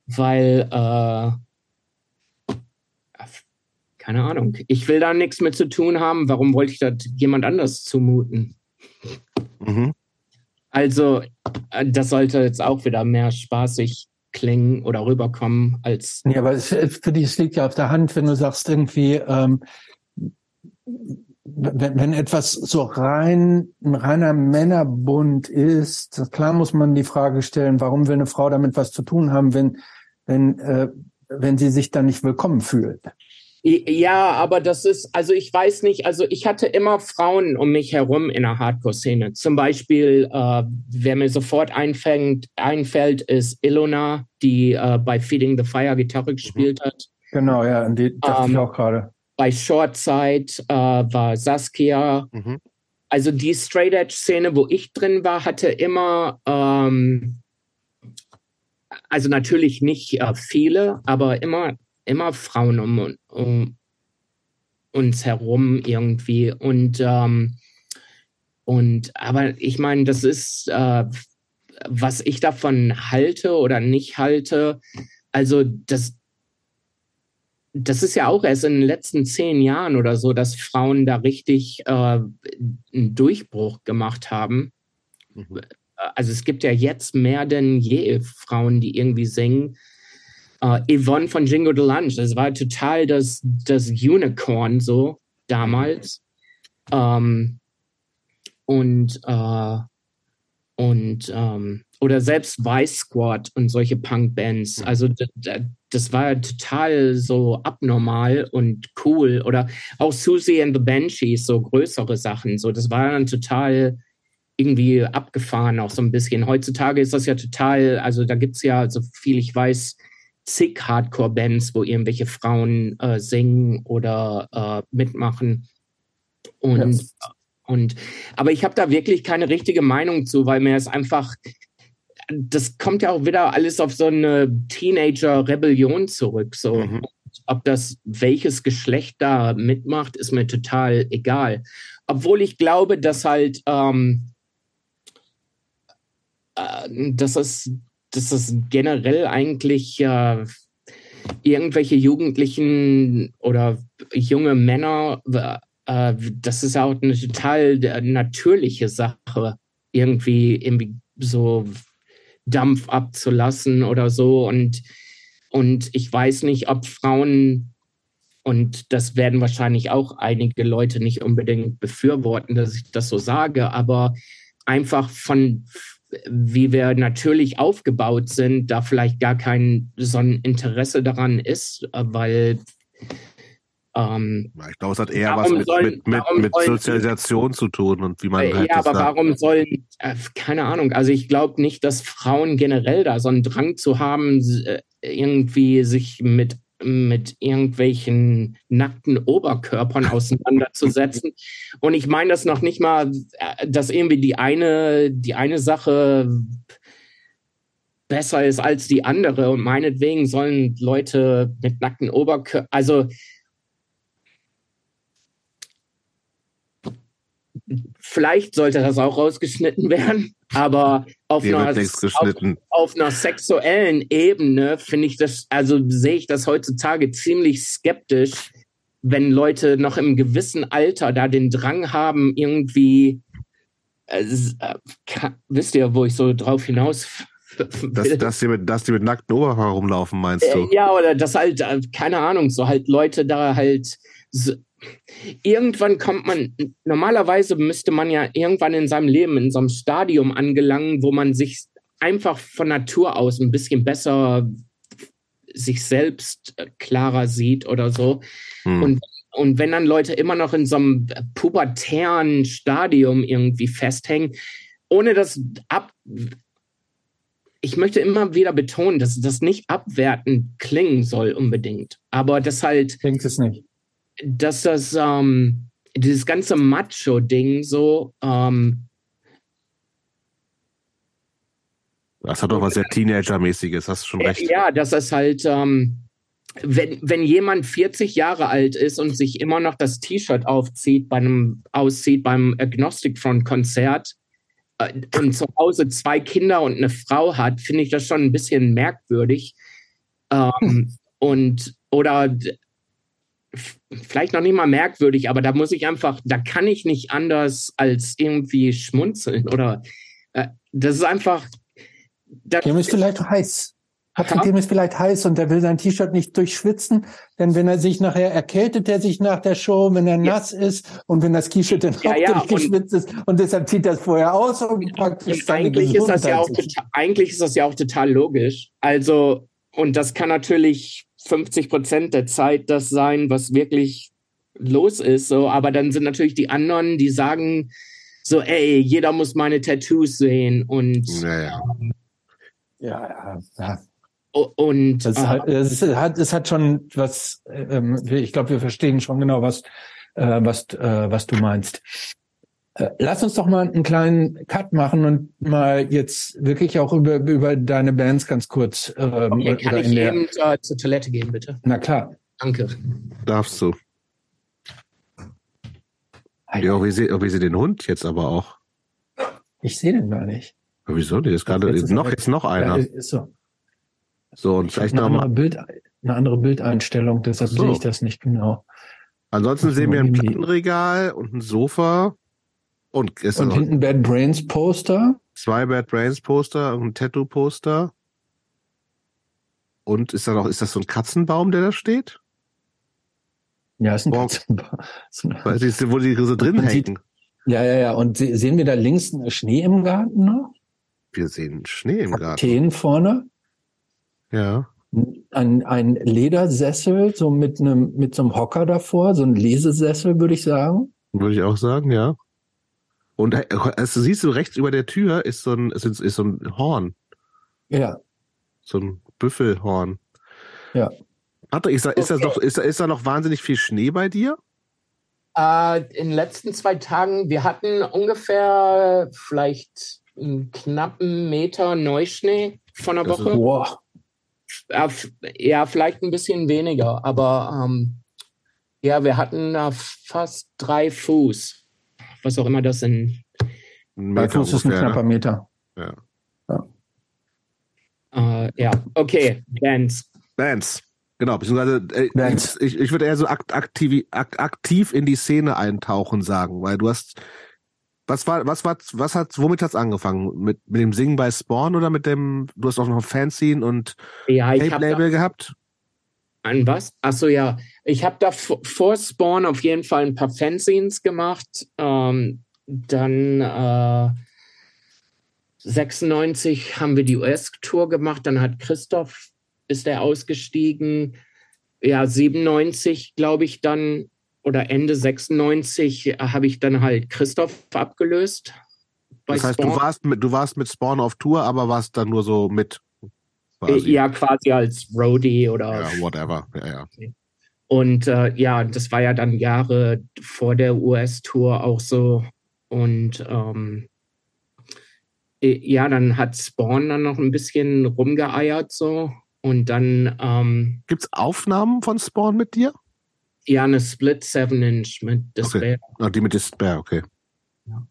Weil, äh, keine Ahnung, ich will da nichts mit zu tun haben. Warum wollte ich das jemand anders zumuten? Mhm. Also, äh, das sollte jetzt auch wieder mehr spaßig klingen oder rüberkommen als. Ja, aber es, für dich liegt ja auf der Hand, wenn du sagst irgendwie, ähm, wenn, wenn etwas so rein ein reiner Männerbund ist, klar muss man die Frage stellen, warum will eine Frau damit was zu tun haben, wenn wenn äh, wenn sie sich dann nicht willkommen fühlt. Ja, aber das ist, also ich weiß nicht, also ich hatte immer Frauen um mich herum in der Hardcore-Szene. Zum Beispiel, äh, wer mir sofort einfängt, einfällt, ist Ilona, die äh, bei Feeding the Fire Gitarre mhm. gespielt hat. Genau, ja, die dachte ähm, ich auch gerade. Bei Shortside äh, war Saskia. Mhm. Also die Straight Edge-Szene, wo ich drin war, hatte immer, ähm, also natürlich nicht äh, viele, aber immer immer Frauen um, um uns herum irgendwie. Und, ähm, und aber ich meine, das ist, äh, was ich davon halte oder nicht halte. Also das, das ist ja auch erst in den letzten zehn Jahren oder so, dass Frauen da richtig äh, einen Durchbruch gemacht haben. Mhm. Also es gibt ja jetzt mehr denn je Frauen, die irgendwie singen uh, Yvonne von Jingo de Lunch, das war total das, das Unicorn so damals. Um, und uh, und ähm, oder selbst Vice Squad und solche Punk-Bands. Mhm. Also das war total so abnormal und cool. Oder auch Susie and the Banshees, so größere Sachen. So, das war dann total irgendwie abgefahren, auch so ein bisschen. Heutzutage ist das ja total, also da gibt es ja, so viel ich weiß, zig Hardcore-Bands, wo irgendwelche Frauen äh, singen oder äh, mitmachen. Und, yes. und aber ich habe da wirklich keine richtige Meinung zu, weil mir es einfach, das kommt ja auch wieder alles auf so eine Teenager-Rebellion zurück. So. Mhm. Ob das welches Geschlecht da mitmacht, ist mir total egal. Obwohl ich glaube, dass halt ähm, äh, dass es dass das generell eigentlich äh, irgendwelche Jugendlichen oder junge Männer, äh, das ist auch eine total natürliche Sache, irgendwie, irgendwie so Dampf abzulassen oder so. Und, und ich weiß nicht, ob Frauen, und das werden wahrscheinlich auch einige Leute nicht unbedingt befürworten, dass ich das so sage, aber einfach von wie wir natürlich aufgebaut sind, da vielleicht gar kein so ein Interesse daran ist, äh, weil ähm, ich glaube, es hat eher was mit, sollen, mit, mit, mit Sozialisation zu tun und wie man äh, halt. Ja, aber warum sollen, äh, keine Ahnung, also ich glaube nicht, dass Frauen generell da so einen Drang zu haben, äh, irgendwie sich mit mit irgendwelchen nackten Oberkörpern auseinanderzusetzen. Und ich meine das noch nicht mal, äh, dass irgendwie die eine, die eine Sache besser ist als die andere. Und meinetwegen sollen Leute mit nackten Oberkörpern, also vielleicht sollte das auch rausgeschnitten werden, aber auf, einer, auf, auf einer, sexuellen Ebene finde ich das, also sehe ich das heutzutage ziemlich skeptisch, wenn Leute noch im gewissen Alter da den Drang haben, irgendwie, äh, kann, wisst ihr, wo ich so drauf hinaus dass, dass, die mit, dass die mit nackten Oberkörper rumlaufen, meinst du? Äh, ja, oder dass halt, äh, keine Ahnung, so halt Leute da halt, irgendwann kommt man, normalerweise müsste man ja irgendwann in seinem Leben in so einem Stadium angelangen, wo man sich einfach von Natur aus ein bisschen besser sich selbst äh, klarer sieht oder so. Hm. Und, und wenn dann Leute immer noch in so einem pubertären Stadium irgendwie festhängen, ohne das ab. Ich möchte immer wieder betonen, dass das nicht abwertend klingen soll unbedingt, aber das halt. Klingt es nicht. Dass das ähm, dieses ganze Macho-Ding so ähm, Das hat doch was sehr Teenager-mäßiges, hast du schon recht. Ja, das ist halt, ähm, wenn, wenn jemand 40 Jahre alt ist und sich immer noch das T-Shirt aufzieht, bei einem, auszieht beim Agnostic Front Konzert äh, und zu Hause zwei Kinder und eine Frau hat, finde ich das schon ein bisschen merkwürdig. Ähm, und, oder vielleicht noch nicht mal merkwürdig, aber da muss ich einfach, da kann ich nicht anders als irgendwie schmunzeln oder äh, das ist einfach, dem ist vielleicht heiß. Patrick, dem ist vielleicht heiß und der will sein T-Shirt nicht durchschwitzen, denn wenn er sich nachher erkältet er sich nach der Show, wenn er nass ja. ist und wenn das T-Shirt dann ja, auch ja, durchgeschwitzt ist und deshalb zieht er es vorher aus und packt es eigentlich ist das ja auch total, eigentlich ist das ja auch total logisch. Also und das kann natürlich 50 Prozent der Zeit das sein, was wirklich los ist. So, aber dann sind natürlich die anderen, die sagen so, ey, jeder muss meine Tattoos sehen und naja. ähm, ja, ja, ja. Und das äh, hat, es, hat, es hat schon was, ähm, ich glaube, wir verstehen schon genau, was, äh, was, äh, was du meinst. Äh, lass uns doch mal einen kleinen Cut machen und mal jetzt wirklich auch über, über deine Bands ganz kurz. Ähm, okay, kann ich eben der... zur Toilette gehen, bitte? Na klar. Danke. Darfst du. Ja, wie sie, wie sie den Hund jetzt aber auch. Ich sehe den gar nicht. Aber wieso? Die ist gerade jetzt noch, jetzt noch einer. Ja, ist so. So, und ich vielleicht noch mal. Bild, eine andere Bildeinstellung, deshalb so. sehe ich das nicht genau. Ansonsten sehen wir ein Plattenregal und ein Sofa. Und, ist und hinten Bad Brains Poster. Zwei Bad Brains Poster und ein Tattoo Poster. Und ist da noch, ist das so ein Katzenbaum, der da steht? Ja, ist ein Katzenbaum. Weißt du, wo die so drin hängen? Ja, ja, ja. Und sehen wir da links Schnee im Garten noch? Wir sehen Schnee im Garten. Kakteen vorne. Ja. Ein, ein Ledersessel, so mit einem, mit so einem Hocker davor, so ein Lesesessel, würde ich sagen. Würde ich auch sagen, ja. Und also siehst du, rechts über der Tür ist so ein, ist, ist so ein Horn. Ja. So ein Büffelhorn. Ja. Patrick, ist da, ist, okay. das noch, ist, da, ist da noch wahnsinnig viel Schnee bei dir? Äh, in den letzten zwei Tagen, wir hatten ungefähr vielleicht einen knappen Meter Neuschnee von der Woche. Boah. Ja, vielleicht ein bisschen weniger, aber ähm, ja, wir hatten da fast drei Fuß. Was auch immer das sind. Drei Fuß ist ein knapper Meter. Ja. Ja, uh, ja. okay, Bands. Bands. Genau, beziehungsweise äh, ich, ich würde eher so aktiv, aktiv in die Szene eintauchen sagen, weil du hast was war, was war, was hat, womit hat's angefangen? Mit, mit dem Singen bei Spawn oder mit dem, du hast auch noch ein Fanzine und ja, Tape-Label gehabt? Ein was? Achso, ja. Ich habe da vor Spawn auf jeden Fall ein paar Fanzines gemacht. Ähm, dann äh, 96 haben wir die US-Tour gemacht. Dann hat Christoph, ist er ausgestiegen. Ja, 97, glaube ich, dann oder Ende 96 habe ich dann halt Christoph abgelöst. das heißt, du warst, mit, du warst mit Spawn auf Tour, aber warst dann nur so mit. Quasi. Ja, quasi als Roadie oder. Ja, whatever. Ja, ja. Und äh, ja, das war ja dann Jahre vor der US-Tour auch so. Und ähm, ja, dann hat Spawn dann noch ein bisschen rumgeeiert so. Und dann. Ähm, Gibt es Aufnahmen von Spawn mit dir? Ja, eine Split 7-Inch mit Despair. Okay. Ah, die mit Despair, okay. Ja.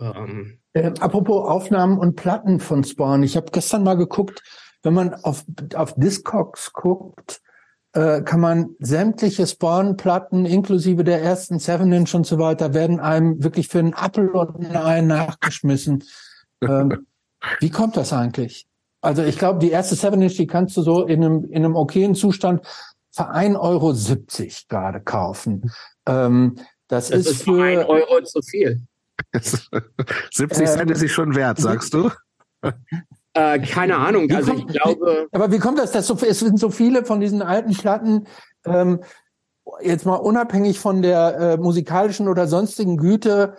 Ähm, äh, apropos Aufnahmen und Platten von Spawn. Ich habe gestern mal geguckt, wenn man auf, auf Discogs guckt, äh, kann man sämtliche Spawn-Platten inklusive der ersten 7-Inch und so weiter, werden einem wirklich für einen Apfel und ein Ei nachgeschmissen. ähm, wie kommt das eigentlich? Also ich glaube, die erste 7-Inch, die kannst du so in einem, in einem okayen Zustand für 1,70 Euro gerade kaufen. Ähm, das, das, ist, ist für 1 Euro zu viel. 70 Cent ähm, ist sich schon wert, sagst du? Äh, keine Ahnung. Wie also kommt, ich glaube. Aber wie kommt das? Dass so, es sind so viele von diesen alten Platten. Ähm, jetzt mal unabhängig von der äh, musikalischen oder sonstigen Güte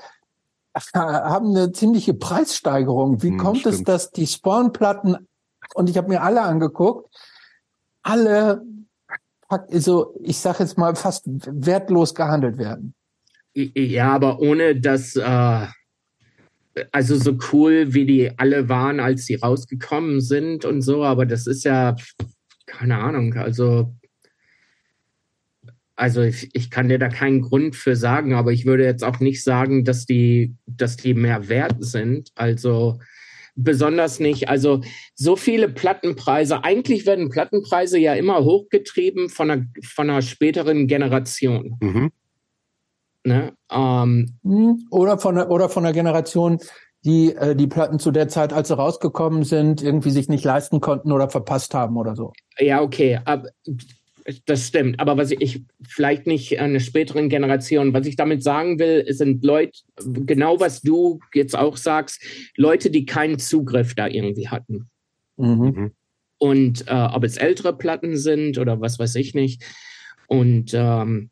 haben eine ziemliche Preissteigerung. Wie hm, kommt stimmt. es, dass die Spawn-Platten und ich habe mir alle angeguckt, alle so, ich sage jetzt mal fast wertlos gehandelt werden? Ja, aber ohne dass äh, also so cool, wie die alle waren, als sie rausgekommen sind und so, aber das ist ja, keine Ahnung, also, also ich, ich kann dir da keinen Grund für sagen, aber ich würde jetzt auch nicht sagen, dass die, dass die mehr wert sind. Also besonders nicht. Also so viele Plattenpreise, eigentlich werden Plattenpreise ja immer hochgetrieben von einer, von einer späteren Generation. Mhm. Ne? Ähm, hm, oder von oder von der Generation, die äh, die Platten zu der Zeit, als sie rausgekommen sind, irgendwie sich nicht leisten konnten oder verpasst haben oder so. Ja, okay, aber das stimmt. Aber was ich, ich vielleicht nicht einer späteren Generation, was ich damit sagen will, sind Leute, genau was du jetzt auch sagst, Leute, die keinen Zugriff da irgendwie hatten. Mhm. mhm. Und äh, ob es ältere Platten sind oder was weiß ich nicht. Und ähm,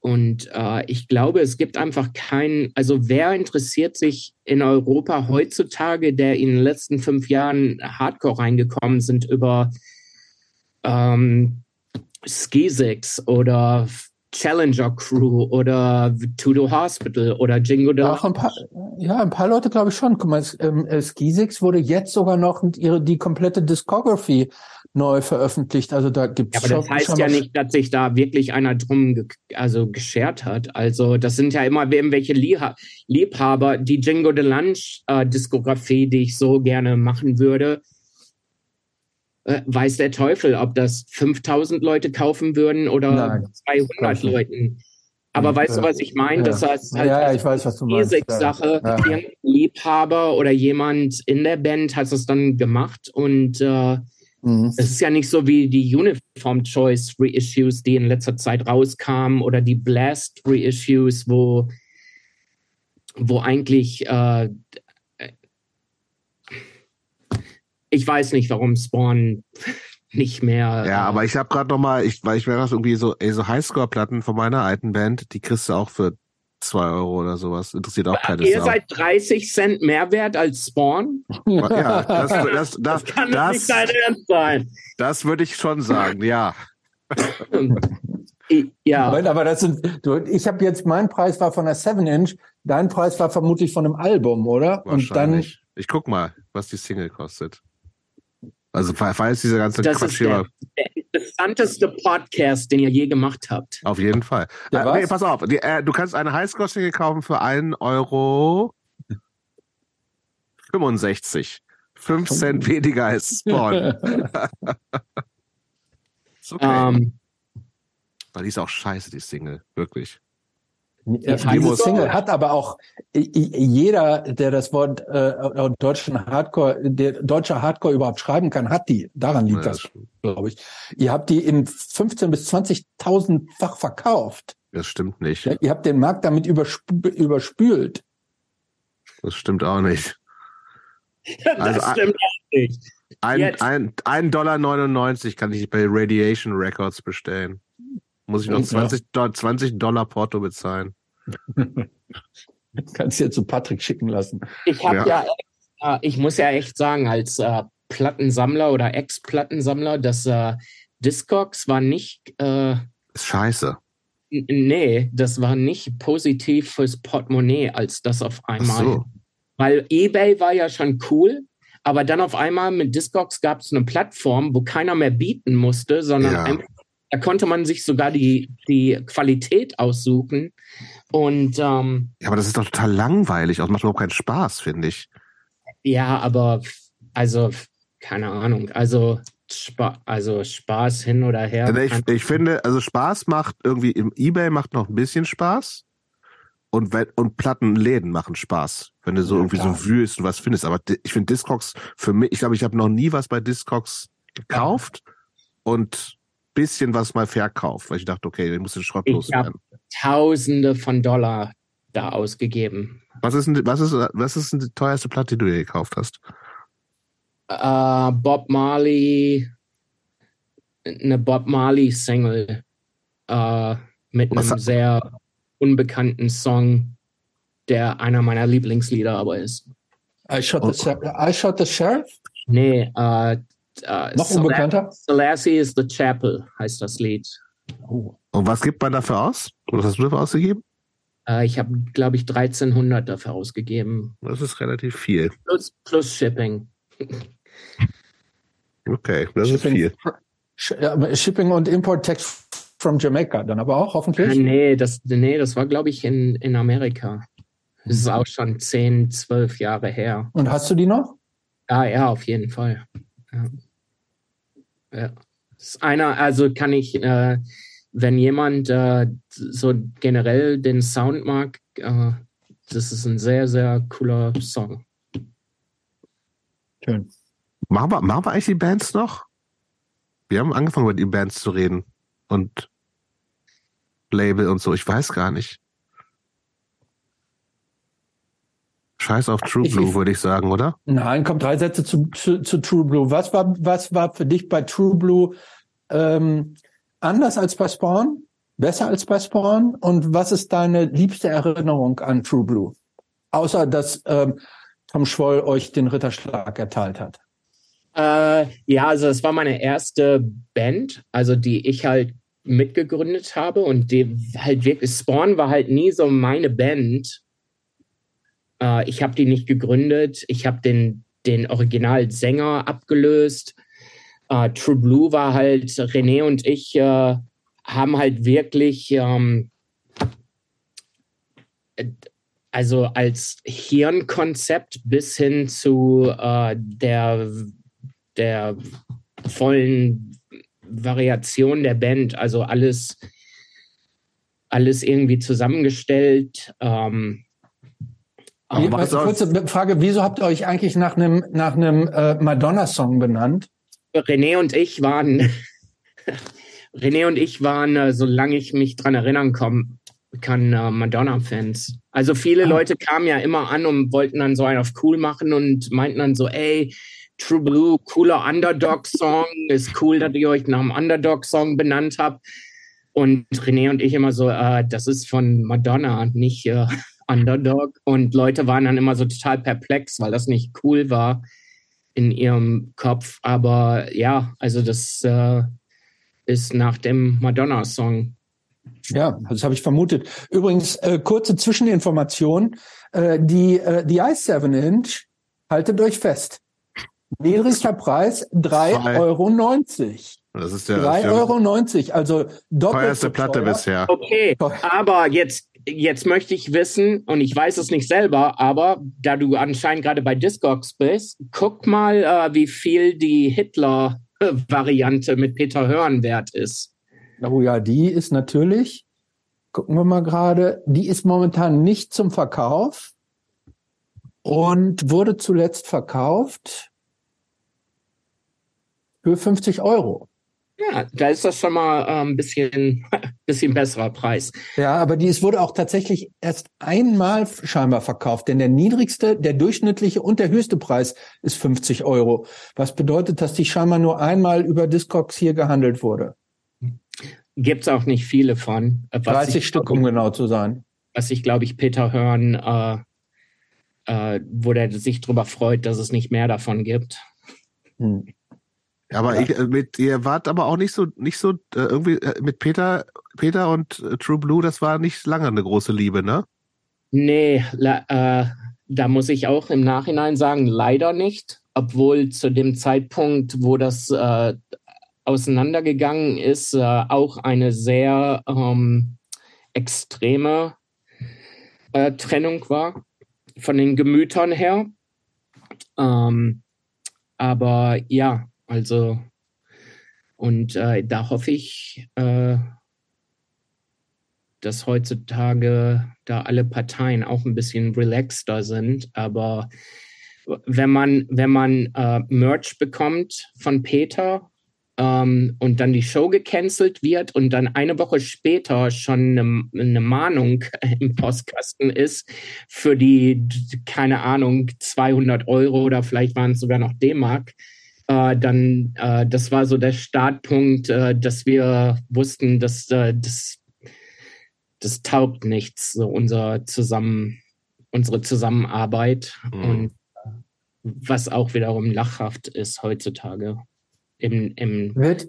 und äh, ich glaube, es gibt einfach keinen, also wer interessiert sich in Europa heutzutage, der in den letzten fünf Jahren Hardcore reingekommen sind über ähm, Skisix oder Challenger Crew oder Tudo Hospital oder Jingo Auch ein paar, Ja, ein paar Leute glaube ich schon. Guck mal, ähm, Skisix wurde jetzt sogar noch ihre, die komplette Discography neu veröffentlicht. Also da gibt's ja, aber das heißt ja nicht, dass sich da wirklich einer drum ge also geschert hat. Also das sind ja immer irgendwelche Liebhaber. Die Jingo de Lunch äh, Diskografie, die ich so gerne machen würde, äh, weiß der Teufel, ob das 5000 Leute kaufen würden oder Nein, 200 Leuten. Aber weißt du, was ich meine? Ja. Das heißt halt ja, ja, ich weiß, was du meinst. Sache. Ja. Liebhaber oder jemand in der Band hat es dann gemacht und äh, Mhm. Es ist ja nicht so wie die Uniform Choice Reissues, die in letzter Zeit rauskamen, oder die Blast Reissues, wo, wo eigentlich äh, ich weiß nicht, warum Spawn nicht mehr. Ja, äh, aber ich habe gerade noch mal, ich, weil ich mir das irgendwie so, ey, so Highscore-Platten von meiner alten Band, die kriegst du auch für zwei Euro oder sowas. Interessiert auch keine Ihr seid 30 Cent mehr wert als Spawn? Ja, das, das, das, das kann das, nicht dein Ernst sein. Das würde ich schon sagen, ja. ja. aber das sind, du, ich habe jetzt, mein Preis war von der 7-Inch, dein Preis war vermutlich von einem Album, oder? Und dann. Ich guck mal, was die Single kostet. Also falls dieser ganze das Quatsch ist der, der interessanteste Podcast, den ihr je gemacht habt. Auf jeden Fall. Ja, äh, nee, pass auf, die, äh, du kannst eine Highscore-Single kaufen für 1 Euro 65. 5 Cent weniger als Spawn. ist okay. Um, ähm. Weil die ist auch scheiße, die Single. Wirklich. Ja, diese Single hat aber auch jeder, der das Wort äh, deutschen Hardcore, der deutsche Hardcore überhaupt schreiben kann, hat die. Daran liegt ja, das, glaube ich. Ihr habt die in 15 bis 20.000-fach verkauft. Das stimmt nicht. Ja, ihr habt den Markt damit übersp überspült. Das stimmt auch nicht. das also, stimmt auch nicht. Ein, ein, ein Dollar 99 kann ich bei Radiation Records bestellen. Muss ich noch 20, ja. 20 Dollar Porto bezahlen. Kannst du ja zu Patrick schicken lassen. Ich habe ja. ja, ich muss ja echt sagen, als äh, Plattensammler oder Ex-Plattensammler, dass äh, Discogs war nicht. Äh, ist scheiße. Nee, das war nicht positiv fürs Portemonnaie, als das auf einmal. So. Weil eBay war ja schon cool, aber dann auf einmal mit Discogs gab es eine Plattform, wo keiner mehr bieten musste, sondern ja. einfach da konnte man sich sogar die, die Qualität aussuchen. Und ähm, ja, aber das ist doch total langweilig. Das macht überhaupt keinen Spaß, finde ich. Ja, aber also keine Ahnung. Also Spa also Spaß hin oder her. Also ich, ich finde, also Spaß macht irgendwie im eBay macht noch ein bisschen Spaß. Und, und Plattenläden machen Spaß, wenn du so ja, irgendwie klar. so wühlst und was findest. Aber ich finde Discogs für mich, ich glaube, ich habe noch nie was bei Discogs gekauft. Ja. Und bisschen was mal verkauft, weil ich dachte, okay, ich muss den Schrott Ich loswerden. Tausende von Dollar da ausgegeben. Was ist, denn, was, ist, was ist denn die teuerste Platte, die du dir gekauft hast? Äh, Bob Marley, eine Bob Marley Single äh, mit Was einem hat- sehr unbekannten Song, der einer meiner Lieblingslieder aber ist. I shot Oh. the, Sheriff- I shot the sheriff. Nee, äh, äh, Noch unbekannter. Selassie is the Chapel heißt das Lied. Oh. Und was gibt man dafür aus? Was hast du dafür ausgegeben? Äh, ich habe, glaube ich, 1300 dafür ausgegeben. Das ist relativ viel. Plus, plus Shipping. Okay, das ist viel. Ja, Shipping und Import Tax from Jamaica dann aber auch hoffentlich. Nee, das, nee, das war, glaube ich, in, in Amerika. Das ist auch schon 10, 12 Jahre her. Und hast du die noch? Ja, ja, auf jeden Fall. Ja. ja. Das ist einer, also kann ich, äh, wenn jemand äh, so generell den Sound mag, äh, das ist ein sehr, sehr cooler Song. Schön. Machen wir, machen wir eigentlich die Bands noch? Wir haben angefangen, über die Bands zu reden. Und Label und so. Ich weiß gar nicht. Scheiß auf True Blue, ich- würde ich sagen, oder? Nein, kommt drei Sätze zu, zu, zu True Blue. Was war, was war für dich bei True Blue ähm, anders als bei Spawn? Besser als bei Spawn? Und was ist deine liebste Erinnerung an True Blue? Außer, dass ähm, Tom Schwoll euch den Ritterschlag erteilt hat. Äh, ja, also das war meine erste Band, also die ich halt mitgegründet habe und die halt wirklich, Spawn war halt nie so meine Band. Äh, ich habe die nicht gegründet, ich habe den, den Originalsänger abgelöst. Äh, True Blue war halt, René und ich äh, haben halt wirklich, ähm, äh, also als Hirnkonzept bis hin zu äh, der der vollen Variation der Band, also alles, alles irgendwie zusammengestellt. Ähm, Wie, Aber was kurze Frage, wieso habt ihr euch eigentlich nach einem nach einem äh, Madonna-Song benannt? René und ich waren, René und ich waren, äh, solange ich mich dran erinnern komm, kann, äh, Madonna-Fans. Also viele Ah. Leute kamen ja immer an und wollten dann so einen auf cool machen und meinten dann so, ey, True Blue, cooler Underdog-Song, ist cool, dass ihr euch nach einem Underdog-Song benannt habt. Und René und ich immer so, äh, das ist von Madonna, nicht äh, Underdog. Und Leute waren dann immer so total perplex, weil das nicht cool war in ihrem Kopf. Aber ja, also das äh, ist nach dem Madonna-Song. Ja, das habe ich vermutet. Übrigens, äh, kurze Zwischeninformation. Äh, die, äh, die Ice 7 Inch, haltet euch fest. Niedrigster Preis Zwei. 3,90 Euro. Das ist der, 3,90 der Euro, also doppelt teuerste so Platte bisher. Okay, aber jetzt, jetzt möchte ich wissen, und ich weiß es nicht selber, aber da du anscheinend gerade bei Discogs bist, guck mal, äh, wie viel die Hitler-Variante mit Peter Hörn wert ist. Oh ja, die ist natürlich, gucken wir mal gerade, die ist momentan nicht zum Verkauf und wurde zuletzt verkauft für 50 Euro. Ja, da ist das schon mal äh, ein bisschen, bisschen besserer Preis. Ja, aber die es wurde auch tatsächlich erst einmal scheinbar verkauft, denn der niedrigste, der durchschnittliche und der höchste Preis ist 50 Euro. Was bedeutet, dass die scheinbar nur einmal über Discogs hier gehandelt wurde. Gibt es auch nicht viele von. äh, was 30 ich, Stück, um genau zu sein. Was ich, glaube ich, Peter Hörn, äh, äh, wo der sich drüber freut, dass es nicht mehr davon gibt. Hm. Aber Ja. ich, äh, mit, ihr wart aber auch nicht so, nicht so, äh, irgendwie äh, mit Peter, Peter und True Blue, das war nicht lange eine große Liebe, ne? Nee, la, äh, da muss ich auch im Nachhinein sagen, leider nicht. Obwohl zu dem Zeitpunkt, wo das äh, auseinandergegangen ist, äh, auch eine sehr ähm, extreme äh, Trennung war von den Gemütern her. Ähm, aber ja, also und äh, da hoffe ich, äh, dass heutzutage da alle Parteien auch ein bisschen relaxter sind. Aber wenn man, wenn man äh, Merch bekommt von Peter, ähm, und dann die Show gecancelt wird und dann eine Woche später schon eine, eine Mahnung im Postkasten ist für die, keine Ahnung, 200 Euro oder vielleicht waren es sogar noch D-Mark, äh, dann, äh, das war so der Startpunkt, äh, dass wir wussten, dass äh, das, das taugt nichts, so unser Zusammen, unsere Zusammenarbeit mhm. und äh, was auch wiederum lachhaft ist heutzutage. Im, im wird,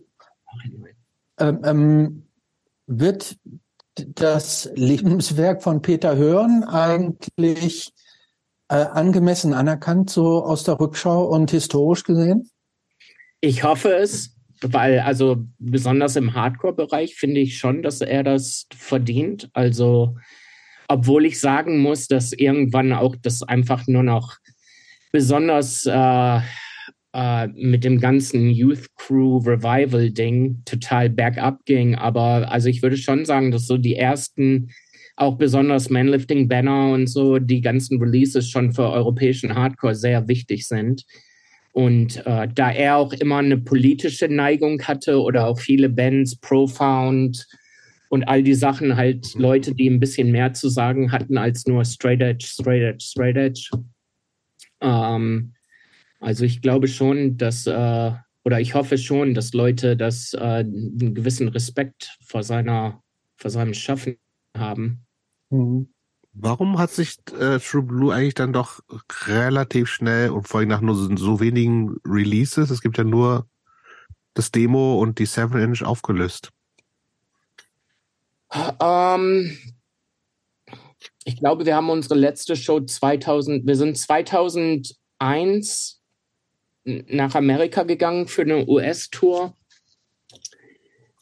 ähm, ähm, wird das Lebenswerk von Peter Hörn eigentlich äh, angemessen anerkannt, so aus der Rückschau und historisch gesehen? Ich hoffe es, weil also besonders im Hardcore-Bereich finde ich schon, dass er das verdient. Also obwohl ich sagen muss, dass irgendwann auch das einfach nur noch besonders äh, äh, mit dem ganzen Youth Crew Revival Ding total bergab ging. Aber also ich würde schon sagen, dass so die ersten, auch besonders Manlifting Banner und so, die ganzen Releases schon für europäischen Hardcore sehr wichtig sind. Und äh, da er auch immer eine politische Neigung hatte oder auch viele Bands, Profound und all die Sachen halt mhm. Leute, die ein bisschen mehr zu sagen hatten als nur Straight Edge, Straight Edge, Straight Edge. Ähm, also ich glaube schon, dass äh, oder ich hoffe schon, dass Leute das äh, einen gewissen Respekt vor seiner vor seinem Schaffen haben. Mhm. Warum hat sich äh, True Blue eigentlich dann doch relativ schnell und vor allem nach nur so, so wenigen Releases, es gibt ja nur das Demo und die 7-Inch aufgelöst? Ähm, ich glaube, wir haben unsere letzte Show 2000, wir sind 2001 nach Amerika gegangen für eine US-Tour.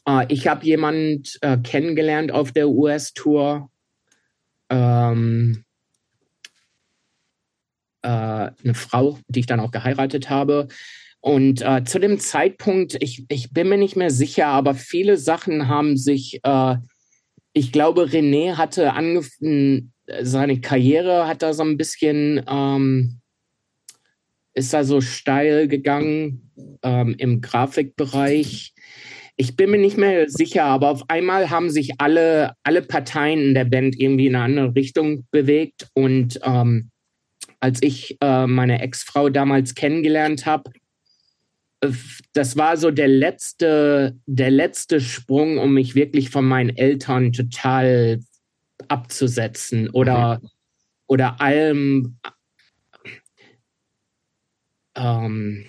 Äh, ich habe jemanden äh, kennengelernt auf der US-Tour, ähm, äh, eine Frau, die ich dann auch geheiratet habe. Und äh, zu dem Zeitpunkt, ich, ich bin mir nicht mehr sicher, aber viele Sachen haben sich, äh, ich glaube, René hatte angefangen, seine Karriere hat da so ein bisschen, ähm, ist da so steil gegangen ähm, im Grafikbereich ich bin mir nicht mehr sicher, aber auf einmal haben sich alle, alle Parteien in der Band irgendwie in eine andere Richtung bewegt. Und ähm, als ich äh, meine Ex-Frau damals kennengelernt habe, äh, das war so der letzte, der letzte Sprung, um mich wirklich von meinen Eltern total abzusetzen oder, mhm. oder allem ähm,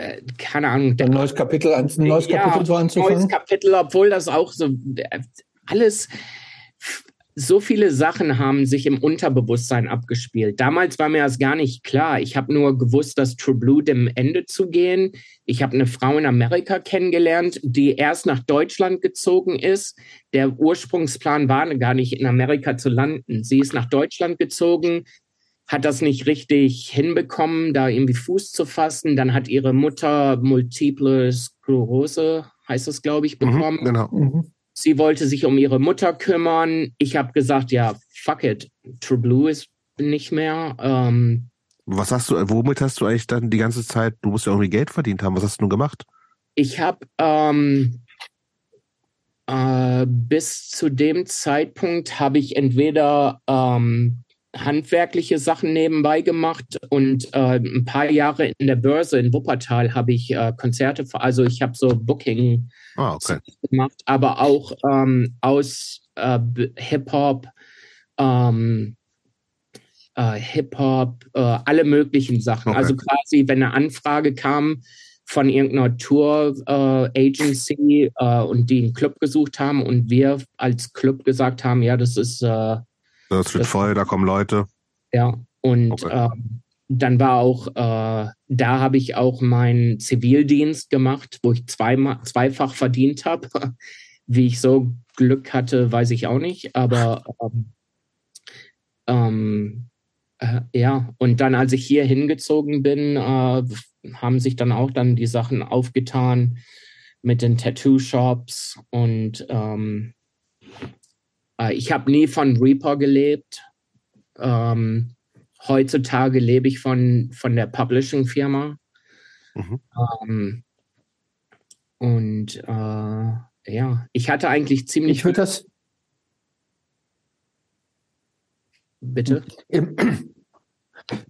äh, keine Ahnung. Ein neues Kapitel, ein neues ja, Kapitel so anzufangen. Neues Kapitel, obwohl das auch so äh, alles, so viele Sachen haben sich im Unterbewusstsein abgespielt. Damals war mir das gar nicht klar. Ich habe nur gewusst, dass True Blue dem Ende zu gehen. Ich habe eine Frau in Amerika kennengelernt, die erst nach Deutschland gezogen ist. Der Ursprungsplan war gar nicht in Amerika zu landen. Sie ist nach Deutschland gezogen, hat das nicht richtig hinbekommen, da irgendwie Fuß zu fassen. Dann hat ihre Mutter multiple Sklerose, heißt es, glaube ich, mhm, bekommen. Mhm, genau. Mhm. Sie wollte sich um ihre Mutter kümmern. Ich habe gesagt, ja, fuck it, True Blue ist nicht mehr. Ähm, was hast du, womit hast du eigentlich dann die ganze Zeit, du musst ja irgendwie Geld verdient haben, was hast du nun gemacht? Ich habe ähm, äh, bis zu dem Zeitpunkt habe ich entweder ähm, handwerkliche Sachen nebenbei gemacht und äh, ein paar Jahre in der Börse in Wuppertal habe ich äh, Konzerte, also ich habe so Booking oh, okay. gemacht, aber auch ähm, aus äh, Hip-Hop, ähm, äh, Hip-Hop, äh, alle möglichen Sachen. Okay. Also quasi, wenn eine Anfrage kam von irgendeiner Tour-Agency äh, und die einen Club gesucht haben und wir als Club gesagt haben, ja, das ist das wird das, voll, da kommen Leute. Ja, und okay. äh, dann war auch, äh, da habe ich auch meinen Zivildienst gemacht, wo ich zweimal, zweifach verdient habe. Wie ich so Glück hatte, weiß ich auch nicht. Aber ähm, ähm, äh, ja, und dann, als ich hier hingezogen bin, äh, haben sich dann auch dann die Sachen aufgetan mit den Tattoo-Shops und ähm, äh, ich habe nie von Reaper gelebt. Ähm, heutzutage lebe ich von, von der Publishing-Firma. Mhm. Ähm, und äh, ja, ich hatte eigentlich ziemlich. Ich würde das. Bitte?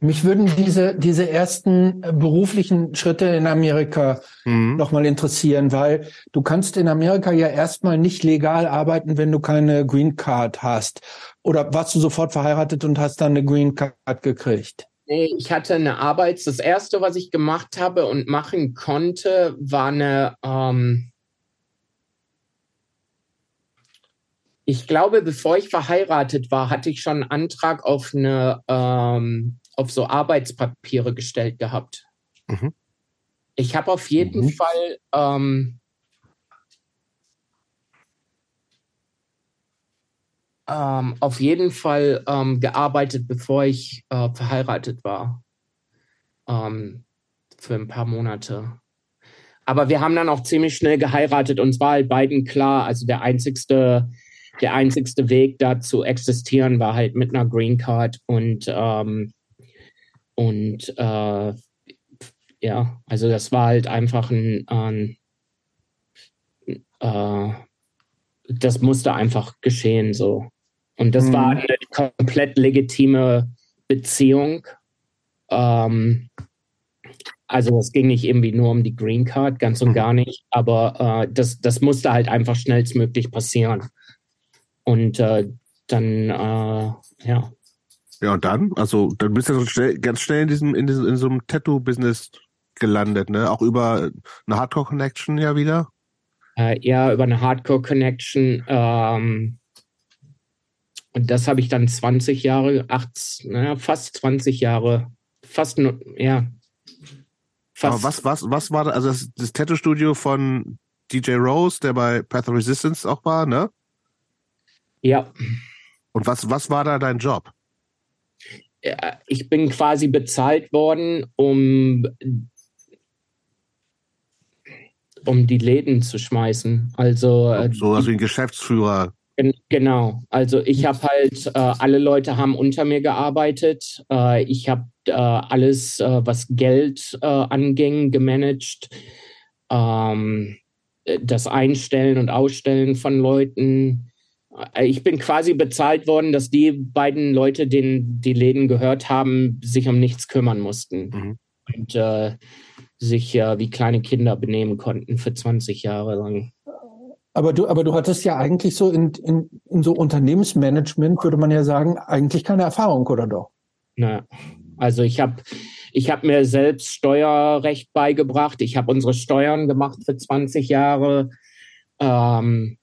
Mich würden diese, diese ersten beruflichen Schritte in Amerika mhm. nochmal interessieren, weil du kannst in Amerika ja erstmal nicht legal arbeiten, wenn du keine Green Card hast. Oder warst du sofort verheiratet und hast dann eine Green Card gekriegt? Nee, ich hatte eine Arbeit. Das erste, was ich gemacht habe und machen konnte, war eine, ähm ich glaube, bevor ich verheiratet war, hatte ich schon einen Antrag auf eine, ähm, auf so Arbeitspapiere gestellt gehabt. Mhm. Ich habe auf jeden mhm. Fall ähm, ähm, auf jeden Fall ähm, gearbeitet, bevor ich äh, verheiratet war. Ähm, für ein paar Monate. Aber wir haben dann auch ziemlich schnell geheiratet und es war halt beiden klar, also der einzigste, der einzigste Weg da zu existieren war halt mit einer Green Card und ähm, und äh, ja, also das war halt einfach ein, ein äh, das musste einfach geschehen so. Und das mhm. war eine komplett legitime Beziehung. Ähm, also es ging nicht irgendwie nur um die Green Card, ganz und gar nicht, aber äh, das, das musste halt einfach schnellstmöglich passieren. Und äh, dann, äh, ja. Ja, und dann? Also dann bist du schnell, ganz schnell in diesem, in diesem, in so einem Tattoo-Business gelandet, ne? Auch über eine Hardcore-Connection ja wieder? Äh, ja, über eine Hardcore-Connection. Ähm, und das habe ich dann 20 Jahre, acht, naja, fast 20 Jahre, fast, ja. Fast. Aber was, was, was war da, also das, das Tattoo-Studio von DJ Rose, der bei Path of Resistance auch war, ne? Ja. Und was, was war da dein Job? Ich bin quasi bezahlt worden, um, um die Läden zu schmeißen. Also so also ein Geschäftsführer Genau, also ich habe halt, äh, alle Leute haben unter mir gearbeitet. Äh, ich habe äh, alles, äh, was Geld äh, anging, gemanagt. Ähm, das Einstellen und Ausstellen von Leuten. Äh, ich bin quasi bezahlt worden, dass die beiden Leute, denen die Läden gehört haben, sich um nichts kümmern mussten. Mhm. Und sich wie kleine Kinder benehmen konnten für 20 Jahre lang. Aber du, aber du hattest ja eigentlich so in, in, in so Unternehmensmanagement, würde man ja sagen, eigentlich keine Erfahrung, oder doch? Naja, also ich habe ich hab mir selbst Steuerrecht beigebracht. Ich habe unsere Steuern gemacht für 20 Jahre. Ähm,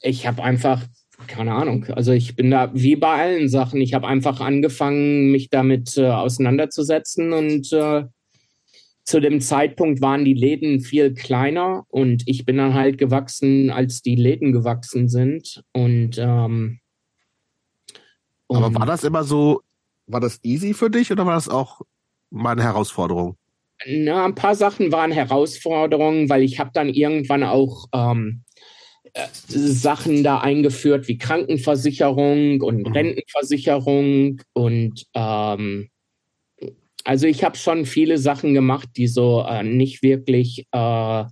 ich habe einfach, keine Ahnung, also ich bin da wie bei allen Sachen. Ich habe einfach angefangen, mich damit äh, auseinanderzusetzen und äh, zu dem Zeitpunkt waren die Läden viel kleiner und ich bin dann halt gewachsen, als die Läden gewachsen sind. Und, ähm, und aber war das immer so, war das easy für dich oder war das auch mal eine Herausforderung? Na, ein paar Sachen waren Herausforderungen, weil ich habe dann irgendwann auch ähm, äh, Sachen da eingeführt wie Krankenversicherung und mhm. Rentenversicherung und ähm, also ich habe schon viele Sachen gemacht, die so äh, nicht wirklich äh,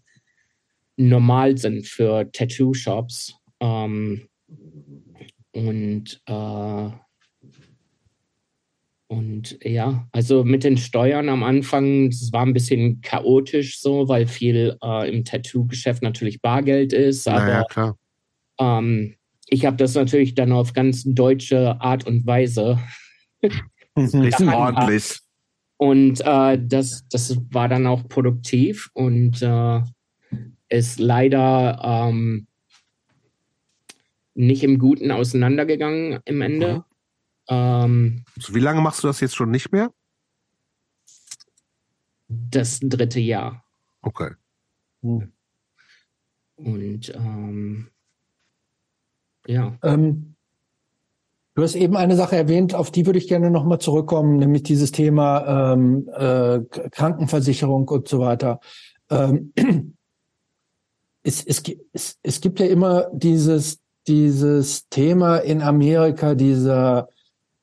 normal sind für Tattoo-Shops. Ähm, und äh, und ja, also mit den Steuern am Anfang, es war ein bisschen chaotisch so, weil viel äh, im Tattoo-Geschäft natürlich Bargeld ist. Aber naja, klar. Ähm, ich habe das natürlich dann auf ganz deutsche Art und Weise. Richtig ordentlich. Und äh, das, das war dann auch produktiv und äh, ist leider ähm, nicht im Guten auseinandergegangen im Ende. Ähm, so, wie lange machst du das jetzt schon nicht mehr? Das dritte Jahr. Okay. Und ähm, ja. Ähm, Du hast eben eine Sache erwähnt, auf die würde ich gerne nochmal zurückkommen, nämlich dieses Thema ähm, äh, Krankenversicherung und so weiter. Ähm, es, es, es, es gibt ja immer dieses, dieses Thema in Amerika, dieser äh,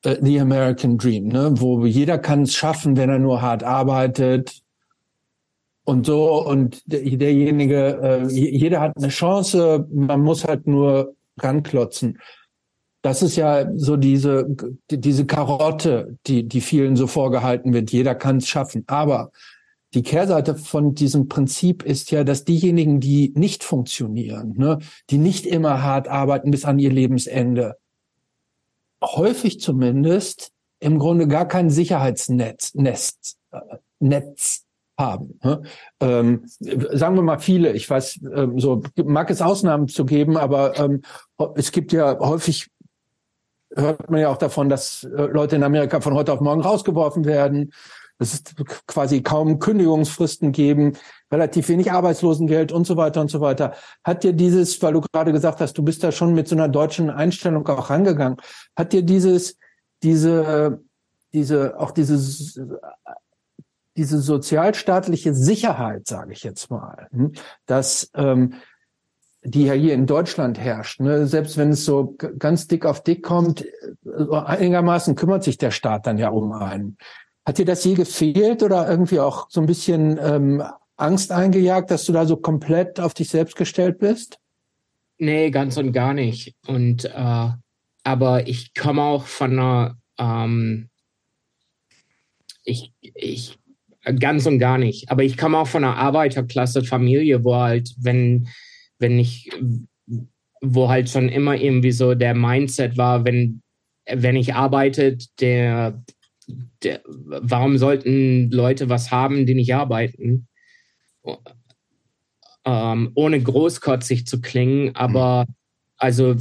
The American Dream, ne? wo jeder kann es schaffen, wenn er nur hart arbeitet. und so und derjenige, äh, jeder hat eine Chance, man muss halt nur ranklotzen. Das ist ja so diese, diese Karotte, die, die vielen so vorgehalten wird. Jeder kann es schaffen. Aber die Kehrseite von diesem Prinzip ist ja, dass diejenigen, die nicht funktionieren, ne, die nicht immer hart arbeiten bis an ihr Lebensende, häufig zumindest im Grunde gar kein Sicherheitsnetz, Nest, äh, Netz haben. Ne? Ähm, sagen wir mal viele, ich weiß, ähm, so mag es Ausnahmen zu geben, aber ähm, es gibt ja häufig hört man ja auch davon, dass äh, Leute in Amerika von heute auf morgen rausgeworfen werden. Es quasi kaum Kündigungsfristen geben, relativ wenig Arbeitslosengeld und so weiter und so weiter. Hat dir dieses, weil du gerade gesagt hast, du bist da schon mit so einer deutschen Einstellung auch rangegangen, hat dir dieses, diese, diese, auch diese diese sozialstaatliche Sicherheit, sage ich jetzt mal, hm, dass ähm, die ja hier in Deutschland herrscht, ne? selbst wenn es so ganz dick auf dick kommt, äh, einigermaßen kümmert sich der Staat dann ja um einen. Hat dir das je gefehlt oder irgendwie auch so ein bisschen ähm, Angst eingejagt, dass du da so komplett auf dich selbst gestellt bist? Nee, ganz und gar nicht. Und äh, aber ich komme auch von einer ähm, ich, ich Ganz und gar nicht. Aber ich komme auch von einer Arbeiterklasse-Familie, wo halt, wenn, wenn ich, wo halt schon immer irgendwie so der Mindset war, wenn, wenn ich arbeite, der, der, warum sollten Leute was haben, die nicht arbeiten? Ähm, ohne großkotzig zu klingen, aber also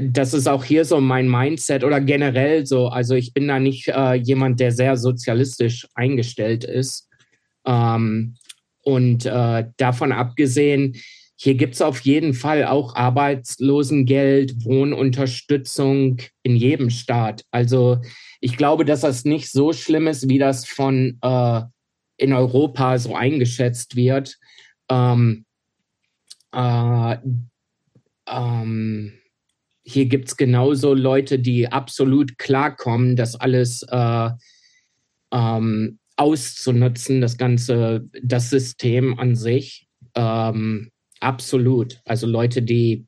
das ist auch hier so mein Mindset oder generell so. Also ich bin da nicht äh, jemand, der sehr sozialistisch eingestellt ist. Ähm, und äh, davon abgesehen, hier gibt es auf jeden Fall auch Arbeitslosengeld, Wohnunterstützung in jedem Staat. Also ich glaube, dass das nicht so schlimm ist, wie das von äh, in Europa so eingeschätzt wird. Ähm, äh, ähm, hier gibt es genauso Leute, die absolut klarkommen, dass alles äh, ähm, auszunutzen, das ganze, das System an sich. Ähm, absolut. Also Leute, die,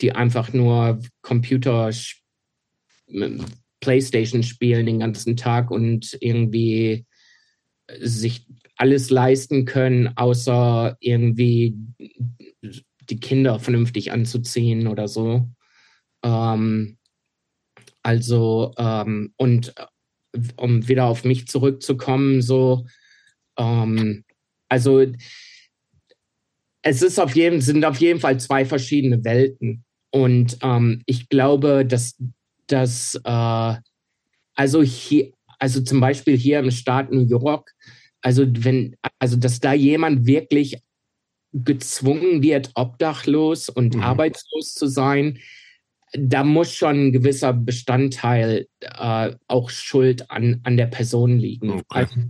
die einfach nur Computer, Playstation spielen den ganzen Tag und irgendwie sich alles leisten können, außer irgendwie die Kinder vernünftig anzuziehen oder so. Ähm, also, ähm, und um wieder auf mich zurückzukommen, so, ähm, also es ist auf jeden, sind auf jeden Fall zwei verschiedene Welten. Und ähm, ich glaube, dass, dass äh, also hier, also zum Beispiel hier im Staat New York, also wenn, also dass da jemand wirklich gezwungen wird, obdachlos und mhm. arbeitslos zu sein, da muss schon ein gewisser Bestandteil äh, auch Schuld an, an der Person liegen. Okay. Also,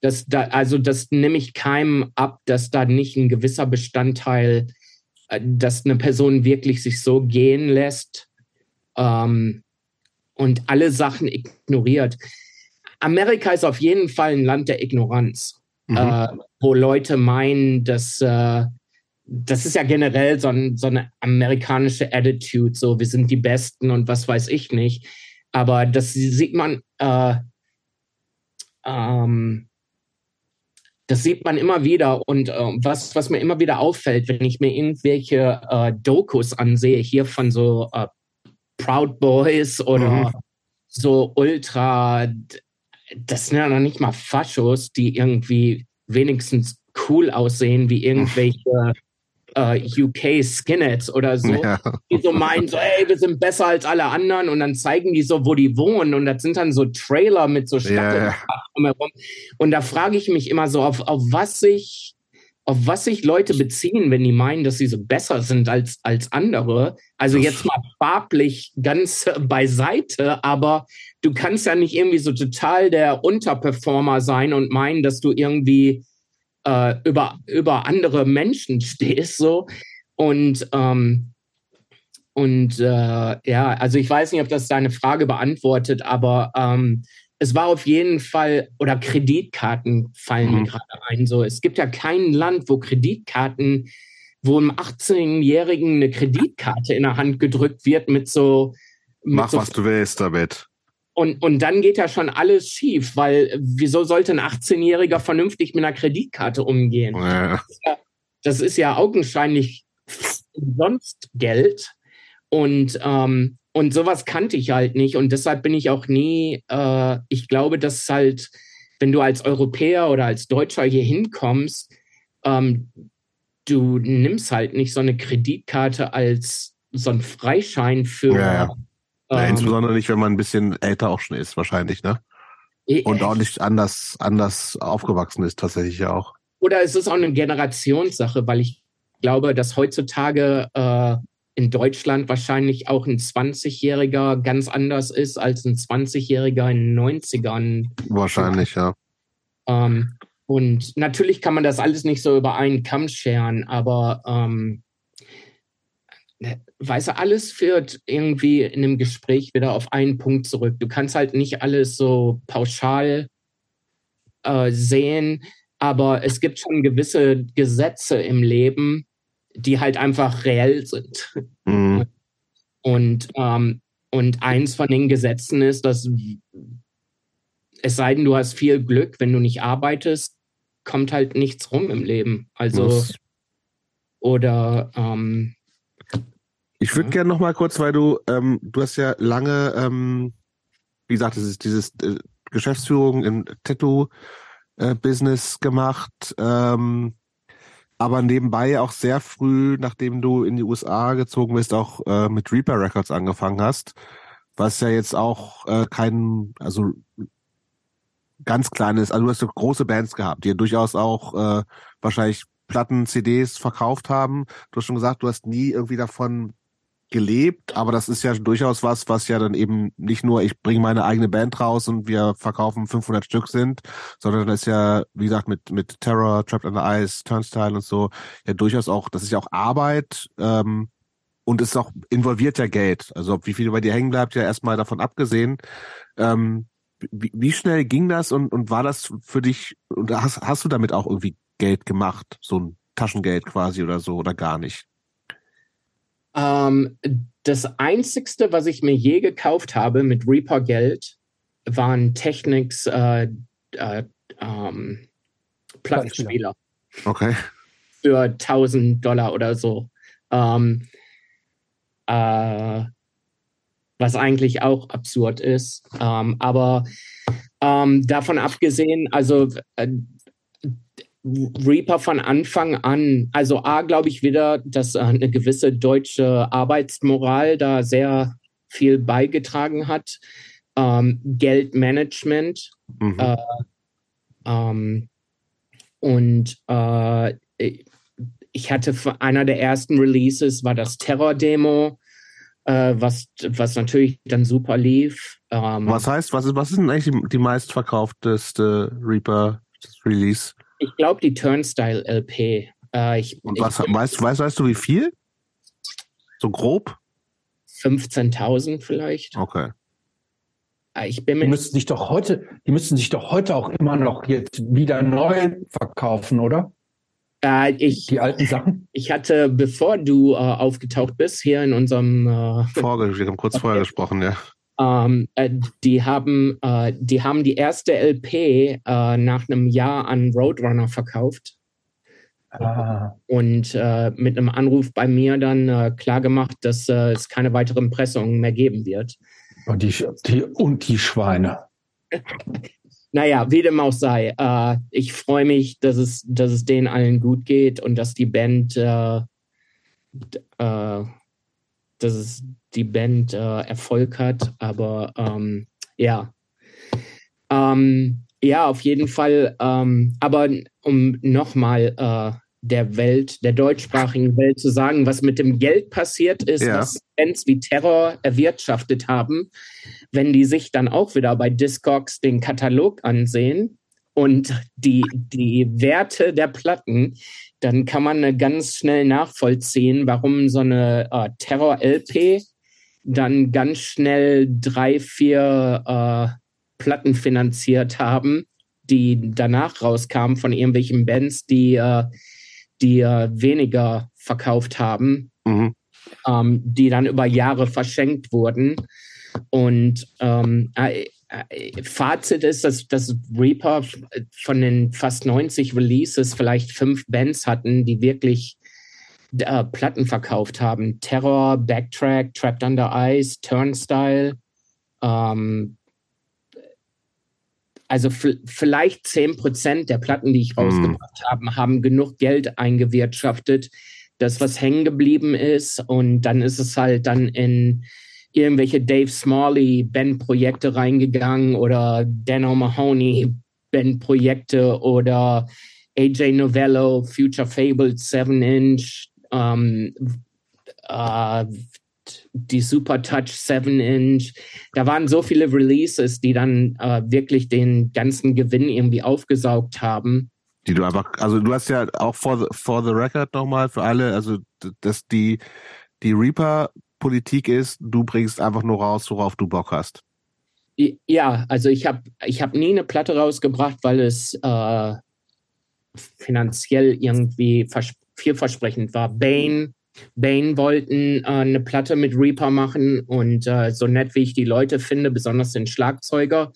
das, da, also das nehme ich keinem ab, dass da nicht ein gewisser Bestandteil, äh, dass eine Person wirklich sich so gehen lässt ähm, und alle Sachen ignoriert. Amerika ist auf jeden Fall ein Land der Ignoranz, mhm. äh, wo Leute meinen, dass äh, das ist ja generell so, ein, so, eine amerikanische Attitude, so wir sind die Besten und was weiß ich nicht. Aber das sieht man, äh, ähm, das sieht man immer wieder und äh, was, was mir immer wieder auffällt, wenn ich mir irgendwelche äh, Dokus ansehe, hier von so äh, Proud Boys oder mhm. so Ultra, das sind ja noch nicht mal Faschos, die irgendwie wenigstens cool aussehen wie irgendwelche äh, UK Skinheads oder so, ja. die so meinen, so, ey, wir sind besser als alle anderen und dann zeigen die so, wo die wohnen und das sind dann so Trailer mit so ja, ja. Und da frage ich mich immer so, auf, auf was sich auf was sich Leute beziehen, wenn die meinen, dass sie so besser sind als, als andere. Also jetzt mal farblich ganz beiseite, aber du kannst ja nicht irgendwie so total der Unterperformer sein und meinen, dass du irgendwie äh, über, über andere Menschen stehst, so. Und, ähm, und äh, ja, also ich weiß nicht, ob das deine Frage beantwortet, aber ähm, es war auf jeden Fall, oder Kreditkarten fallen mhm. mir gerade ein. So, es gibt ja kein Land, wo Kreditkarten, wo einem 18-Jährigen eine Kreditkarte in der Hand gedrückt wird mit so. Mit Mach, so was du willst damit. Und, und dann geht ja schon alles schief, weil wieso sollte ein 18-Jähriger vernünftig mit einer Kreditkarte umgehen? Ja. Das, ist ja, das ist ja augenscheinlich sonst Geld. Und ähm, und sowas kannte ich halt nicht. Und deshalb bin ich auch nie, äh, ich glaube, dass halt, wenn du als Europäer oder als Deutscher hier hinkommst, ähm, du nimmst halt nicht so eine Kreditkarte als so ein Freischein für. Ja, ja. Ähm, ja, insbesondere nicht, wenn man ein bisschen älter auch schon ist, wahrscheinlich, ne? Und auch nicht anders, anders aufgewachsen ist, tatsächlich ja auch. Oder es ist auch eine Generationssache, weil ich glaube, dass heutzutage äh, in Deutschland wahrscheinlich auch ein 20-Jähriger ganz anders ist als ein 20-Jähriger in den 90ern. Wahrscheinlich, ja. Ähm, und natürlich kann man das alles nicht so über einen Kamm scheren, aber ähm, weißt du, alles führt irgendwie in einem Gespräch wieder auf einen Punkt zurück. Du kannst halt nicht alles so pauschal äh, sehen, aber es gibt schon gewisse Gesetze im Leben, die halt einfach reell sind. Mhm. Und, ähm, und eins von den Gesetzen ist, dass es sei denn, du hast viel Glück, wenn du nicht arbeitest, kommt halt nichts rum im Leben. Also Was? oder ähm, ich würde ja. gerne noch mal kurz, weil du ähm, du hast ja lange, ähm, wie gesagt, dieses, dieses äh, Geschäftsführung im Tattoo-Business äh, gemacht. Ähm, aber nebenbei auch sehr früh, nachdem du in die USA gezogen bist, auch äh, mit Reaper Records angefangen hast, was ja jetzt auch äh, kein, also ganz kleines, also du hast so große Bands gehabt, die ja durchaus auch äh, wahrscheinlich Platten, CDs verkauft haben. Du hast schon gesagt, du hast nie irgendwie davon gelebt, aber das ist ja durchaus was, was ja dann eben nicht nur ich bringe meine eigene Band raus und wir verkaufen 500 Stück sind, sondern das ist ja, wie gesagt, mit mit Terror, Trapped Under Ice, Turnstile und so, ja durchaus auch, das ist ja auch Arbeit ähm, und ist auch involviert ja Geld. Also wie viel bei dir hängen bleibt, ja erstmal davon abgesehen. Ähm, wie, wie schnell ging das und, und war das für dich, und hast, hast du damit auch irgendwie Geld gemacht, so ein Taschengeld quasi oder so oder gar nicht? Ähm, das Einzigste, was ich mir je gekauft habe mit Reaper-Geld, waren Technics äh, äh, ähm, Plattenspieler. Okay. Für 1000 Dollar oder so. Ähm, äh, was eigentlich auch absurd ist. Ähm, aber ähm, davon abgesehen, also äh, Reaper von Anfang an, also A, glaube ich wieder, dass äh, eine gewisse deutsche Arbeitsmoral da sehr viel beigetragen hat. Ähm, Geldmanagement. Mhm. Äh, ähm, und äh, ich hatte für einer der ersten Releases war das Terror-Demo, äh, was, was natürlich dann super lief. Ähm, was heißt, was ist, was ist denn eigentlich die, die meistverkaufteste Reaper-Release? Ich glaube, die Turnstyle LP. Äh, ich, Und was, ich, weißt, weißt, weißt du, wie viel? So grob? 15.000 vielleicht. Okay. Äh, ich bin die müssten sich doch heute, die müssten sich doch heute auch immer noch jetzt wieder neu verkaufen, oder? Äh, ich, die alten Sachen? Ich hatte, bevor du äh, aufgetaucht bist, hier in unserem äh, Vorge wir haben kurz vorher gesprochen, ja. Ähm, äh, die, haben, äh, die haben die erste LP äh, nach einem Jahr an Roadrunner verkauft. Ah. Und äh, mit einem Anruf bei mir dann äh, klargemacht, dass äh, es keine weiteren Pressungen mehr geben wird. Und die, die, und die Schweine. naja, wie dem auch sei. Ich freue mich, dass es, dass es denen allen gut geht und dass die Band, dass es die Band äh, Erfolg hat. Aber ähm, ja. Ähm, ja, auf jeden Fall. Ähm, aber um nochmal äh, der Welt, der deutschsprachigen Welt zu sagen, was mit dem Geld passiert ist, ja. was Bands wie Terror erwirtschaftet haben, wenn die sich dann auch wieder bei Discogs den Katalog ansehen und die, die Werte der Platten, dann kann man ganz schnell nachvollziehen, warum so eine äh, Terror-LP dann ganz schnell drei, vier Platten finanziert haben, die danach rauskamen von irgendwelchen Bands, die, äh, die äh, weniger verkauft haben, mhm. ähm, die dann über Jahre verschenkt wurden. Und ähm, äh, äh, Fazit ist, dass, dass Reaper von den fast 90 Releases vielleicht fünf Bands hatten, die wirklich äh, Platten verkauft haben. Terror, Backtrack, Trapped Under Ice, Turnstyle. Ähm, also vielleicht 10 Prozent der Platten, die ich mhm. rausgebracht mm. habe, haben genug Geld eingewirtschaftet, dass was hängen geblieben ist. Und dann ist es halt dann in irgendwelche Dave Smalley Bandprojekte reingegangen oder Dan O'Mahony Bandprojekte oder AJ Novello, Future Fabled 7 Inch, ähm, äh, die Super Touch 7 Inch. Da waren so viele Releases, die dann äh, wirklich den ganzen Gewinn irgendwie aufgesaugt haben. Die du einfach, also du hast ja auch for the, for the record nochmal für alle, also dass die, die Reaper Politik ist, du bringst einfach nur raus, worauf du Bock hast. Ja, also ich habe ich hab nie eine Platte rausgebracht, weil es äh, finanziell irgendwie vielversprechend war. Bane, Bane wollten äh, eine Platte mit Reaper machen und äh, so nett wie ich die Leute finde, besonders den Schlagzeuger,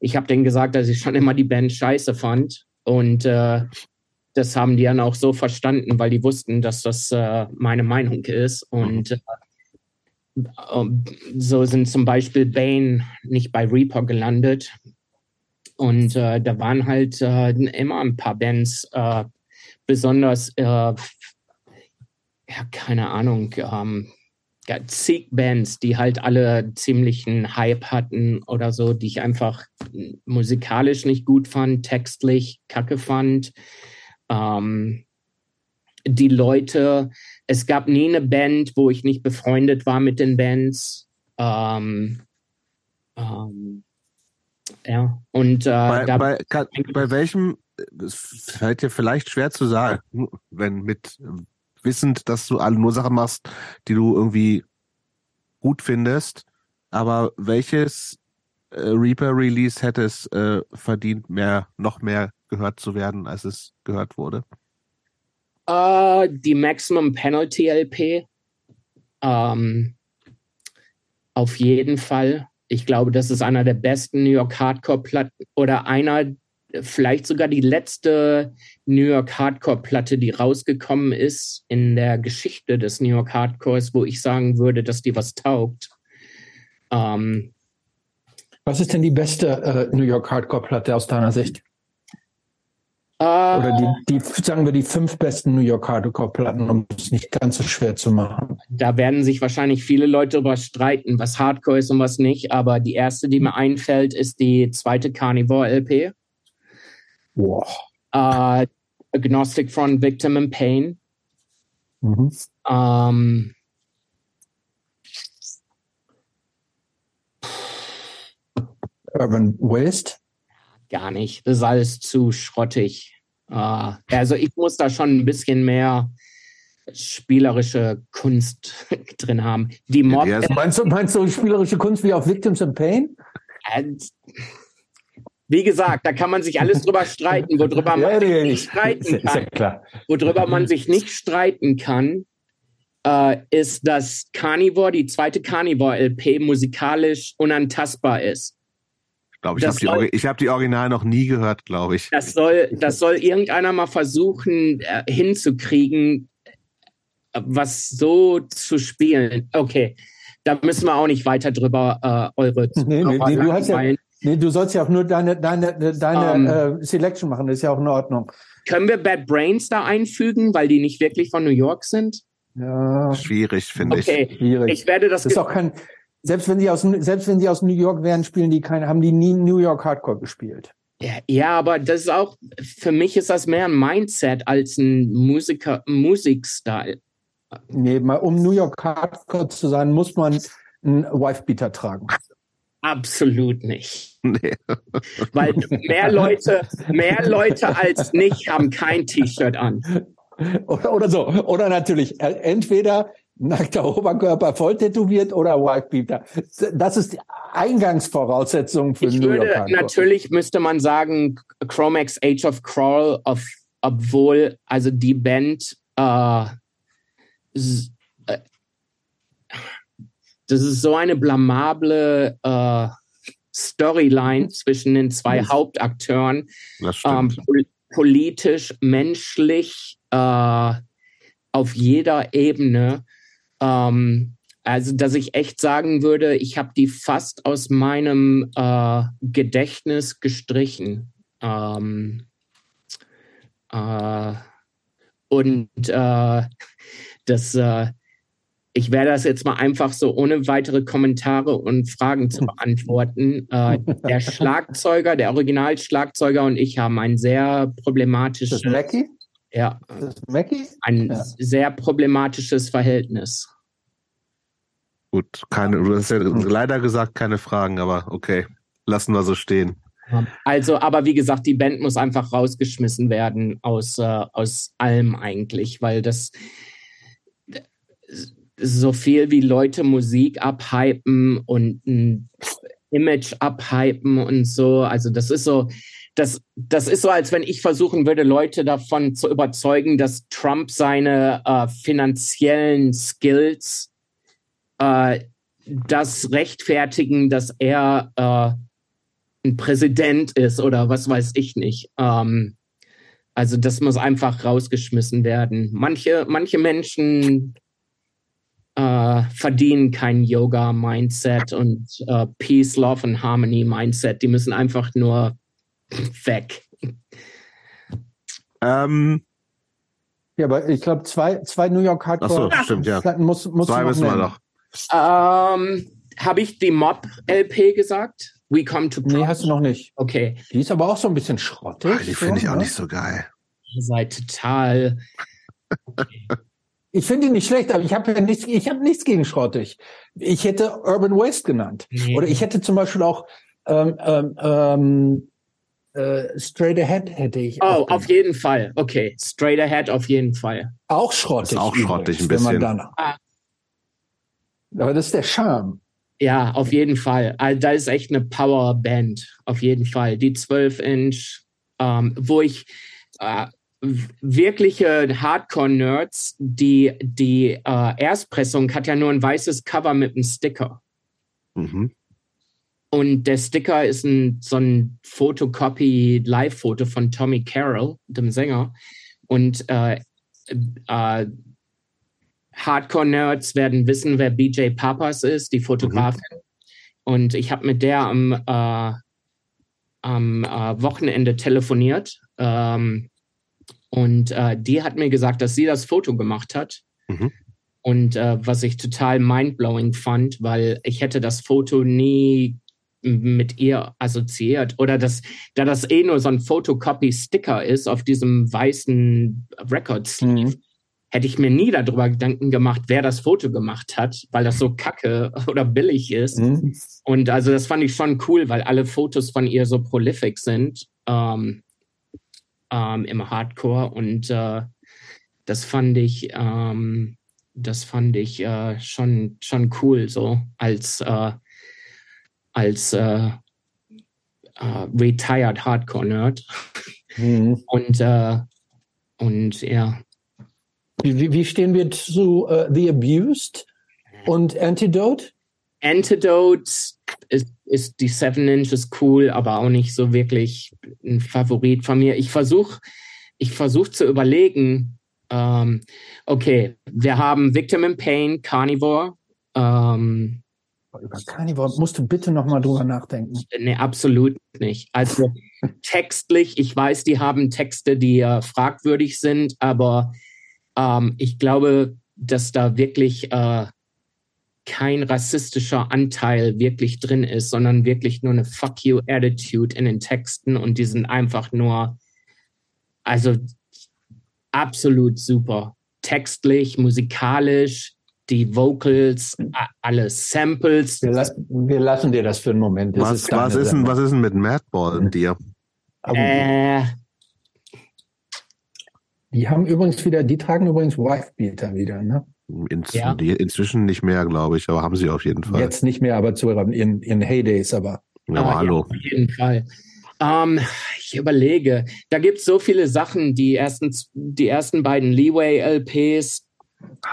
ich habe denen gesagt, dass ich schon immer die Band scheiße fand und äh, das haben die dann auch so verstanden, weil die wussten, dass das äh, meine Meinung ist und mhm. Ähm, so sind zum Beispiel Bane nicht bei Reaper gelandet. Und äh, da waren halt äh, immer ein paar Bands, äh, besonders, äh, ja, keine Ahnung, ähm, zig Bands, die halt alle ziemlichen Hype hatten oder so, die ich einfach musikalisch nicht gut fand, textlich kacke fand. Ähm, die Leute, es gab nie eine Band, wo ich nicht befreundet war mit den Bands. Ähm, ähm, ja, und äh, bei, bei, kann, bei welchem, es fällt dir vielleicht schwer zu sagen, wenn mit wissend, dass du alle nur Sachen machst, die du irgendwie gut findest, aber welches äh, Reaper Release hätte es äh, verdient, mehr, noch mehr gehört zu werden, als es gehört wurde? Uh, die Maximum Penalty LP. Ähm, auf jeden Fall. Ich glaube, das ist einer der besten New York Hardcore-Platten oder einer, vielleicht sogar die letzte New York Hardcore-Platte, die rausgekommen ist in der Geschichte des New York Hardcores, wo ich sagen würde, dass die was taugt. Ähm, was ist denn die beste äh, New York Hardcore-Platte aus deiner Sicht? Oder die, die, sagen wir, die fünf besten New York Hardcore-Platten, um es nicht ganz so schwer zu machen. Da werden sich wahrscheinlich viele Leute darüber streiten, was Hardcore ist und was nicht. Aber die erste, die mir einfällt, ist die zweite Carnivore-LP. Wow. Äh, Agnostic Front Victim in Pain. Mhm. Ähm, Urban Waste? Gar nicht. Das ist alles zu schrottig. Uh, also ich muss da schon ein bisschen mehr spielerische Kunst drin haben. Die Mob ja, meinst, du, meinst du spielerische Kunst wie auf Victims in Pain? Wie gesagt, da kann man sich alles drüber streiten, worüber man sich nicht streiten kann. Ja worüber man sich nicht streiten kann, äh, ist, dass Carnivore, die zweite Carnivore-LP, musikalisch unantastbar ist glaube ich. Habe die, hab die Original noch nie gehört, glaube ich. Das soll, das soll irgendeiner mal versuchen äh, hinzukriegen, was so zu spielen. Okay, da müssen wir auch nicht weiter drüber äh, eure. Nee, nee, nee, du hast ja, nee, du sollst ja auch nur deine, deine, deine um, ähm. äh, Selection machen, das ist ja auch in Ordnung. Können wir Bad Brains da einfügen, weil die nicht wirklich von New York sind? Ja. Schwierig, finde okay. ich. Okay, ich werde das. Das ist auch kein, selbst wenn sie aus, selbst wenn sie aus New York wären, spielen die keine, haben die nie New York Hardcore gespielt. Ja, ja, aber das ist auch, für mich ist das mehr ein Mindset als ein Musiker, Musikstyle. Nee, mal, um New York Hardcore zu sein, muss man einen Wifebeater tragen. Absolut nicht. Nee. Weil mehr Leute, mehr Leute als nicht haben kein T-Shirt an. Oder, oder so. Oder natürlich, äh, entweder Nackter Oberkörper voll tätowiert oder Whitebeater? Das ist die Eingangsvoraussetzung für ich New würde, York Hardcore. Natürlich müsste man sagen, Chromax Age of Crawl, auf, obwohl also die Band äh, das ist so eine blamable äh, Storyline zwischen den zwei Hauptakteuren. Das Ähm, pol politisch, menschlich, äh, auf jeder Ebene. Ähm, also, dass ich echt sagen würde, ich habe die fast aus meinem äh, Gedächtnis gestrichen. Ähm, äh, und äh, das, äh, ich werde das jetzt mal einfach so ohne weitere Kommentare und Fragen zu beantworten. Äh, der Schlagzeuger, der Originalschlagzeuger und ich haben ein sehr ist problematisches, das Mackie? ja, Ist das Mackie? ein Ja. sehr problematisches Verhältnis. Gut, keine, du hast ja leider gesagt, keine Fragen, aber okay. Lassen wir so stehen. Also, aber wie gesagt, die Band muss einfach rausgeschmissen werden aus, äh, aus allem eigentlich, weil das so viel wie Leute Musik abhypen und ein Image abhypen und so. Also das ist so, das, das ist so, als wenn ich versuchen würde, Leute davon zu überzeugen, dass Trump seine äh, finanziellen Skills äh, das rechtfertigen, dass er äh, ein Präsident ist oder was weiß ich nicht. Ähm, also das muss einfach rausgeschmissen werden. Manche, manche Menschen äh, verdienen kein Yoga-Mindset und äh, Peace, Love and Harmony-Mindset. Die müssen einfach nur weg. Ähm, Ja, aber ich glaube, zwei, zwei New York ach so, Hardcore stimmt, ja. Muss, muss Zwei müssen wir noch. Ähm, Habe ich die Mob-LP gesagt? We Come to Nee, Prom? hast du noch nicht. Okay, Die ist aber auch so ein bisschen schrottig. Ah, Die finde ich auch ne? nicht so geil. ihr seid total. Ich finde die nicht schlecht, aber ich habe ja nichts, ich habe nichts gegen schrottig. Ich hätte Urban Waste genannt. Nee. Oder ich hätte zum Beispiel auch ähm, ähm, ähm, äh, Straight Ahead hätte ich. Oh, auch auf jeden Fall. Okay, Straight Ahead auf jeden Fall. Auch schrottig. Ist auch schrottig ein bisschen. Dann, Ah. aber das ist der Charme. Ja, auf jeden Fall. Also, da ist echt eine Powerband. Auf jeden Fall. Die 12-Inch, ähm, wo ich äh, wirkliche Hardcore-Nerds, die, die äh, Erstpressung hat ja nur ein weißes Cover mit einem Sticker. Mhm. Und der Sticker ist ein, so ein Fotocopy-Live-Foto von Tommy Carroll, dem Sänger. Und äh, äh, Hardcore-Nerds werden wissen, wer BJ Papas ist, die Fotografin. Und ich habe mit der am, äh, am äh, Wochenende telefoniert. Ähm, und äh, die hat mir gesagt, dass sie das Foto gemacht hat. Mhm. Und äh, was ich total mindblowing fand, weil ich hätte das Foto nie mit ihr assoziiert. Oder das, da das eh nur so ein Photocopy-Sticker ist auf diesem weißen Record-Sleeve, Mhm. hätte ich mir nie darüber Gedanken gemacht, wer das Foto gemacht hat, weil das so kacke oder billig ist. Mhm. Und also das fand ich schon cool, weil alle Fotos von ihr so prolific sind ähm, ähm, im Hardcore. Und äh, das fand ich, ähm, das fand ich äh, schon, schon cool, so als, äh, als äh, äh, retired Hardcore-Nerd. Mhm. Und, äh, und ja, Wie, wie- stehen wir zu äh, The Abused und Antidote? Antidote ist, ist die Seven Inches cool, aber auch nicht so wirklich ein Favorit von mir. Ich versuche ich versuch zu überlegen, ähm, okay, wir haben Victim in Pain, Carnivore. Ähm, Über Carnivore musst du bitte noch mal drüber nachdenken. nee, absolut nicht. Also textlich, ich weiß, die haben Texte, die äh, fragwürdig sind, aber ähm, ich glaube, dass da wirklich äh, kein rassistischer Anteil wirklich drin ist, sondern wirklich nur eine Fuck you Attitude in den Texten und die sind einfach nur, also absolut super. Textlich, musikalisch, die Vocals, alle Samples. Wir, la wir lassen dir das für einen Moment. Das Was, ist was, ist denn, was ist denn mit Madball und dir? Äh, Die haben übrigens wieder, die tragen übrigens Wifebeater wieder, ne? In, ja. inzwischen nicht mehr, glaube ich, aber haben sie auf jeden Fall. Jetzt nicht mehr, aber zu ihren, ihren Heydays, aber. Ja, ah, hallo. Ja, auf jeden Fall. Ähm, ich überlege, da gibt es so viele Sachen, die ersten, die ersten beiden Leeway-LPs,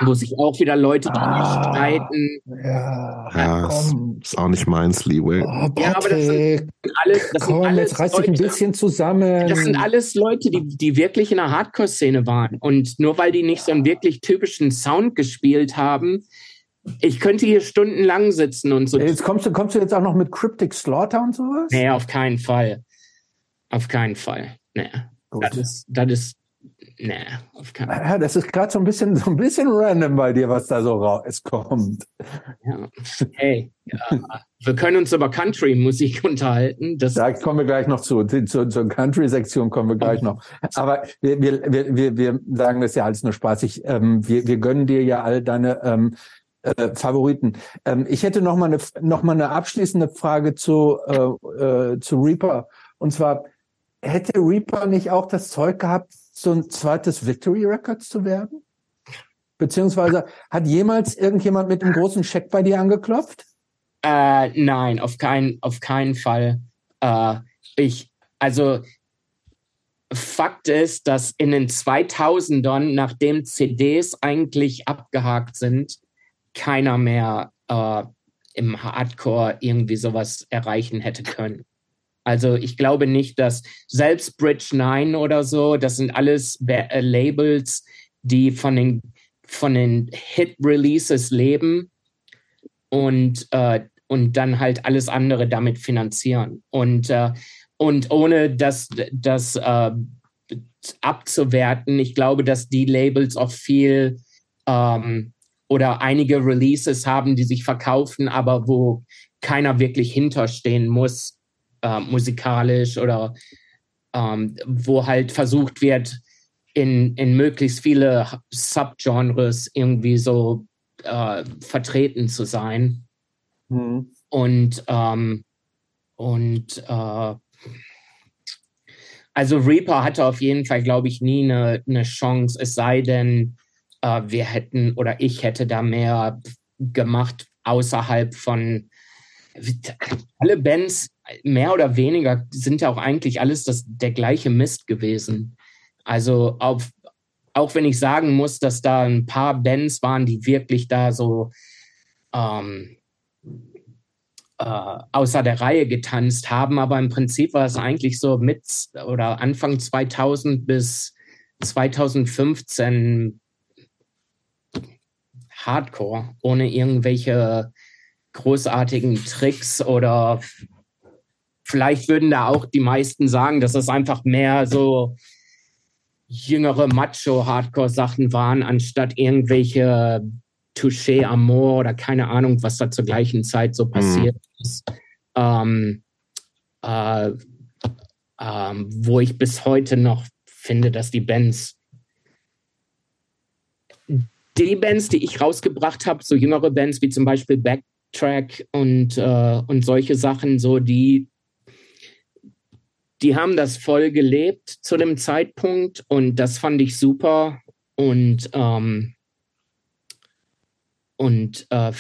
wo sich auch wieder Leute ah, streiten. Ja, ja ist, ist, auch nicht meins, Leeway. Oh, ja, aber das sind alles, das komm, sind alles jetzt reiß dich ein bisschen zusammen. Das sind alles Leute, die, die wirklich in der Hardcore-Szene waren. Und nur weil die nicht so einen wirklich typischen Sound gespielt haben, ich könnte hier stundenlang sitzen und so. Jetzt kommst du, kommst du jetzt auch noch mit Cryptic Slaughter und sowas? Nee, auf keinen Fall. Auf keinen Fall. Nee. Das ist, das ist, nee, auf keinen Fall. Ja, das ist gerade so ein bisschen, so ein bisschen random bei dir, was da so rauskommt. Ja. Hey, ja. wir können uns über Country-Musik unterhalten. Das da kommen wir gleich noch zu. Zur, zur Country-Sektion kommen wir gleich noch. Aber wir, wir, wir, wir sagen das ja alles nur spaßig. Ähm, wir, wir gönnen dir ja all deine ähm, äh, Favoriten. Ähm, ich hätte noch mal eine noch mal eine abschließende Frage zu äh, äh, zu Reaper und zwar hätte Reaper nicht auch das Zeug gehabt, so ein zweites Victory Records zu werden? Beziehungsweise hat jemals irgendjemand mit einem großen Scheck bei dir angeklopft? Äh, nein, auf keinen auf keinen Fall. Äh, ich also Fakt ist, dass in den 2000ern, nachdem CDs eigentlich abgehakt sind, keiner mehr äh, im Hardcore irgendwie sowas erreichen hätte können. Also ich glaube nicht, dass selbst Bridge 9 oder so, das sind alles äh, Labels, die von den, von den Hit-Releases leben und, äh, und dann halt alles andere damit finanzieren. Und, äh, und ohne das, das äh, abzuwerten, ich glaube, dass die Labels auch viel ähm, oder einige Releases haben, die sich verkaufen, aber wo keiner wirklich hinterstehen muss, äh, musikalisch oder ähm, wo halt versucht wird, in, in möglichst viele Subgenres irgendwie so äh, vertreten zu sein. Mhm. Und, ähm, und äh, also Reaper hatte auf jeden Fall, glaube ich, nie eine, eine Chance, es sei denn, äh, wir hätten oder ich hätte da mehr gemacht außerhalb von alle Bands, mehr oder weniger, sind ja auch eigentlich alles das, der gleiche Mist gewesen. Also auf, auch wenn ich sagen muss, dass da ein paar Bands waren, die wirklich da so ähm, äh, außer der Reihe getanzt haben, aber im Prinzip war es eigentlich so mit oder Anfang 2000 bis 2015 Hardcore, ohne irgendwelche großartigen Tricks oder vielleicht würden da auch die meisten sagen, dass es einfach mehr so jüngere Macho-Hardcore-Sachen waren, anstatt irgendwelche Touché Amour oder keine Ahnung, was da zur gleichen Zeit so passiert mhm. ist. Ähm, äh, ähm, wo ich bis heute noch finde, dass die Bands die Bands, die ich rausgebracht habe, so jüngere Bands wie zum Beispiel Backtrack und, äh, und solche Sachen, so die, die haben das voll gelebt zu dem Zeitpunkt und das fand ich super und ähm, und äh,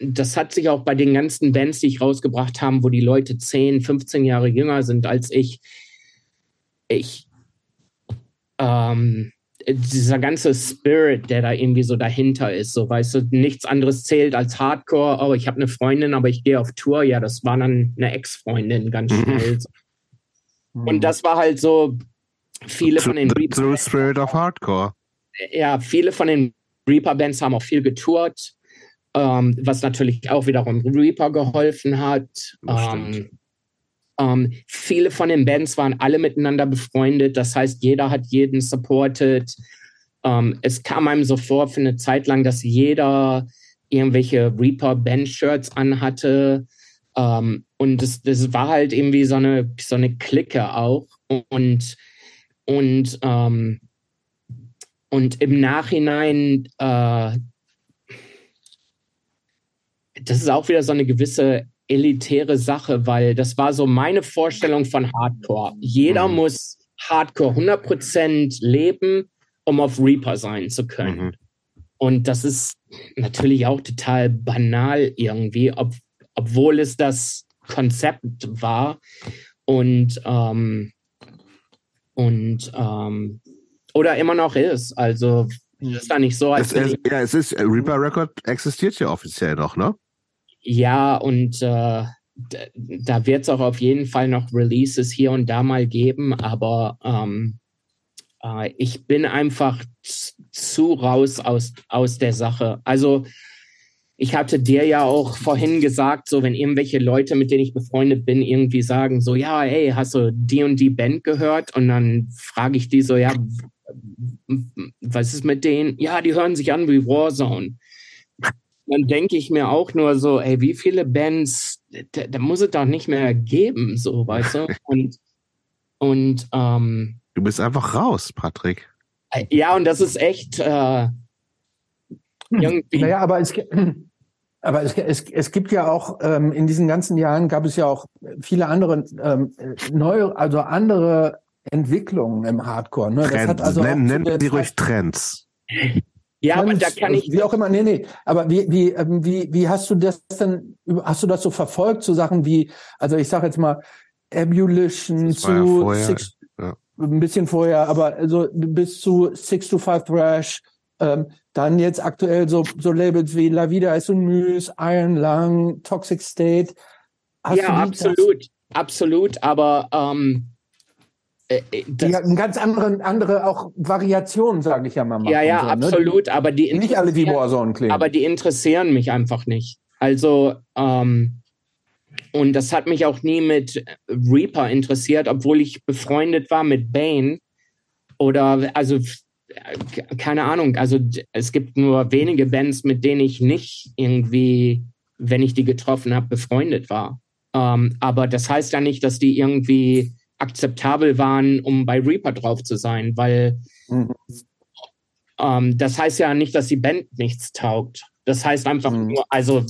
das hat sich auch bei den ganzen Bands, die ich rausgebracht habe, wo die Leute 10, 15 Jahre jünger sind als ich, ich ähm, dieser ganze Spirit, der da irgendwie so dahinter ist, so weißt du, nichts anderes zählt als Hardcore. Oh, ich habe eine Freundin, aber ich gehe auf Tour. Ja, das war dann eine Ex-Freundin ganz mhm. schnell. Mhm. Und das war halt so viele von den Reaper. The Spirit of Hardcore. Ja, viele von den Reaper-Bands haben auch viel getourt, ähm, was natürlich auch wiederum Reaper geholfen hat. Ähm, ähm, viele von den Bands waren alle miteinander befreundet. Das heißt, jeder hat jeden supported. Ähm, es kam einem so vor für eine Zeit lang, dass jeder irgendwelche Reaper-Band-Shirts anhatte. Ähm, und das, das war halt irgendwie so eine, so eine Clique auch. Und, und, ähm, und im Nachhinein, äh, das ist auch wieder so eine gewisse elitäre Sache, weil das war so meine Vorstellung von Hardcore. Jeder mhm. muss Hardcore 100% leben, um auf Reaper sein zu können. Mhm. und das ist natürlich auch total banal irgendwie, ob, obwohl es das Konzept war und ähm, und ähm, oder immer noch ist. Also ist da nicht so, als es, es, ja, es ist Reaper Record existiert ja offiziell noch, ne? Ja, und äh, da wird es auch auf jeden Fall noch Releases hier und da mal geben, aber ähm, äh, ich bin einfach zu raus aus, aus der Sache. Also ich hatte dir ja auch vorhin gesagt, so wenn irgendwelche Leute, mit denen ich befreundet bin, irgendwie sagen, so ja, hey, hast du die und die Band gehört? Und dann frage ich die so, ja, was ist mit denen? Ja, die hören sich an wie Warzone. Dann denke ich mir auch nur so, ey, wie viele Bands, da, da muss es doch nicht mehr geben, so, weißt du? Und, und ähm, du bist einfach raus, Patrick. Ja, und das ist echt äh, irgendwie. Naja, aber es, aber es, es, es gibt ja auch, ähm, in diesen ganzen Jahren gab es ja auch viele andere ähm, neue, also andere Entwicklungen im Hardcore. Ne? Das hat also Nenn, nennen Sie ruhig Trends. Ja, Trends, aber da kann ich. Wie auch immer, nee, nee. Aber wie, wie, ähm, wie, wie hast du das denn, hast du das so verfolgt, so Sachen wie, also ich sage jetzt mal, Ebullition zu ja vorher, Six, ja. ein bisschen vorher, aber also bis zu Six to Five Thrash, ähm, dann jetzt aktuell so, so Labels wie La Vida ist un Muse, Iron Lung, Toxic State. Hast ja, absolut, das? absolut, aber ähm, äh, äh die hatten ganz andere, andere auch Variationen, sage ich ja mal. Ja, ja, so, absolut, ne? aber die nicht alle die Warzone klingen. Aber die interessieren mich einfach nicht. Also ähm, und das hat mich auch nie mit Reaper interessiert, obwohl ich befreundet war mit Bane oder also keine Ahnung, also es gibt nur wenige Bands, mit denen ich nicht irgendwie, wenn ich die getroffen habe, befreundet war. Ähm, aber das heißt ja nicht, dass die irgendwie akzeptabel waren, um bei Reaper drauf zu sein, weil mhm. ähm, das heißt ja nicht, dass die Band nichts taugt. Das heißt einfach mhm. nur, also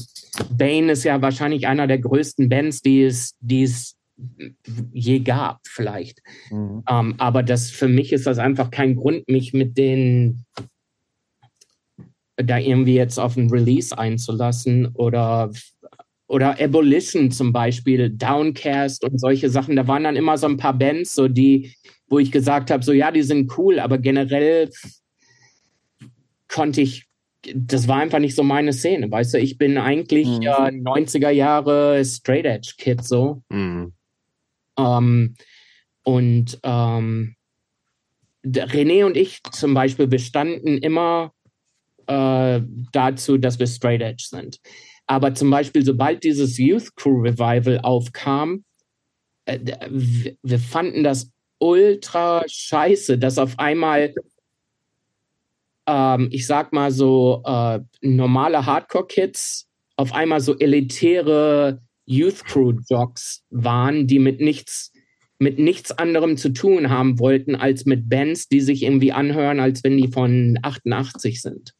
Bane ist ja wahrscheinlich einer der größten Bands, die es, die es je gab, vielleicht. Mhm. Ähm, aber das für mich ist das einfach kein Grund, mich mit den da irgendwie jetzt auf ein Release einzulassen oder oder Abolition zum Beispiel, Downcast und solche Sachen. Da waren dann immer so ein paar Bands, so die, wo ich gesagt habe, so ja, die sind cool, aber generell konnte ich, das war einfach nicht so meine Szene. Weißt du, ich bin eigentlich mhm. äh, 90er Jahre Straight Edge Kid so. Mhm. Ähm, und ähm, René und ich zum Beispiel bestanden immer äh, dazu, dass wir Straight Edge sind. Aber zum Beispiel, sobald dieses Youth Crew Revival aufkam, äh, wir fanden das ultra scheiße, dass auf einmal, ähm, ich sag mal so, äh, normale Hardcore-Kids auf einmal so elitäre Youth Crew Jocks waren, die mit nichts mit nichts anderem zu tun haben wollten als mit Bands, die sich irgendwie anhören, als wenn die von 88 sind.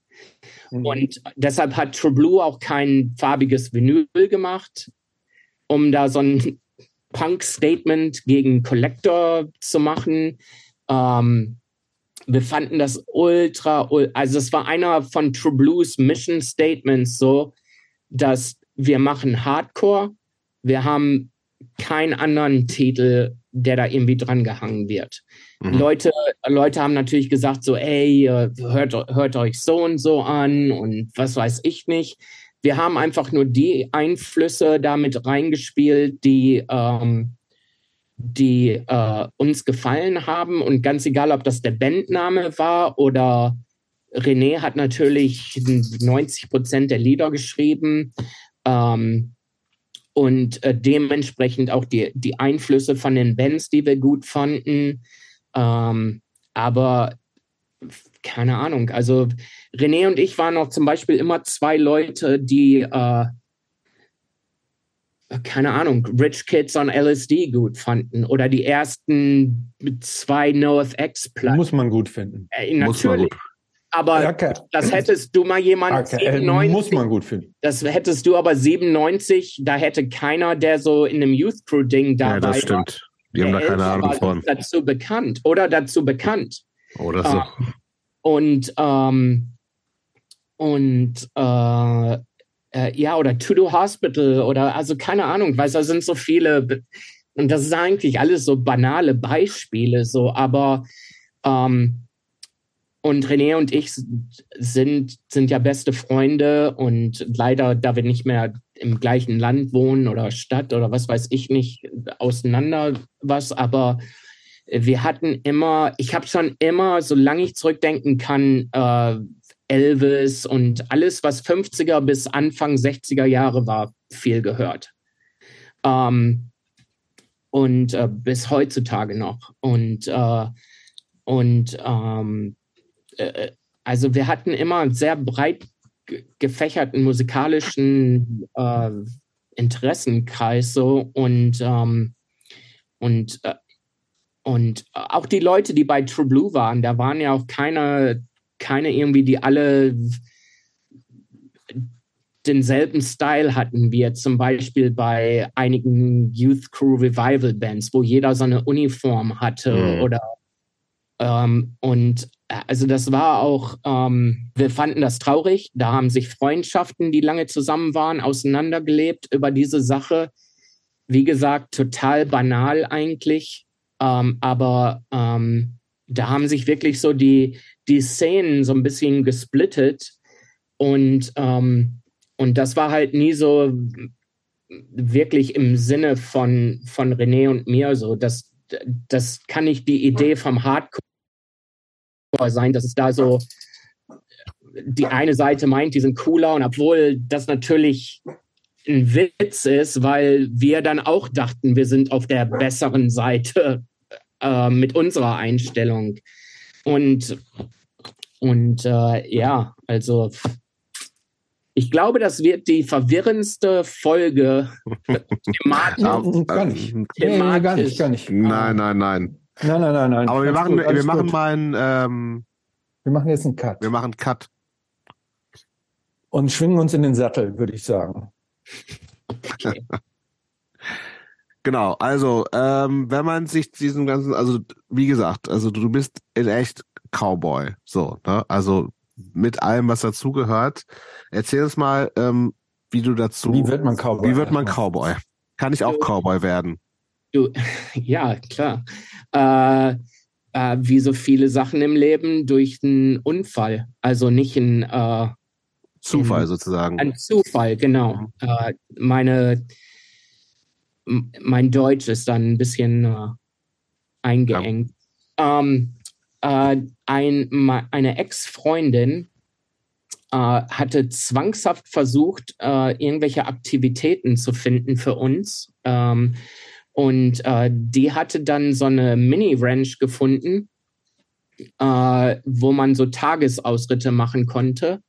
Mhm. Und deshalb hat True Blue auch kein farbiges Vinyl gemacht, um da so ein Punk-Statement gegen Collector zu machen. Ähm, wir fanden das ultra, also es war einer von True Blues Mission Statements so, dass wir machen Hardcore, wir haben keinen anderen Titel, der da irgendwie dran gehangen wird. Mhm. Leute, Leute haben natürlich gesagt so, ey, hört, hört euch so und so an und was weiß ich nicht. Wir haben einfach nur die Einflüsse damit reingespielt, die, ähm, die äh, uns gefallen haben. Und ganz egal, ob das der Bandname war oder René hat natürlich 90 Prozent der Lieder geschrieben. Ähm, und äh, dementsprechend auch die, die Einflüsse von den Bands, die wir gut fanden. Ähm, aber keine Ahnung, also René und ich waren auch zum Beispiel immer zwei Leute, die äh, keine Ahnung, Rich Kids on LSD gut fanden oder die ersten zwei NoFX Platten. Muss man gut finden. Äh, natürlich. Aber okay. das hättest du mal jemand okay. 97, muss man gut finden. Das hättest du aber 97, da hätte keiner, der so in einem Youth Crew Ding dabei Ja, das stimmt. Die haben da keine Ahnung von. Dazu bekannt oder dazu bekannt. Oder so. Uh, und ähm, und äh, äh, ja, oder To Do Hospital oder also keine Ahnung, weil da sind so viele, und das ist eigentlich alles so banale Beispiele, so, aber ähm, und René und ich sind, sind ja beste Freunde und leider, da wir nicht mehr im gleichen Land wohnen oder Stadt oder was weiß ich nicht, auseinander was, aber wir hatten immer, ich habe schon immer, solange ich zurückdenken kann, äh, Elvis und alles, was 50er bis Anfang 60er Jahre war, viel gehört. Ähm, und äh, bis heutzutage noch. Und, äh, und ähm, äh, also wir hatten immer einen sehr breit gefächerten musikalischen äh, Interessenkreis so und ähm, und äh, und auch die Leute, die bei True Blue waren, da waren ja auch keine keine irgendwie, die alle denselben Style hatten, wie jetzt zum Beispiel bei einigen Youth Crew Revival Bands, wo jeder so eine Uniform hatte mhm. oder ähm, und also das war auch, ähm, wir fanden das traurig. Da haben sich Freundschaften, die lange zusammen waren, auseinandergelebt über diese Sache. Wie gesagt, total banal eigentlich. Ähm, aber ähm, da haben sich wirklich so die, die Szenen so ein bisschen gesplittet. Und, ähm, und das war halt nie so wirklich im Sinne von, von René und mir so. Das, das kann nicht die Idee vom Hardcore sein, dass es da so die eine Seite meint, die sind cooler und obwohl das natürlich ein Witz ist, weil wir dann auch dachten, wir sind auf der besseren Seite äh, mit unserer Einstellung. Und, und äh, ja, also ich glaube, das wird die verwirrendste Folge thematisch. Gar nicht. Nee, gar nicht, gar nicht. Nein, nein, nein. Nein, nein, nein, nein. Aber wir machen, gut, wir machen mal einen, ähm, Wir machen jetzt einen Cut. Wir machen einen Cut. Und schwingen uns in den Sattel, würde ich sagen. Okay. genau, also, ähm, wenn man sich diesen ganzen, also, wie gesagt, also du bist in echt Cowboy. So, ne? Also mit allem, was dazugehört. Erzähl uns mal, ähm, wie du dazu. Wie wird man Cowboy? Wie wird man Cowboy? Kann ich auch Cowboy werden? Du, ja, klar. Äh, äh, wie so viele Sachen im Leben durch einen Unfall. Also nicht ein äh, Zufall in, sozusagen. Ein Zufall, genau. Mhm. Äh, meine, mein Deutsch ist dann ein bisschen äh, eingeengt. Ja. Ähm, äh, ein, eine Ex-Freundin hatte zwangshaft versucht, irgendwelche Aktivitäten zu finden für uns. Ähm, und äh, die hatte dann so eine Mini-Ranch gefunden, äh, wo man so Tagesausritte machen konnte.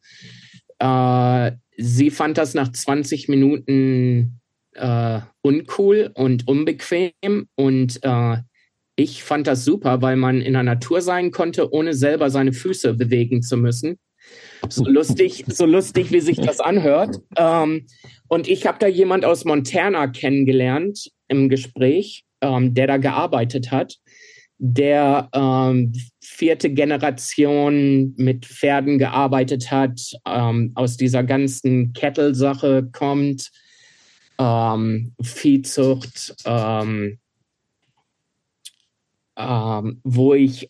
Äh, sie fand das nach 20 Minuten äh, uncool und unbequem und äh, ich fand das super, weil man in der Natur sein konnte, ohne selber seine Füße bewegen zu müssen. So lustig, so lustig, wie sich das anhört. Ähm, und ich habe da jemand aus Montana kennengelernt, im Gespräch, ähm, der da gearbeitet hat, der ähm, vierte Generation mit Pferden gearbeitet hat, ähm, aus dieser ganzen Kettle-Sache kommt, ähm, Viehzucht, ähm, ähm, wo ich,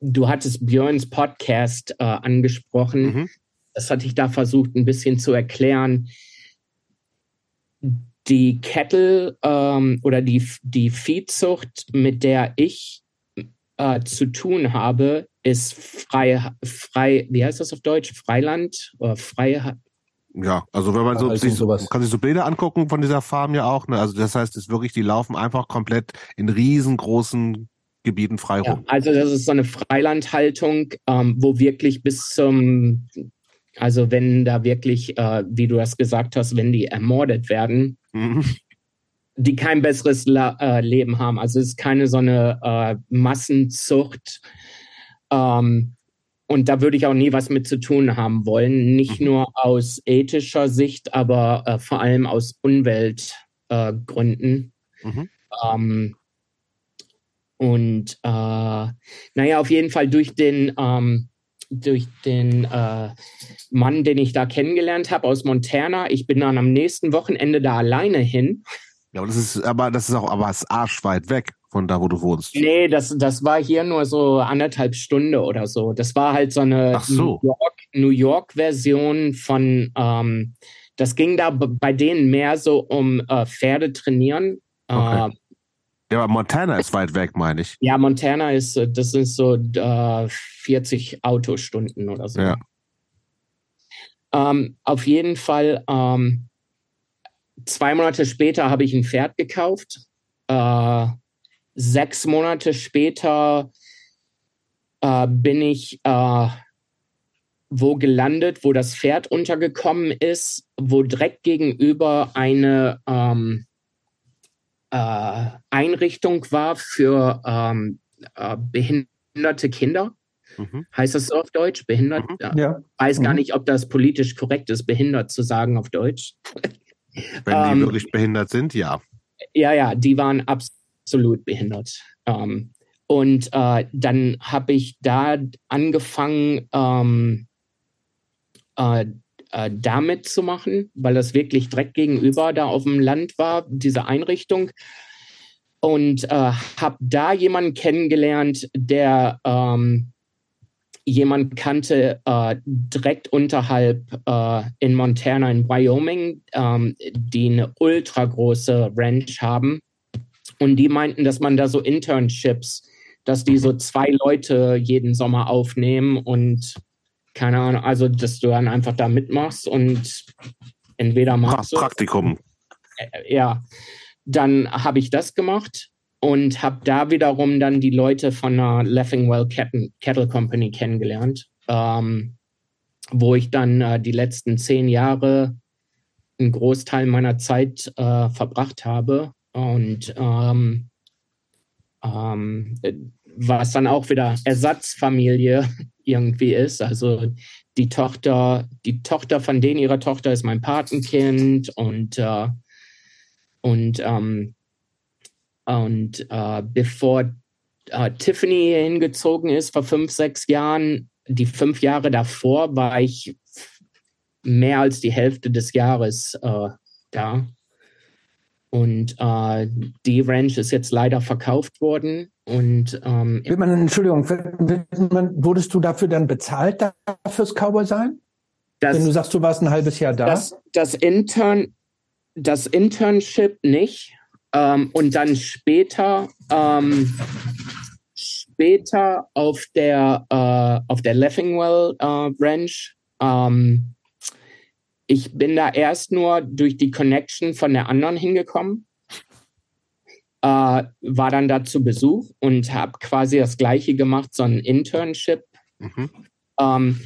du hattest Björns Podcast äh, angesprochen. Mhm. Das hatte ich da versucht, ein bisschen zu erklären die Kettle ähm, oder die, die Viehzucht, mit der ich äh, zu tun habe, ist frei, frei, wie heißt das auf Deutsch? Freiland oder freie. Ja, also wenn man so, sich, sowas. kann sich so Bilder angucken von dieser Farm ja auch. Ne? Also das heißt, es ist wirklich, die laufen einfach komplett in riesengroßen Gebieten frei rum. Ja, also das ist so eine Freilandhaltung, ähm, wo wirklich bis zum also wenn da wirklich, äh, wie du das gesagt hast, wenn die ermordet werden, mhm. die kein besseres La äh, Leben haben. Also es ist keine so eine äh, Massenzucht. Ähm, und da würde ich auch nie was mit zu tun haben wollen. Nicht mhm. nur aus ethischer Sicht, aber äh, vor allem aus Umweltgründen. Mhm. Ähm, und äh, naja, auf jeden Fall durch den ähm, durch den äh, Mann, den ich da kennengelernt habe aus Montana. Ich bin dann am nächsten Wochenende da alleine hin. Ja, aber das ist, aber das ist auch, aber es ist arschweit weg von da, wo du wohnst. Nee, das, das war hier nur so anderthalb Stunden oder so. Das war halt so eine so. New York, New York Version von, ähm, das ging da bei denen mehr so um äh, Pferde trainieren. Okay. Ja, aber Montana ist weit weg, meine ich. ja, Montana ist, äh, das sind so äh, 40 Autostunden oder so. Ja. Ähm, auf jeden Fall, ähm, zwei Monate später habe ich ein Pferd gekauft. Äh, sechs Monate später äh, bin ich äh, wo gelandet, wo das Pferd untergekommen ist, wo direkt gegenüber eine ähm, äh, Einrichtung war für ähm, äh, behinderte Kinder. Mhm. Heißt das so auf Deutsch? Behindert? Mhm. Ja. Weiß gar Mhm. nicht, ob das politisch korrekt ist, behindert zu sagen auf Deutsch. Wenn Ähm, die wirklich behindert sind, ja. Ja, ja, die waren absolut behindert. Ähm, und äh, dann habe ich da angefangen, ähm, äh, äh, damit zu machen, weil das wirklich direkt gegenüber da auf dem Land war, diese Einrichtung. Und äh, habe da jemanden kennengelernt, der ähm, jemand kannte äh, direkt unterhalb äh, in Montana, in Wyoming, ähm, die eine ultra große Ranch haben. Und die meinten, dass man da so Internships, dass die so zwei Leute jeden Sommer aufnehmen und keine Ahnung, also dass du dann einfach da mitmachst und entweder Pra machst du Praktikum. äh, ja, dann habe ich das gemacht und habe da wiederum dann die Leute von der Leffingwell Kettle, Company kennengelernt, ähm, wo ich dann äh, die letzten zehn Jahre einen Großteil meiner Zeit äh, verbracht habe und ähm, ähm, äh, was dann auch wieder Ersatzfamilie irgendwie ist. Also die Tochter, die Tochter von denen ihrer Tochter ist mein Patenkind und äh, und ähm, und äh, bevor äh, Tiffany hingezogen ist vor fünf sechs Jahren, die fünf Jahre davor war ich mehr als die Hälfte des Jahres äh, da. Und äh, die Ranch ist jetzt leider verkauft worden. Und ähm, Wird man, Entschuldigung, man, wurdest du dafür dann bezahlt fürs Cowboy sein? das, Wenn du sagst, du warst ein halbes Jahr da? das, das, Intern, das Internship nicht. Ähm, und dann später, ähm, später auf der, äh, auf der Leffingwell äh, Ranch. Ähm, ich bin da erst nur durch die Connection von der anderen hingekommen. Äh, war dann da zu Besuch und habe quasi das gleiche gemacht, so ein Internship Mhm. ähm,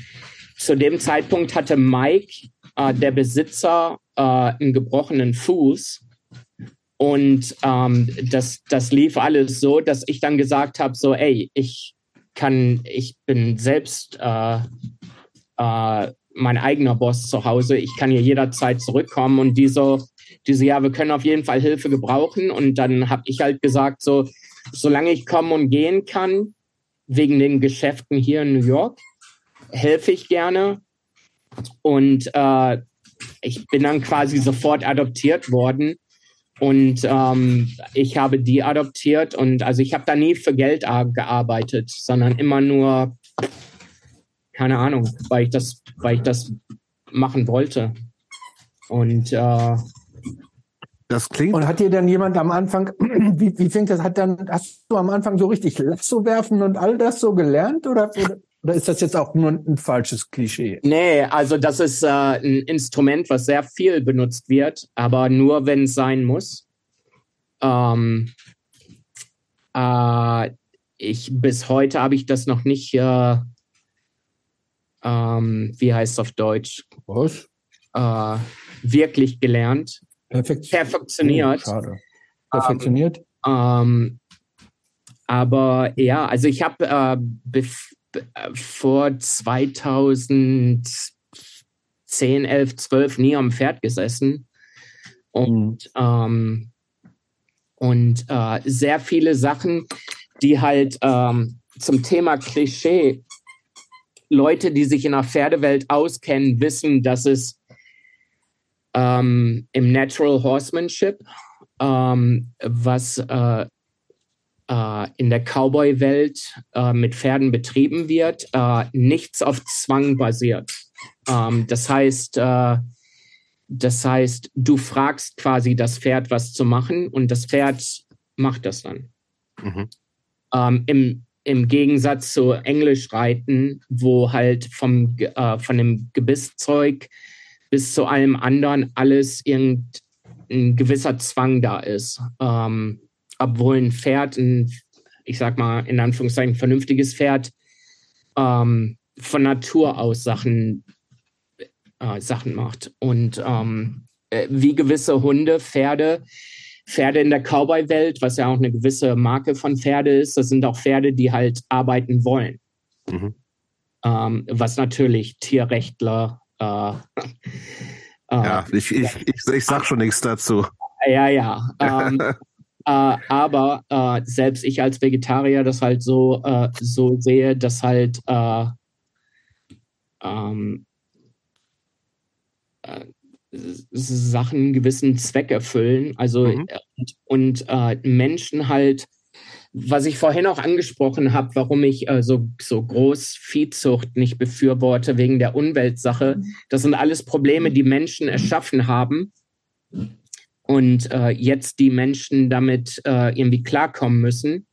zu dem Zeitpunkt hatte Mike, äh, der Besitzer, äh, einen gebrochenen Fuß. Und ähm, das, das lief alles so, dass ich dann gesagt habe: so, ey, ich kann, ich bin selbst äh, äh, mein eigener Boss zu Hause, ich kann hier jederzeit zurückkommen. Und die so, diese, ja, wir können auf jeden Fall Hilfe gebrauchen. Und dann habe ich halt gesagt: so, solange ich kommen und gehen kann, wegen den Geschäften hier in New York, helfe ich gerne. Und äh, ich bin dann quasi sofort adoptiert worden. Und ähm, ich habe die adoptiert. Und also ich habe da nie für Geld ar- gearbeitet, sondern immer nur, keine Ahnung, weil ich das, weil ich das machen wollte. Und äh, Das klingt. Und hat dir dann jemand am Anfang, wie, wie fängt das, hat dann, hast du am Anfang so richtig Lasso werfen und all das so gelernt oder, oder, oder ist das jetzt auch nur ein, ein falsches Klischee? Nee, also das ist äh, ein Instrument, was sehr viel benutzt wird, aber nur wenn es sein muss. Ähm, äh, ich bis heute habe ich das noch nicht, äh, ähm, wie heißt es auf Deutsch, Was? äh, wirklich gelernt. Perfekt. Perfektioniert. Oh, schade. Perfektioniert? Ähm, aber ja, also ich habe äh, äh, vor 2010, 11, 12 nie am Pferd gesessen und, ähm, und äh, sehr viele Sachen, die halt ähm, zum Thema Klischee Leute, die sich in der Pferdewelt auskennen, wissen, dass es ähm, im Natural Horsemanship, ähm, was äh, äh, in der Cowboy-Welt äh, mit Pferden betrieben wird, äh, nichts auf Zwang basiert. Ähm, das heißt, äh, das heißt, du fragst quasi das Pferd, was zu machen, und das Pferd macht das dann. Mhm. Ähm, im, Im Gegensatz zu Englischreiten, wo halt vom, äh, von dem Gebisszeug bis zu allem anderen alles irgendein gewisser Zwang da ist. Ähm, obwohl ein Pferd, ein, ich sag mal in Anführungszeichen, vernünftiges Pferd, ähm, von Natur aus Sachen, äh, Sachen macht. Und ähm, äh, wie gewisse Hunde, Pferde, Pferde in der Cowboy-Welt, was ja auch eine gewisse Marke von Pferde ist, das sind auch Pferde, die halt arbeiten wollen. Mhm. Ähm, was natürlich Tierrechtler. Äh, äh, ja, ich, ich, ich, ich sag schon nichts dazu. Ja, ja. Ähm, äh, aber äh, selbst ich als Vegetarier das halt so, äh, so sehe, dass halt äh, ähm, äh, Sachen einen gewissen Zweck erfüllen. Also mhm. und, und äh, Menschen halt, was ich vorhin auch angesprochen habe, warum ich so, so groß Viehzucht nicht befürworte wegen der Umweltsache, das sind alles Probleme, die Menschen erschaffen haben. Und äh, jetzt die Menschen damit äh, irgendwie klarkommen müssen.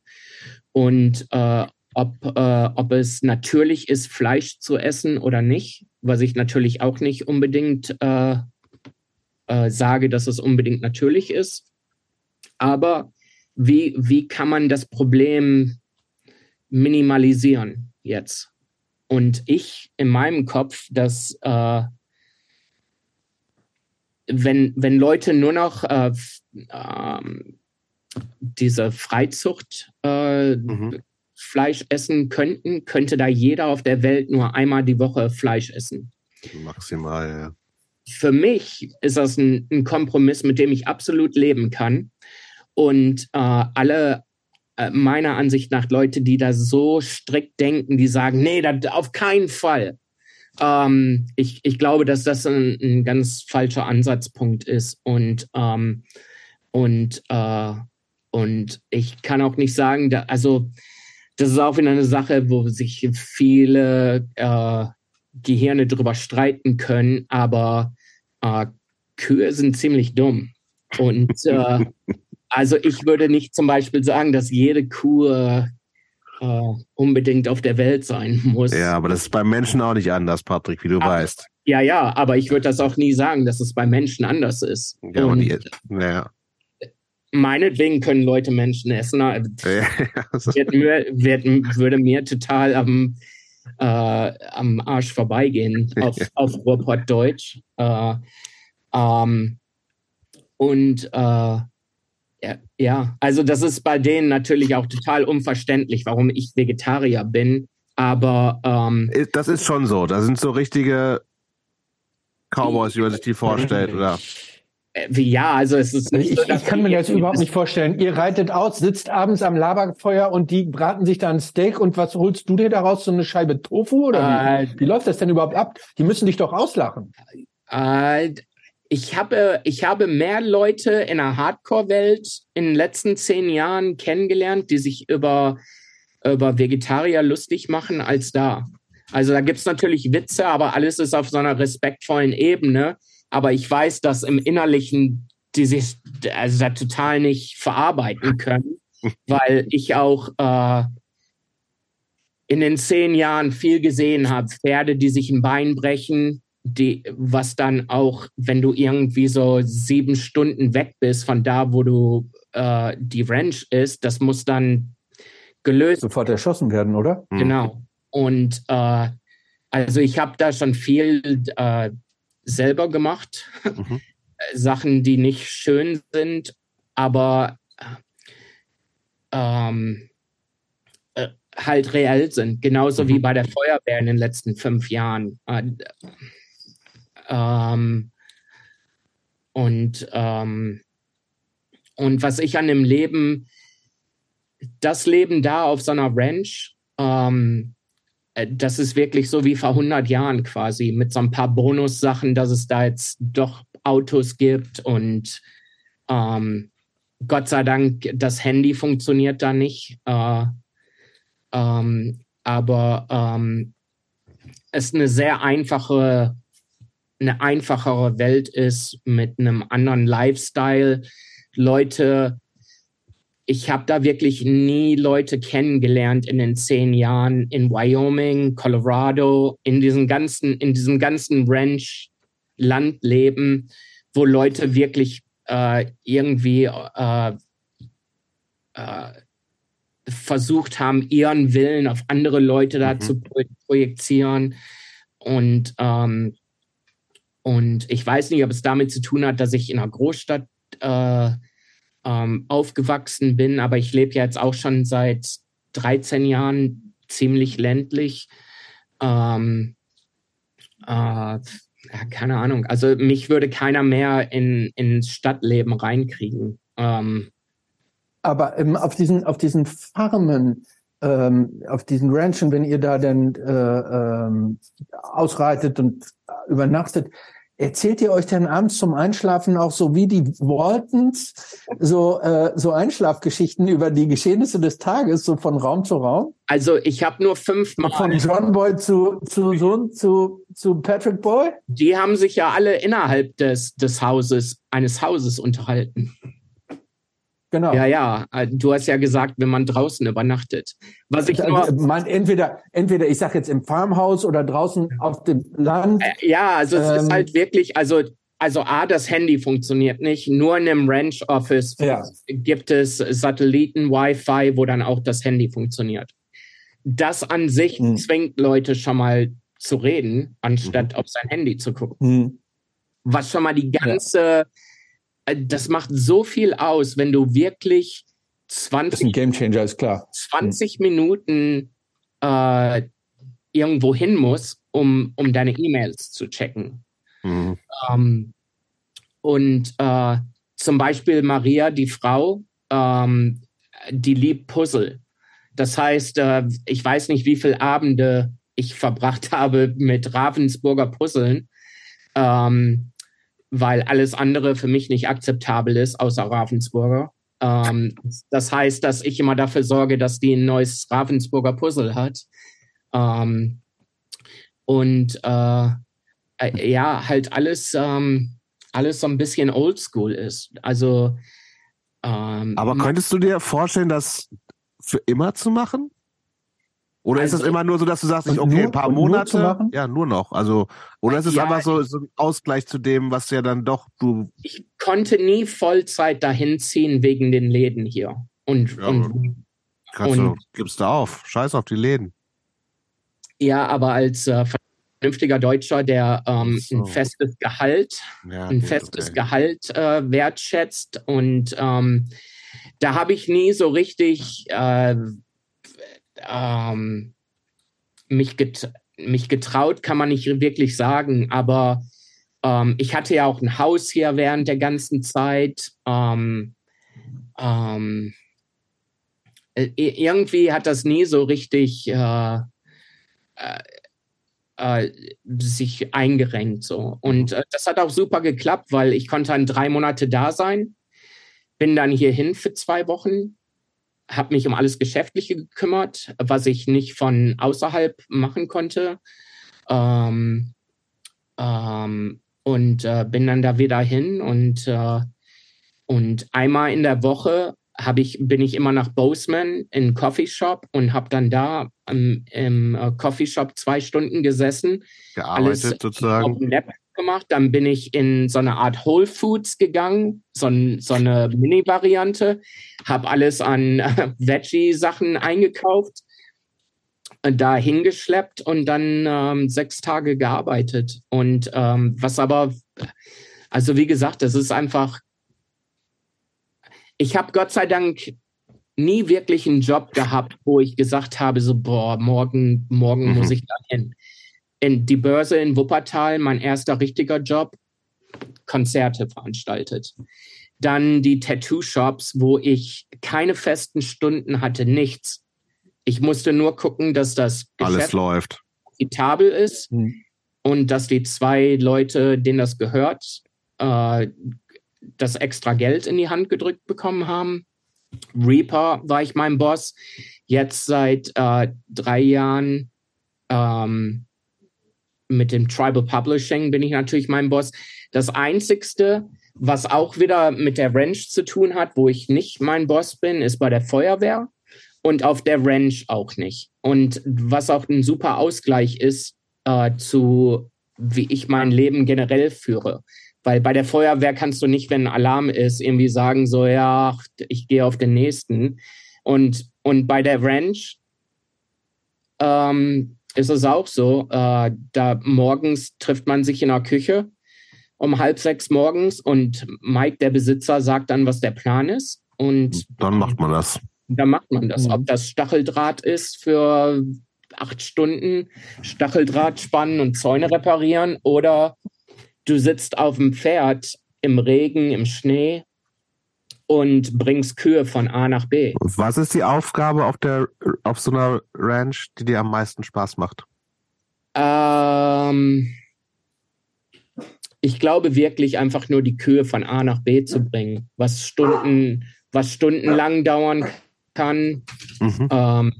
Und äh, ob, äh, ob es natürlich ist, Fleisch zu essen oder nicht, was ich natürlich auch nicht unbedingt äh, äh, sage, dass es unbedingt natürlich ist. Aber wie, wie kann man das Problem minimalisieren jetzt? Und ich in meinem Kopf, dass wenn, wenn Leute nur noch äh, ähm, diese Freizucht äh, mhm. Fleisch essen könnten, könnte da jeder auf der Welt nur einmal die Woche Fleisch essen. Maximal, ja. Für mich ist das ein, ein Kompromiss, mit dem ich absolut leben kann. Und äh, alle äh, meiner Ansicht nach Leute, die da so strikt denken, die sagen, nee, das, auf keinen Fall. Ähm, ich, ich glaube, dass das ein, ein ganz falscher Ansatzpunkt ist und, ähm, und, äh, und ich kann auch nicht sagen, da, also das ist auch wieder eine Sache, wo sich viele äh, Gehirne drüber streiten können, aber äh, Kühe sind ziemlich dumm. Und äh, also ich würde nicht zum Beispiel sagen, dass jede Kuh äh, unbedingt auf der Welt sein muss. Ja, aber das ist beim Menschen auch nicht anders, Patrick, wie du aber, weißt. Ja, ja, aber ich würde das auch nie sagen, dass es bei Menschen anders ist. Ja, und, die, ja. Meinetwegen können Leute Menschen essen. Ja, wird mir, wird, würde mir total am, äh, am Arsch vorbeigehen auf, auf Ruhrpott-Deutsch. Äh, ähm, und äh, ja, also das ist bei denen natürlich auch total unverständlich, warum ich Vegetarier bin. Aber ähm, das ist schon so. Da sind so richtige Cowboys, wie man sich die vorstellt, oder? Äh, ja, also es ist nicht. Ich, so, ich kann mir das überhaupt nicht vorstellen. Ihr reitet aus, sitzt abends am Lagerfeuer und die braten sich da ein Steak und was holst du dir daraus? So eine Scheibe Tofu oder äh, wie, wie läuft das denn überhaupt ab? Die müssen dich doch auslachen. Äh, ich habe, ich habe mehr Leute in der Hardcore-Welt in den letzten zehn Jahren kennengelernt, die sich über, über Vegetarier lustig machen, als da. Also da gibt es natürlich Witze, aber alles ist auf so einer respektvollen Ebene. Aber ich weiß, dass im Innerlichen die sich also da total nicht verarbeiten können, weil ich auch äh, in den zehn Jahren viel gesehen habe. Pferde, die sich ein Bein brechen, die, was dann auch, wenn du irgendwie so sieben Stunden weg bist von da, wo du äh, die Ranch ist, das muss dann gelöst. Sofort erschossen werden, oder? Mhm. Genau. Und äh, also ich habe da schon viel äh, selber gemacht. Mhm. Sachen, die nicht schön sind, aber ähm, äh, halt reell sind. Genauso mhm. wie bei der Feuerwehr in den letzten fünf Jahren. Äh, ähm, und, ähm, und was ich an dem Leben, das Leben da auf so einer Ranch, ähm, äh, das ist wirklich so wie vor 100 Jahren quasi, mit so ein paar Bonussachen, dass es da jetzt doch Autos gibt und ähm, Gott sei Dank, das Handy funktioniert da nicht. Äh, ähm, aber ähm, es eine sehr einfache, eine einfachere Welt ist mit einem anderen Lifestyle. Leute ich habe da wirklich nie Leute kennengelernt in den zehn Jahren in Wyoming, Colorado, in diesem ganzen, in diesem ganzen Ranch-Landleben, wo Leute wirklich äh, irgendwie äh, äh, versucht haben, ihren Willen auf andere Leute da mhm. zu projizieren. Und, ähm, und ich weiß nicht, ob es damit zu tun hat, dass ich in einer Großstadt äh, ähm, aufgewachsen bin, aber ich lebe ja jetzt auch schon seit 13 Jahren ziemlich ländlich. Ähm, äh, ja, keine Ahnung. Also mich würde keiner mehr in, ins Stadtleben reinkriegen. Ähm, aber auf diesen auf diesen Farmen, ähm, auf diesen Ranchen, wenn ihr da dann äh, ähm, ausreitet und übernachtet, Erzählt ihr euch denn abends zum Einschlafen auch so wie die Waltons so äh, so Einschlafgeschichten über die Geschehnisse des Tages so von Raum zu Raum? Also ich habe nur fünfmal von John Boy zu zu Sohn zu zu Patrick Boy. Die haben sich ja alle innerhalb des des Hauses eines Hauses unterhalten. Genau. Ja, ja. Äh, du hast ja gesagt, wenn man draußen übernachtet. Was ich nur, man entweder, entweder ich sag jetzt im Farmhaus oder draußen auf dem Land. Äh, ja, also es ist ähm, halt wirklich, also also A, das Handy funktioniert nicht. Nur in einem Ranch Office ja. gibt es Satelliten-Wi-Fi, wo dann auch das Handy funktioniert. Das an sich hm. zwingt Leute schon mal zu reden, anstatt mhm. auf sein Handy zu gucken. Mhm. Was schon mal die ganze ja das macht so viel aus, wenn du wirklich 20, das ist ein Gamechanger, ist klar. 20 mhm. Minuten äh, irgendwo hin musst, um, um deine E-Mails zu checken. Mhm. Ähm, und äh, zum Beispiel Maria, die Frau, ähm, die liebt Puzzle. Das heißt, äh, ich weiß nicht, wie viele Abende ich verbracht habe mit Ravensburger Puzzeln. Ähm, weil alles andere für mich nicht akzeptabel ist, außer Ravensburger. Ähm, das heißt, dass ich immer dafür sorge, dass die ein neues Ravensburger Puzzle hat. Ähm, und äh, äh, ja, halt alles, ähm, alles so ein bisschen oldschool ist. Also ähm, Aber könntest du dir vorstellen, das für immer zu machen? Oder also, ist es immer nur so, dass du sagst, ich, okay, nur, ein paar Monate, ja, nur noch. Also, oder ist es ja, einfach so, so ein Ausgleich zu dem, was ja dann doch du. Ich konnte nie Vollzeit dahin ziehen wegen den Läden hier. Und, ja, und, und du, gibst du auf. Scheiß auf die Läden. Ja, aber als äh, vernünftiger Deutscher, der ähm, so. ein festes Gehalt, ja, ein festes okay. Gehalt äh, wertschätzt und ähm, da habe ich nie so richtig äh, ähm, mich, get mich getraut, kann man nicht wirklich sagen, aber ähm, ich hatte ja auch ein Haus hier während der ganzen Zeit. Ähm, ähm, äh, irgendwie hat das nie so richtig äh, äh, äh, sich eingerenkt so und äh, das hat auch super geklappt, weil ich konnte dann drei Monate da sein, bin dann hierhin für zwei Wochen habe mich um alles Geschäftliche gekümmert, was ich nicht von außerhalb machen konnte. Ähm, ähm, und äh, bin dann da wieder hin und, äh, und einmal in der Woche ich, bin ich immer nach Bozeman in einen Coffeeshop und habe dann da im, im uh, Coffeeshop zwei Stunden gesessen. Gearbeitet alles sozusagen. Auf dem Laptop gemacht. Dann bin ich in so eine Art Whole Foods gegangen, so, so eine Mini-Variante, habe alles an äh, Veggie-Sachen eingekauft, äh, da hingeschleppt und dann ähm, sechs Tage gearbeitet. Und ähm, was aber, also wie gesagt, das ist einfach, ich habe Gott sei Dank nie wirklich einen Job gehabt, wo ich gesagt habe, so, boah, morgen, morgen mhm. muss ich da hin in die Börse in Wuppertal, mein erster richtiger Job, Konzerte veranstaltet. Dann die Tattoo-Shops, wo ich keine festen Stunden hatte, nichts. ich musste nur gucken, dass das Alles läuft. profitabel ist Hm. und dass die zwei Leute, denen das gehört, äh, das extra Geld in die Hand gedrückt bekommen haben. Reaper war ich mein Boss. Jetzt seit äh, drei Jahren ähm, mit dem Tribal Publishing bin ich natürlich mein Boss. Das Einzigste, was auch wieder mit der Ranch zu tun hat, wo ich nicht mein Boss bin, ist bei der Feuerwehr und auf der Ranch auch nicht. Und was auch ein super Ausgleich ist äh, zu, wie ich mein Leben generell führe. Weil bei der Feuerwehr kannst du nicht, wenn ein Alarm ist, irgendwie sagen, so, ja, ich gehe auf den nächsten. Und, und bei der Ranch ähm, ist es auch so, äh, da morgens trifft man sich in der Küche um halb sechs morgens und Mike, der Besitzer, sagt dann, was der Plan ist. Und Dann macht man das. da macht man das. Mhm. Ob das Stacheldraht ist für acht Stunden, Stacheldraht spannen und Zäune reparieren oder du sitzt auf dem Pferd im Regen, im Schnee und bringst Kühe von A nach B. Was ist die Aufgabe auf der auf so einer Ranch, die dir am meisten Spaß macht? Ähm, ich glaube wirklich einfach nur die Kühe von A nach B zu bringen, was Stunden, was stundenlang dauern kann, Mhm. ähm,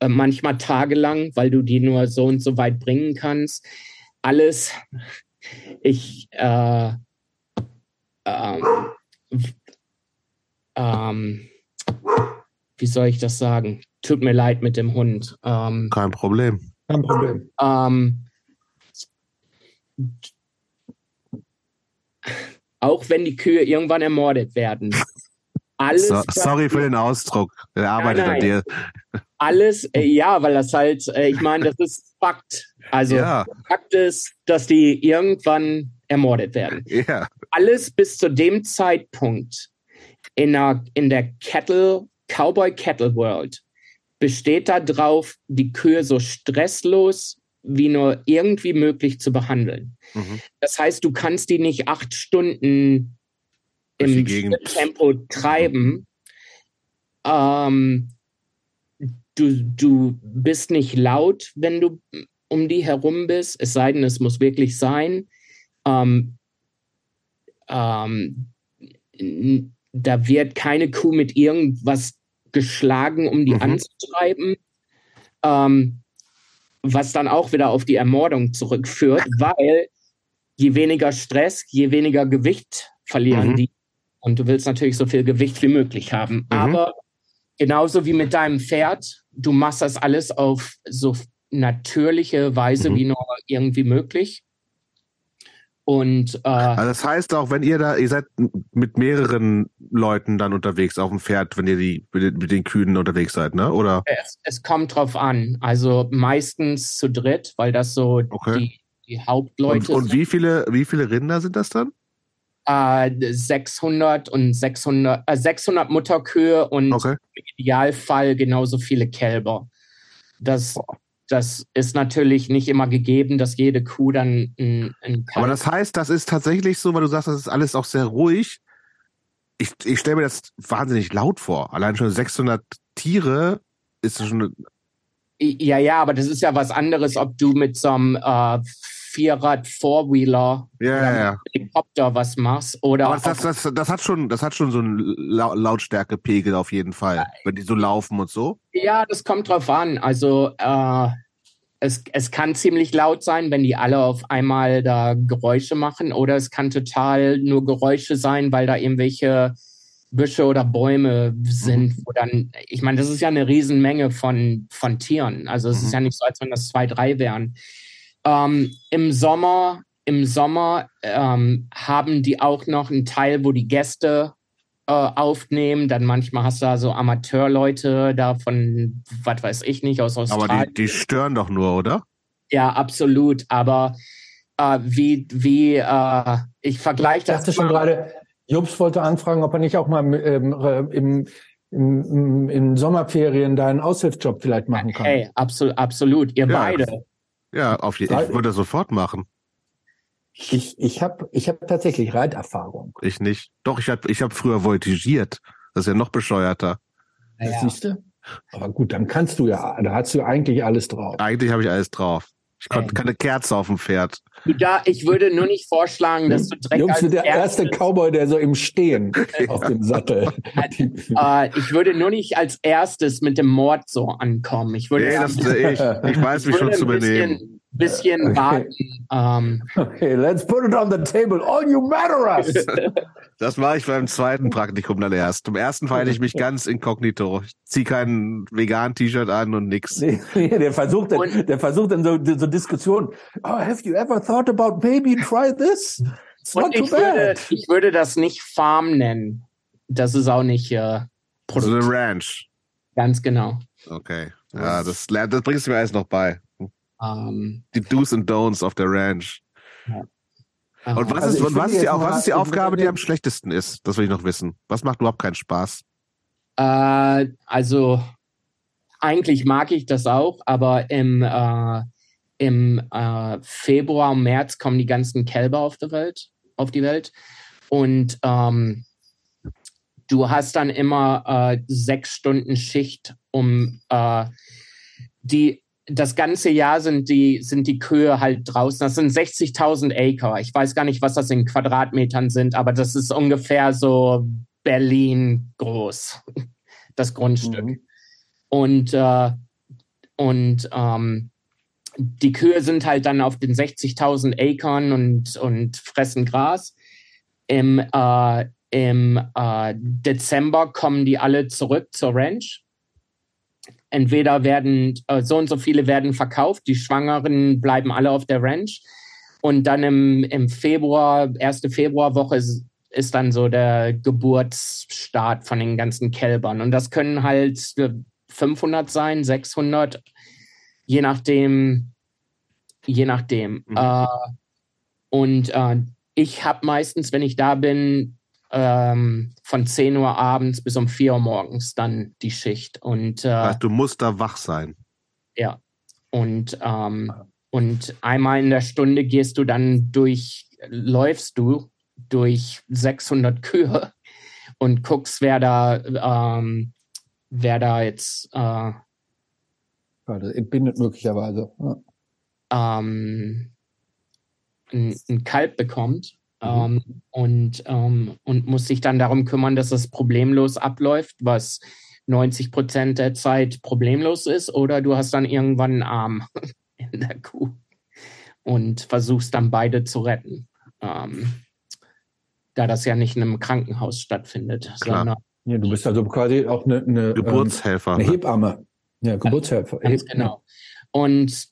äh, manchmal tagelang, weil du die nur so und so weit bringen kannst. Alles, ich, äh, w- ähm, wie soll ich das sagen? Tut mir leid mit dem Hund. Ähm, Kein Problem. Kein Problem. ähm, auch wenn die Kühe irgendwann ermordet werden. Alles, So, sorry für den Ausdruck. Er arbeitet an nein. dir. alles, äh, ja, weil das halt, äh, ich meine, das ist Fakt. Also Ja, Fakt ist, dass die irgendwann ermordet werden. ja. Alles bis zu dem Zeitpunkt in der, in der Cattle, Cowboy Cattle World besteht darauf, die Kühe so stresslos wie nur irgendwie möglich zu behandeln. Mhm. Das heißt, du kannst die nicht acht Stunden im. Tempo treiben. Ähm, du, du bist nicht laut, wenn du um die herum bist, es sei denn, es muss wirklich sein. Ähm, ähm, da wird keine Kuh mit irgendwas geschlagen, um die Mhm. anzutreiben. Ähm, was dann auch wieder auf die Ermordung zurückführt, weil je weniger Stress, je weniger Gewicht verlieren Mhm. die. Und du willst natürlich so viel Gewicht wie möglich haben. Aber genauso wie mit deinem Pferd, du machst das alles auf so natürliche Weise Mhm. wie nur irgendwie möglich. Und äh, Also das heißt auch, wenn ihr da, ihr seid mit mehreren Leuten dann unterwegs auf dem Pferd, wenn ihr die mit den, Kühen unterwegs seid, ne? Oder? es, es kommt drauf an. Also meistens zu dritt, weil das so Okay. die, die Und, Hauptleute und wie viele, wie viele Rinder sind das dann? äh, 600 und 600, äh, 600 Mutterkühe und Okay. im Idealfall genauso viele Kälber. Das, das ist natürlich nicht immer gegeben, dass jede Kuh dann ein, ein Aber das heißt, das ist tatsächlich so, weil du sagst, das ist alles auch sehr ruhig. Ich, ich stelle mir das wahnsinnig laut vor. Allein schon 600 Tiere ist schon. Ja, ja, aber das ist ja was anderes, ob du mit so einem äh, Vierrad-Four-Wheeler Ja, ja, ja. Helikopter was machst oder Aber das, das, das, das hat schon, das hat schon so einen Lau- Lautstärkepegel auf jeden Fall, wenn die so laufen und so. Ja, das kommt drauf an. Also äh, es, es kann ziemlich laut sein, wenn die alle auf einmal da Geräusche machen, oder es kann total nur Geräusche sein, weil da irgendwelche Büsche oder Bäume sind, wo dann, ich meine, das ist ja eine Riesenmenge von, von Tieren. Also es Mhm. ist ja nicht so, als wenn das zwei, drei wären. Ähm, Im Sommer, im Sommer ähm, haben die auch noch einen Teil, wo die Gäste äh, aufnehmen. Dann manchmal hast du da so Amateurleute da von, was weiß ich nicht, aus Aber Australien. die, die stören doch nur, oder? ja, absolut. Aber äh, wie, wie, äh, ich Ich vergleiche das. dachte schon gerade, Jobs wollte anfragen, ob er nicht auch mal ähm, im, im, im, in Sommerferien da einen Aushilfsjob vielleicht machen kann. Hey, absolut, absolut. Ihr Ja. beide. Ja, auf jeden Ich würde das sofort machen. Ich, ich habe ich hab tatsächlich Reiterfahrung. Ich nicht. Doch, ich habe ich hab früher voltigiert. Das ist ja noch bescheuerter. Das siehst du? Aber gut, dann kannst du ja, da hast du eigentlich alles drauf. Eigentlich habe ich alles drauf. Ich konnte keine Kerze auf dem Pferd. Ja, ich würde nur nicht vorschlagen, dass du direkt Jungs, als der erste Cowboy, der so im Stehen auf dem Sattel. äh, ich würde nur nicht als erstes mit dem Mord so ankommen. Ich würde nee, das, ich, ich weiß mich schon zu benehmen bisschen warten. Um, okay, let's put it on the table. All you matter us. Das mache ich beim zweiten Praktikum dann erst. Zum ersten feile ich mich ganz inkognito. Ich ziehe kein vegan T-Shirt an und nix. Nee, der versucht dann, der versucht dann so, so Diskussionen. Oh, have you ever thought about maybe try this? It's not too ich bad. Würde, ich würde das nicht Farm nennen. Das ist auch nicht äh, Produkt. Also eine Ranch. Ganz genau. Okay. Ja, das, das bringst du mir alles noch bei. Ähm, die Do's und Don'ts auf der Ranch. Ja. Und was also ist, und was ist die, was ist die Aufgabe, die am schlechtesten ist? Das will ich noch wissen. Was macht überhaupt keinen Spaß? Äh, also eigentlich mag ich das auch, aber im, äh, im äh, Februar, März kommen die ganzen Kälber auf die Welt, auf die Welt. Und ähm, du hast dann immer äh, sechs Stunden Schicht, um äh, die das ganze Jahr sind die, sind die Kühe halt draußen. Das sind 60.000 Acre. Ich weiß gar nicht, was das in Quadratmetern sind, aber das ist ungefähr so Berlin groß, das Grundstück. Mhm. Und, äh, und ähm, die Kühe sind halt dann auf den 60.000 Acres und, und fressen Gras. Im, äh, im äh, Dezember kommen die alle zurück zur Ranch entweder werden äh, so und so viele werden verkauft, die Schwangeren bleiben alle auf der Ranch. Und dann im, im Februar, erste Februarwoche ist, ist dann so der Geburtsstart von den ganzen Kälbern. Und das können halt 500 sein, 600, je nachdem, je nachdem. Mhm. Äh, und äh, ich habe meistens, wenn ich da bin, ähm, von 10 Uhr abends bis um 4 Uhr morgens dann die Schicht. Und, äh, also du musst da wach sein. Ja. Und, ähm, und einmal in der Stunde gehst du dann durch, läufst du durch 600 Kühe und guckst, wer da, ähm, wer da jetzt. Äh, ja, das entbindet möglicherweise. Ja. Ähm, ein, ein Kalb bekommt Mhm. Ähm, und, ähm, und muss sich dann darum kümmern, dass es problemlos abläuft, was 90 Prozent der Zeit problemlos ist, oder du hast dann irgendwann einen Arm in der Kuh und versuchst dann beide zu retten. Ähm, da das ja nicht in einem Krankenhaus stattfindet, Klar. sondern ja, du bist also quasi auch eine, eine Geburtshelfer. Eine Hebamme. Ja, Geburtshelfer. Ganz genau. Und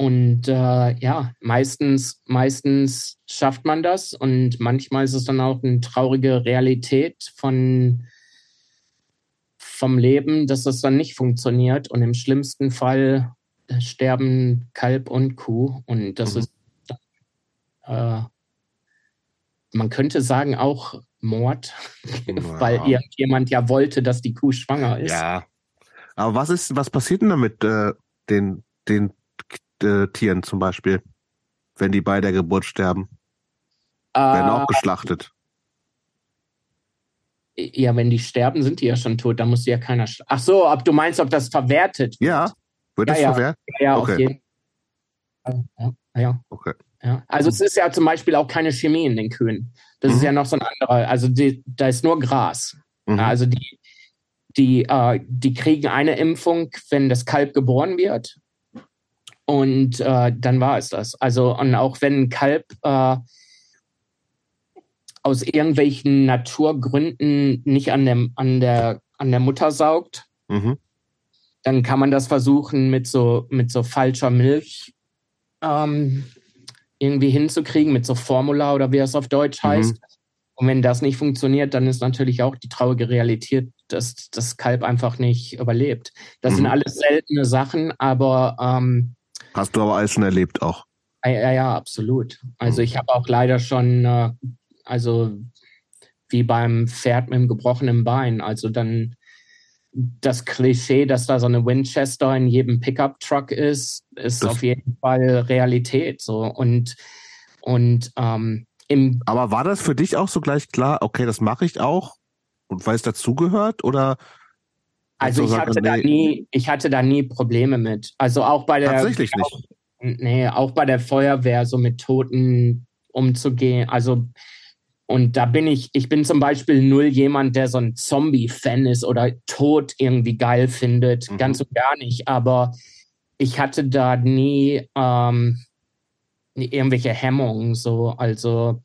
und äh, ja, meistens, meistens schafft man das und manchmal ist es dann auch eine traurige Realität von, vom Leben, dass das dann nicht funktioniert. Und im schlimmsten Fall sterben Kalb und Kuh. Und das mhm. ist, äh, man könnte sagen, auch Mord, ja. weil irgendjemand ja wollte, dass die Kuh schwanger ist. Ja. Aber was ist, was passiert denn damit, äh, den, den äh, Tieren zum Beispiel, wenn die bei der Geburt sterben? Äh, Werden auch geschlachtet. Ja, wenn die sterben, sind die ja schon tot. Da muss ja keiner. Ach so, ob du meinst, ob das verwertet wird? Ja, wird das ja, verwertet? Ja, ja okay. Ja, ja. Okay. Ja. Also es ist ja zum Beispiel auch keine Chemie in den Kühen. Das mhm. ist ja noch so ein anderer. Also die, da ist nur Gras. Mhm. Also die, die, äh, die kriegen eine Impfung, wenn das Kalb geboren wird. Und äh, dann war es das. Also, und auch wenn ein Kalb äh, aus irgendwelchen Naturgründen nicht an der, an der, an der Mutter saugt, mhm. dann kann man das versuchen, mit so, mit so falscher Milch ähm, irgendwie hinzukriegen, mit so Formula oder wie es auf Deutsch mhm. heißt. Und wenn das nicht funktioniert, dann ist natürlich auch die traurige Realität, dass das Kalb einfach nicht überlebt. Das mhm. sind alles seltene Sachen, aber ähm, Hast du aber alles schon erlebt auch? Ja, ja, absolut. Also ich habe auch leider schon, äh, also wie beim Pferd mit dem gebrochenen Bein, also dann das Klischee, dass da so eine Winchester in jedem Pickup-Truck ist, ist das auf jeden Fall Realität. So und und ähm, im. Aber war das für dich auch so gleich klar? Okay, das mache ich auch und weil es dazugehört oder Also ich hatte da nie, ich hatte da nie Probleme mit. Also auch bei der tatsächlich nicht. Nee, auch bei der Feuerwehr so mit Toten umzugehen. Also und da bin ich, ich bin zum Beispiel null jemand, der so ein Zombie-Fan ist oder Tod irgendwie geil findet. Mhm. Ganz und gar nicht. Aber ich hatte da nie ähm, irgendwelche Hemmungen. So, also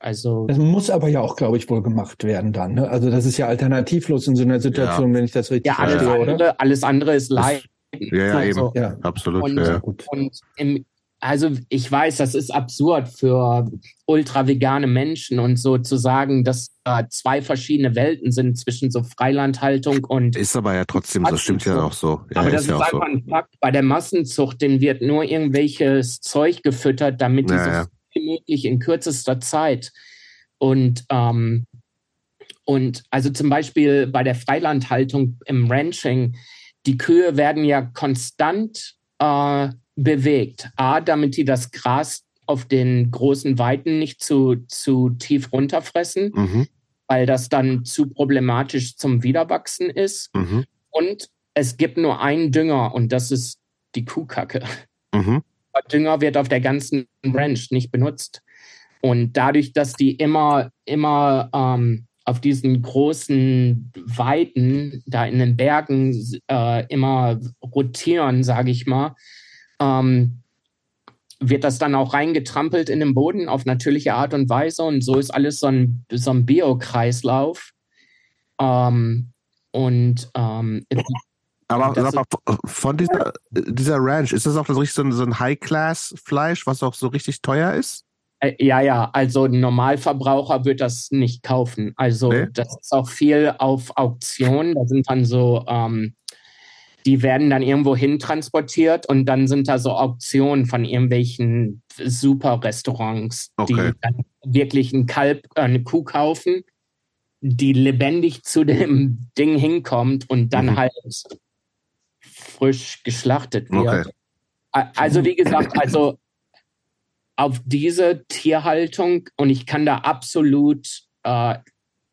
also das muss aber ja auch, glaube ich, wohl gemacht werden dann. Ne? Also das ist ja alternativlos in so einer Situation, ja. wenn ich das richtig ja, alles verstehe, andere, oder? Alles andere ist Leid. Ja, ja, eben. So. ja. Absolut. Und, ja. und im, also ich weiß, das ist absurd für ultra-vegane Menschen und so zu sagen, dass da zwei verschiedene Welten sind zwischen so Freilandhaltung und. Ist aber ja trotzdem, das stimmt ja auch so. Ja, aber das ist, ja ist einfach so. ein Fakt. Bei der Massenzucht, den wird nur irgendwelches Zeug gefüttert, damit die so wie möglich in kürzester Zeit. Und, ähm, und also zum Beispiel bei der Freilandhaltung im Ranching, die Kühe werden ja konstant äh, bewegt. A, damit die das Gras auf den großen Weiten nicht zu, zu tief runterfressen, mhm. weil das dann zu problematisch zum Wiederwachsen ist. Mhm. Und es gibt nur einen Dünger und das ist die Kuhkacke. Mhm. Dünger wird auf der ganzen Ranch nicht benutzt. Und dadurch, dass die immer, immer ähm, auf diesen großen Weiten, da in den Bergen äh, immer rotieren, sage ich mal, ähm, wird das dann auch reingetrampelt in den Boden auf natürliche Art und Weise. Und so ist alles so ein, so ein Biokreislauf. Ähm, und ähm, aber sag mal, von dieser, dieser Ranch, ist das auch so richtig so ein, so ein High-Class-Fleisch, was auch so richtig teuer ist? Äh, ja, ja, also ein Normalverbraucher wird das nicht kaufen. Also nee. das ist auch viel auf Auktion. Da sind dann so, ähm, die werden dann irgendwo hin transportiert und dann sind da so Auktionen von irgendwelchen Super-Restaurants, okay. die dann wirklich ein Kalb, äh, eine Kuh kaufen, die lebendig zu dem Ding hinkommt und dann mhm. halt frisch geschlachtet wird. Okay. Also wie gesagt, also auf diese Tierhaltung und ich kann da absolut, äh,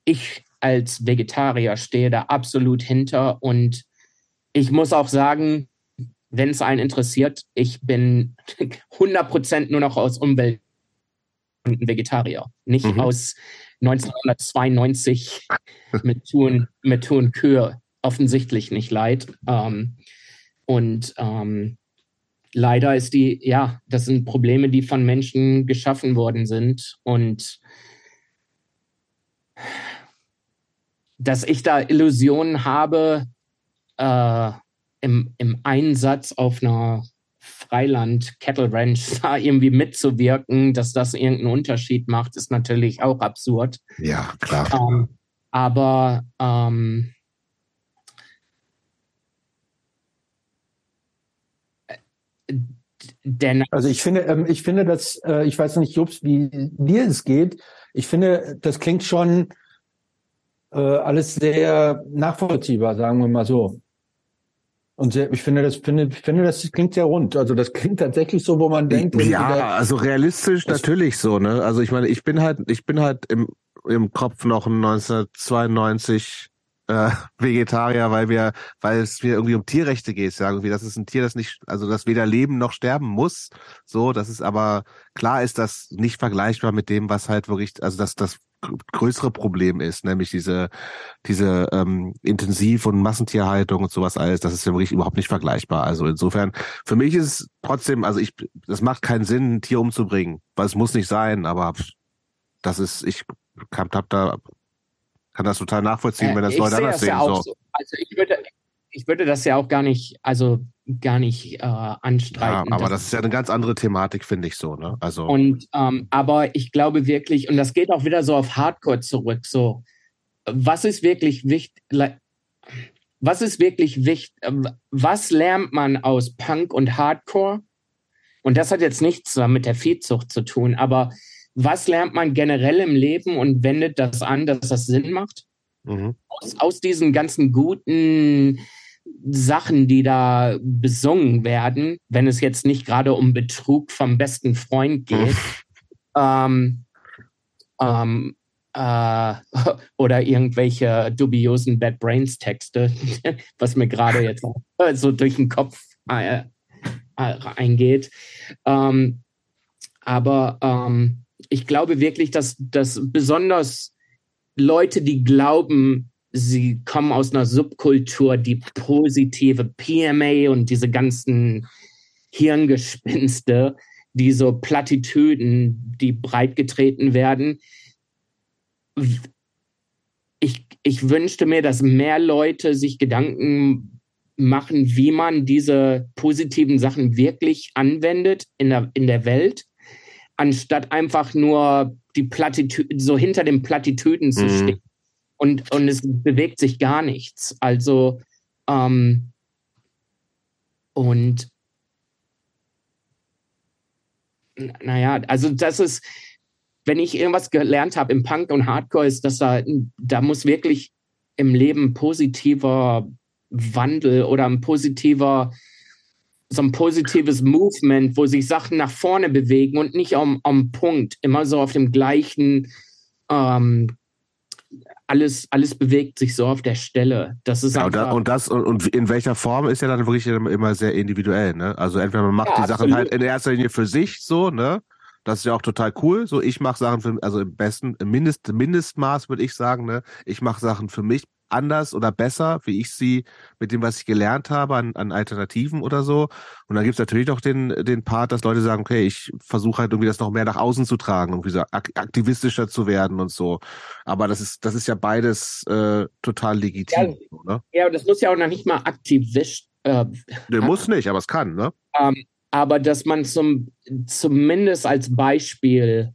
ich als Vegetarier stehe da absolut hinter und ich muss auch sagen, wenn es einen interessiert, ich bin 100% nur noch aus Umwelt Vegetarier, nicht mhm. aus 1992 mit Tun, mit Tun Kühe offensichtlich nicht leid. Ähm, und ähm, leider ist die, ja, das sind Probleme, die von Menschen geschaffen worden sind. Und dass ich da Illusionen habe, äh, im, im Einsatz auf einer Freiland Cattle Ranch da irgendwie mitzuwirken, dass das irgendeinen Unterschied macht, ist natürlich auch absurd. Ja, klar. Ähm, aber ähm, denn also ich finde, ähm, ich finde, dass äh, ich weiß nicht, Jobs, wie dir es geht. Ich finde, das klingt schon äh, alles sehr nachvollziehbar, sagen wir mal so. Und sehr, ich finde, das finde, ich finde, das klingt sehr rund. Also das klingt tatsächlich so, wo man denkt. Ja, also realistisch natürlich so, ne? Also ich meine, ich bin halt, ich bin halt im im Kopf noch ein 1992 äh, Vegetarier, weil wir, weil es mir irgendwie um Tierrechte geht, ja, irgendwie, das ist ein Tier, das nicht, also das weder leben noch sterben muss. So, das ist aber klar ist das nicht vergleichbar mit dem, was halt wirklich, also das das größere Problem ist, nämlich diese diese ähm, Intensiv- und Massentierhaltung und sowas alles, das ist ja wirklich überhaupt nicht vergleichbar. Also insofern, für mich ist es trotzdem, also ich, das macht keinen Sinn, ein Tier umzubringen, weil es muss nicht sein, aber das ist, ich hab, hab da kann das total nachvollziehen, äh, wenn das Leute anders sehen. Ja so. so. Also ich würde, ich würde das ja auch gar nicht, also gar nicht äh, anstreiten. Ja, aber das ist ja eine ganz andere Thematik, finde ich so. Ne? Also und ähm, aber ich glaube wirklich, und das geht auch wieder so auf Hardcore zurück. So, was ist wirklich wichtig? Was ist wirklich wichtig? Was lernt man aus Punk und Hardcore? Und das hat jetzt nichts mit der Viehzucht zu tun, aber was lernt man generell im Leben und wendet das an, dass das Sinn macht? Mhm. Aus, aus diesen ganzen guten Sachen, die da besungen werden, wenn es jetzt nicht gerade um Betrug vom besten Freund geht, ähm, ähm, äh, oder irgendwelche dubiosen Bad Brains Texte, was mir gerade jetzt so durch den Kopf äh, äh, eingeht. Ähm, aber ähm, ich glaube wirklich, dass, dass besonders Leute, die glauben, sie kommen aus einer Subkultur, die positive PMA und diese ganzen Hirngespinste, diese Plattitüden, die breitgetreten werden. Ich, ich wünschte mir, dass mehr Leute sich Gedanken machen, wie man diese positiven Sachen wirklich anwendet in der, in der Welt, anstatt einfach nur die Plattitüden, so hinter den Plattitüden zu mhm. stehen. Und, und es bewegt sich gar nichts. Also, ähm, und naja, also das ist, wenn ich irgendwas gelernt habe im Punk und Hardcore, ist, dass da, da muss wirklich im Leben positiver Wandel oder ein positiver, so ein positives Movement, wo sich Sachen nach vorne bewegen und nicht am, am Punkt, immer so auf dem gleichen, ähm, alles, alles bewegt sich so auf der Stelle. Das ist ja, einfach, und, das und in welcher Form ist ja dann wirklich immer sehr individuell, ne? Also entweder man macht ja, die Sachen halt in erster Linie für sich so, ne? Das ist ja auch total cool. So, ich mache Sachen für, also im besten, im Mindest, Mindestmaß würde ich sagen, ne? Ich mache Sachen für mich anders oder besser, wie ich sie mit dem, was ich gelernt habe, an, an Alternativen oder so. Und dann gibt's natürlich auch den, den Part, dass Leute sagen, okay, ich versuche halt irgendwie das noch mehr nach außen zu tragen, irgendwie so aktivistischer zu werden und so. Aber das ist, das ist ja beides äh, total legitim. Ja, oder? ja, das muss ja auch noch nicht mal aktivistisch. Äh, nee, muss nicht, aber es kann, ne? Ähm, aber dass man zum, zumindest als Beispiel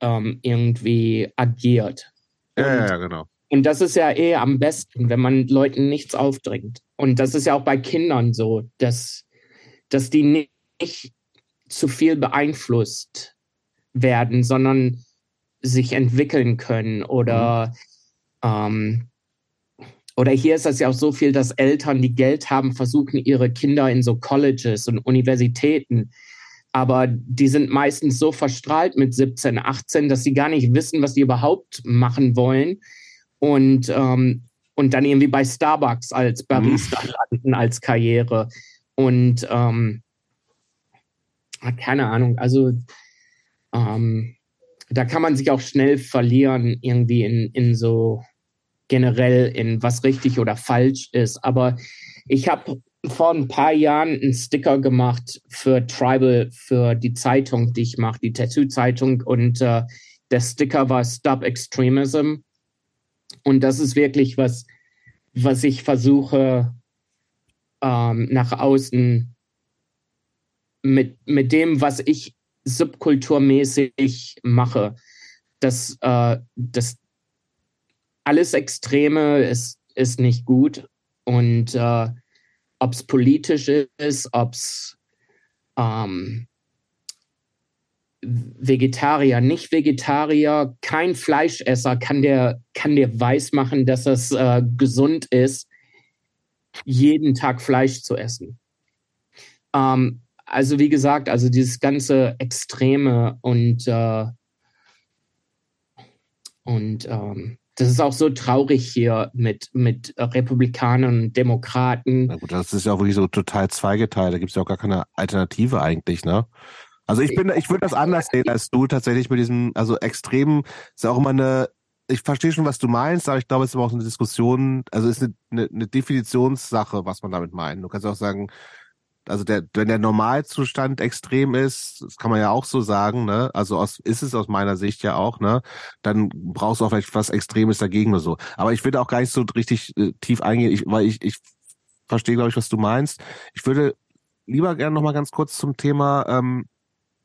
ähm, irgendwie agiert. Ja, ja, genau. Und das ist ja eh am besten, wenn man Leuten nichts aufdrängt. Und das ist ja auch bei Kindern so, dass, dass die nicht zu viel beeinflusst werden, sondern sich entwickeln können oder mhm. ähm, oder hier ist das ja auch so viel, dass Eltern, die Geld haben, versuchen, ihre Kinder in so Colleges und Universitäten. Aber die sind meistens so verstrahlt mit 17, 18, dass sie gar nicht wissen, was sie überhaupt machen wollen und, ähm, und dann irgendwie bei Starbucks als Barista mhm. landen als Karriere. Und ähm, keine Ahnung, also ähm, da kann man sich auch schnell verlieren, irgendwie in, in so generell in was richtig oder falsch ist. Aber ich habe vor ein paar Jahren einen Sticker gemacht für Tribal, für die Zeitung, die ich mache, die Tattoo-Zeitung. Und äh, der Sticker war Stop Extremism. Und das ist wirklich was, was ich versuche ähm, nach außen mit, mit dem, was ich subkulturmäßig mache, dass, äh, dass alles Extreme ist, ist nicht gut. Und äh, ob es politisch ist, ob es ähm, Vegetarier, nicht Vegetarier, kein Fleischesser kann dir, kann dir weismachen, dass es äh, gesund ist, jeden Tag Fleisch zu essen. Ähm, also wie gesagt, also dieses ganze Extreme und äh, und ähm, das ist auch so traurig hier mit, mit Republikanern und Demokraten. Na gut, das ist ja auch wirklich so total zweigeteilt. Da gibt es ja auch gar keine Alternative eigentlich, ne? Also ich bin, ich würde das anders sehen als du tatsächlich mit diesem, also extrem ist ja auch immer eine, ich verstehe schon, was du meinst, aber ich glaube, es ist aber auch eine Diskussion, also es ist eine, eine, eine Definitionssache, was man damit meint. Du kannst auch sagen, also der, wenn der Normalzustand extrem ist, das kann man ja auch so sagen, ne? Also aus, ist es aus meiner Sicht ja auch, ne? Dann brauchst du auch vielleicht was Extremes dagegen oder so. Aber ich würde auch gar nicht so richtig äh, tief eingehen, ich, weil ich, ich verstehe, glaube ich, was du meinst. Ich würde lieber gerne noch mal ganz kurz zum Thema ähm,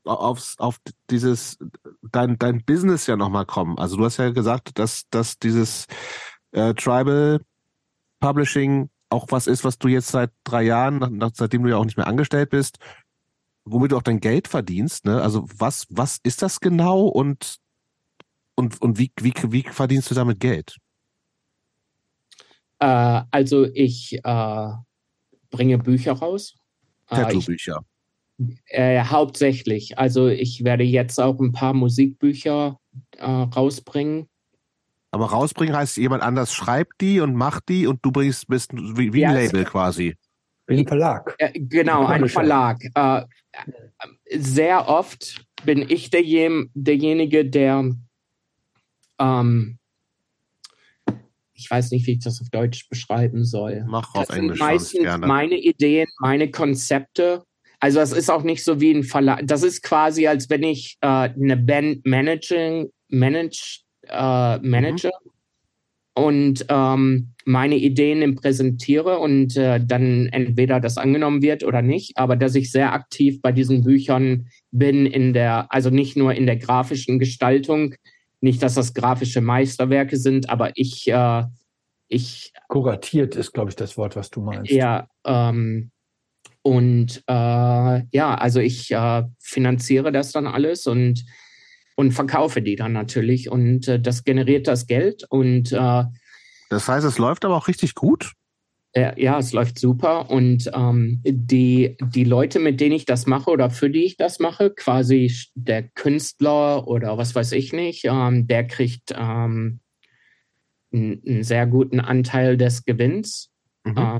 aufs, auf dieses, dein, dein Business ja nochmal kommen. Also du hast ja gesagt, dass, dass dieses äh, Tribal Publishing auch was ist, was du jetzt seit drei Jahren, nach, seitdem du ja auch nicht mehr angestellt bist, womit du auch dein Geld verdienst. Ne? Also was, was ist das genau und, und, und wie, wie, wie verdienst du damit Geld? Äh, also ich äh, bringe Bücher raus. Äh, Tattoo-Bücher. Äh, hauptsächlich. Also ich werde jetzt auch ein paar Musikbücher äh, rausbringen. Aber rausbringen heißt, jemand anders schreibt die und macht die und du bringst bist wie, wie ein Ja, Label quasi. Wie ein Verlag. Äh, genau, ein. Verlag. Äh, sehr oft bin ich derjenige, der, ähm, ich weiß nicht, wie ich das auf Deutsch beschreiben soll. Mach auf Das sind Englisch meistens gerne. meine Ideen, meine Konzepte. Also es ist auch nicht so wie ein Verlag. Das ist quasi, als wenn ich äh, eine Band managing, manage, äh, manage und ähm, meine Ideen präsentiere und äh, dann entweder das angenommen wird oder nicht, aber dass ich sehr aktiv bei diesen Büchern bin in der, also nicht nur in der grafischen Gestaltung, nicht, dass das grafische Meisterwerke sind, aber ich, äh, ich Kuratiert ist, glaube ich, das Wort, was du meinst. ja, ähm, und äh, ja, also ich äh, finanziere das dann alles und, und verkaufe die dann natürlich und äh, das generiert das Geld und äh, Das heißt, es läuft aber auch richtig gut. äh, ja, es läuft super und ähm, die, die Leute, mit denen ich das mache oder für die ich das mache, quasi der Künstler oder was weiß ich nicht, ähm, der kriegt ähm, einen, einen sehr guten Anteil des Gewinns. Mhm.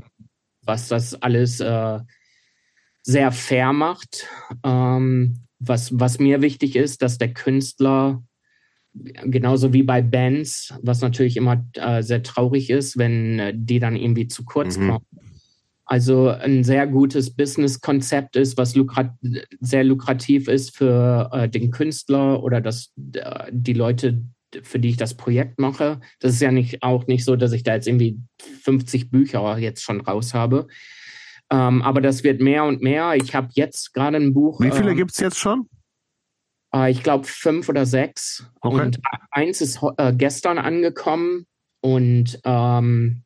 Was das alles äh, sehr fair macht. Ähm, was, was mir wichtig ist, dass der Künstler, genauso wie bei Bands, was natürlich immer äh, sehr traurig ist, wenn äh, die dann irgendwie zu kurz Mhm. kommen. Also ein sehr gutes Business-Konzept ist, was lukrat sehr lukrativ ist für äh, den Künstler oder das, äh, die Leute, für die ich das Projekt mache. Das ist ja nicht auch nicht so, dass ich da jetzt irgendwie 50 Bücher jetzt schon raus habe. Ähm, aber das wird mehr und mehr. Ich habe jetzt gerade ein Buch. Wie viele ähm, gibt's jetzt schon? äh, ich glaube fünf oder sechs. Okay. Und eins ist äh, gestern angekommen und ähm,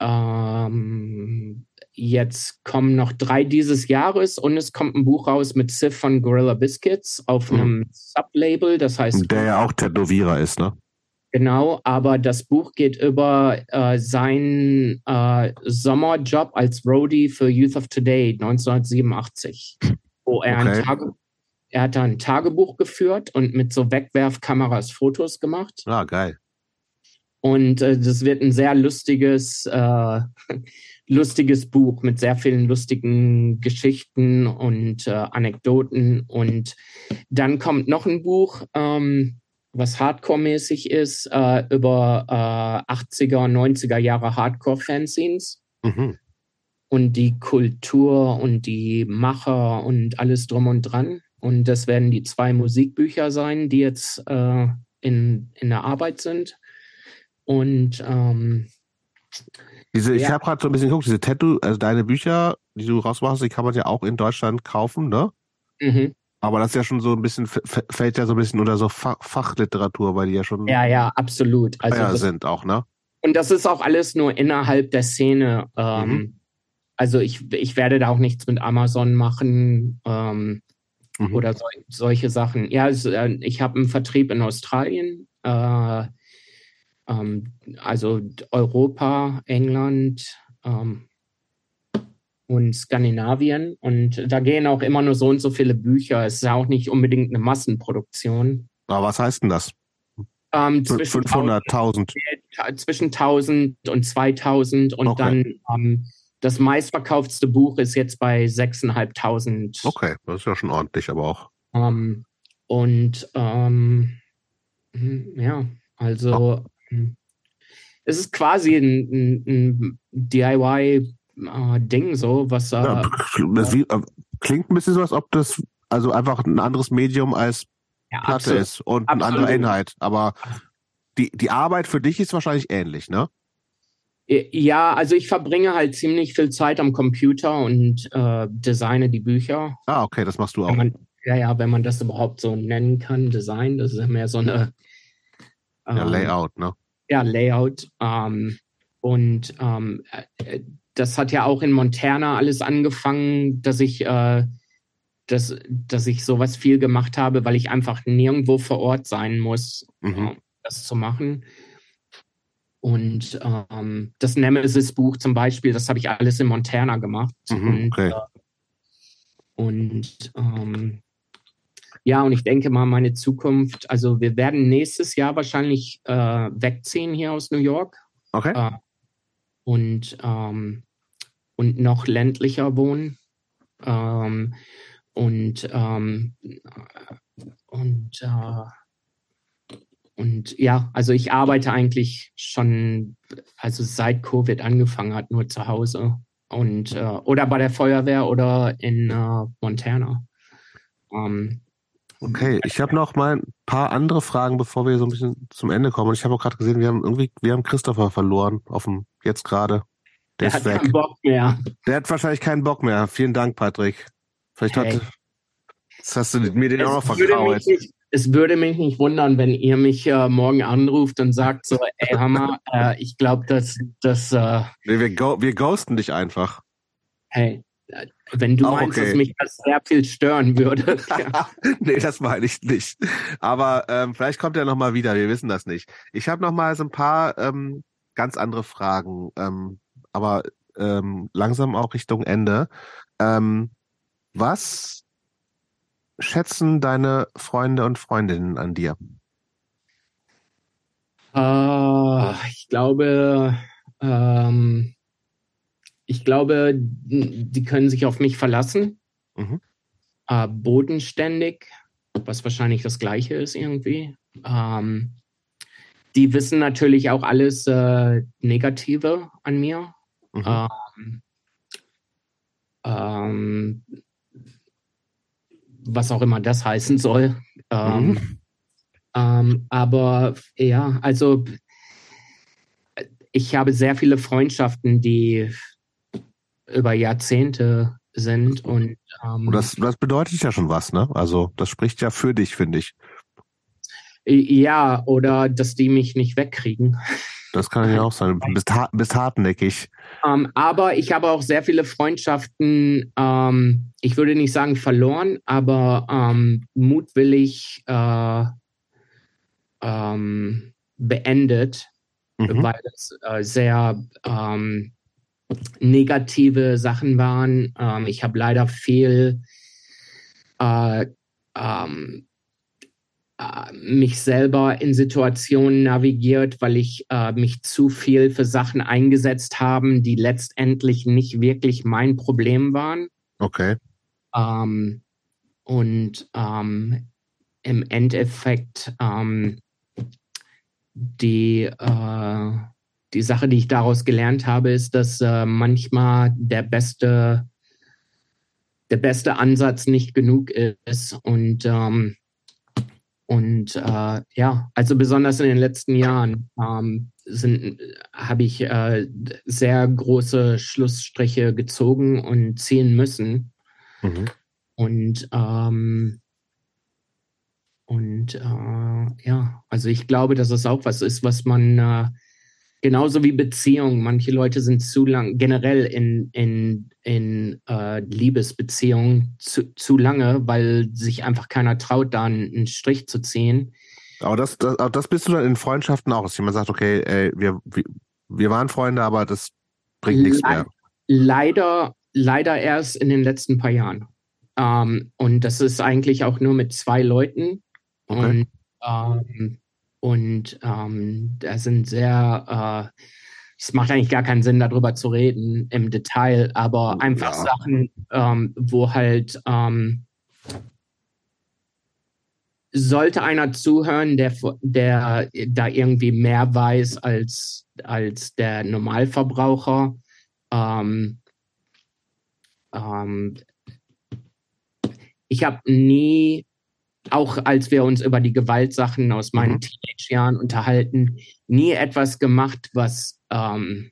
ähm, jetzt kommen noch drei dieses Jahres und es kommt ein Buch raus mit Sif von Gorilla Biscuits auf Mhm. einem Sublabel. Das heißt, Der ja auch Tätowierer ist, ne? Genau, aber das Buch geht über äh, seinen äh, Sommerjob als Roadie für Youth of Today 1987, wo er, Okay. ein Tage, er hat ein Tagebuch geführt und mit so Wegwerfkameras Fotos gemacht. Ah, geil. Und äh, das wird ein sehr lustiges, äh, lustiges Buch mit sehr vielen lustigen Geschichten und äh, Anekdoten. Und dann kommt noch ein Buch, ähm, was Hardcore-mäßig ist, äh, über äh, 80er, 90er Jahre Hardcore-Fanzines Mhm. und die Kultur und die Macher und alles drum und dran. Und das werden die zwei Musikbücher sein, die jetzt äh, in, in der Arbeit sind. Und ähm, Diese, ich Ja. habe gerade so ein bisschen geguckt, diese Tattoo, also deine Bücher, die du rausmachst, die kann man ja auch in Deutschland kaufen, ne? mhm. Aber das ist ja schon so ein bisschen, fällt ja so ein bisschen unter so Fach, Fachliteratur, weil die ja schon ja, ja, absolut. Also das, sind auch, ne? und das ist auch alles nur innerhalb der Szene. Ähm, Mhm. Also ich, ich werde da auch nichts mit Amazon machen ähm, Mhm. oder so, solche Sachen. Ja, also, ich habe einen Vertrieb in Australien, äh, also Europa, England ähm, und Skandinavien. Und da gehen auch immer nur so und so viele Bücher. Es ist ja auch nicht unbedingt eine Massenproduktion. Aber was heißt denn das? Ähm, F- zwischen 500.000. ta- zwischen 1000 und 2000 und Okay. dann ähm, das meistverkauftste Buch ist jetzt bei 6500. Okay, das ist ja schon ordentlich, aber auch. Ähm, und ähm, hm, ja, also hm, es ist quasi ein, ein, ein DIY-Ding so, was äh, Ja, das wie, äh, klingt ein bisschen so, als ob das also einfach ein anderes Medium als ja, Platte absolut. ist und ein absolut. anderer Inhalt. Aber die, die Arbeit für dich ist wahrscheinlich ähnlich, ne? Ja, also ich verbringe halt ziemlich viel Zeit am Computer und äh, designe die Bücher. Ah, okay, das machst du auch. man, ja, ja, wenn man das überhaupt so nennen kann, Design, das ist ja mehr so eine Ja, ähm, Layout, ne? Ja, Layout. Ähm, und ähm, äh, das hat ja auch in Montana alles angefangen, dass ich, äh, dass, dass ich sowas viel gemacht habe, weil ich einfach nirgendwo vor Ort sein muss, Mhm. äh, das zu machen. Und ähm, das Nemesis-Buch zum Beispiel, das habe ich alles in Montana gemacht. Mhm, und okay. äh, und ähm, ja, und ich denke mal, meine Zukunft, also wir werden nächstes Jahr wahrscheinlich äh, wegziehen hier aus New York. Okay. Äh, und, ähm, und noch ländlicher wohnen. Ähm, und ähm, und äh, und ja, also ich arbeite eigentlich schon, also seit Covid angefangen hat, nur zu Hause und äh, oder bei der Feuerwehr oder in äh, Montana. Ähm, okay, ich habe noch mal ein paar andere Fragen, bevor wir so ein bisschen zum Ende kommen. Ich habe auch gerade gesehen, wir haben irgendwie, wir haben Christopher verloren, auf dem jetzt gerade. Der, der hat weg. keinen Bock mehr. Der hat wahrscheinlich keinen Bock mehr. Vielen Dank, Patrick. Vielleicht hey. hat, jetzt hast du mir den es auch noch verkraut. Es würde mich nicht wundern, wenn ihr mich äh, morgen anruft und sagt so, ey Hammer, äh, ich glaube, dass das. Äh, nee, wir, go wir ghosten dich einfach. Hey, wenn du Auch meinst, okay. dass mich das sehr viel stören würde. ja. nee, das meine ich nicht. Aber ähm, vielleicht kommt er nochmal wieder, wir wissen das nicht. Ich habe nochmal so ein paar ähm, ganz andere Fragen, ähm, aber ähm, langsam auch Richtung Ende. Ähm, was schätzen deine Freunde und Freundinnen an dir? Uh, ich glaube, ähm, ich glaube, die können sich auf mich verlassen. Mhm. Uh, bodenständig, was wahrscheinlich das Gleiche ist irgendwie. Ähm, die wissen natürlich auch alles äh, Negative an mir. Mhm. Ähm, ähm, was auch immer das heißen soll. Ähm, mhm. ähm, aber ja, also ich habe sehr viele Freundschaften, die über Jahrzehnte sind und, ähm, das, das bedeutet ja schon was, ne? Also das spricht ja für dich, finde ich. Ja, oder dass die mich nicht wegkriegen. Das kann ja auch sein. Du bist, bist hartnäckig. Ähm, aber ich habe auch sehr viele Freundschaften, ähm, ich würde nicht sagen verloren, aber ähm, mutwillig äh, ähm, beendet, mhm. weil es äh, sehr ähm, negative Sachen waren. Ähm, ich habe leider viel äh, äh, mich selber in Situationen navigiert, weil ich äh, mich zu viel für Sachen eingesetzt habe, die letztendlich nicht wirklich mein Problem waren. Okay. Ähm, und ähm, im Endeffekt ähm, die, äh, die Sache, die ich daraus gelernt habe, ist, dass äh, manchmal der beste, der beste Ansatz nicht genug ist und ähm, und äh, ja, also besonders in den letzten Jahren ähm, habe ich äh, sehr große Schlussstriche gezogen und ziehen müssen. Mhm. Und ähm, und äh, ja, also ich glaube, dass es auch was ist, was man äh, Genauso wie Beziehungen. Manche Leute sind zu lang, generell in, in, in äh, Liebesbeziehungen zu, zu lange, weil sich einfach keiner traut, da einen, einen Strich zu ziehen. Aber das, das, das bist du dann in Freundschaften auch, dass jemand sagt, okay, ey, wir, wir, wir waren Freunde, aber das bringt nichts mehr. Leider, leider erst in den letzten paar Jahren. Ähm, und das ist eigentlich auch nur mit zwei Leuten. Okay. Und ähm, und ähm, da sind sehr, äh, es macht eigentlich gar keinen Sinn, darüber zu reden im Detail, aber einfach ja. Sachen, ähm, wo halt ähm, sollte einer zuhören, der, der da irgendwie mehr weiß als, als der Normalverbraucher. Ähm, ähm, ich habe nie auch als wir uns über die Gewaltsachen aus meinen mhm. Teenage-Jahren unterhalten, nie etwas gemacht, was, ähm,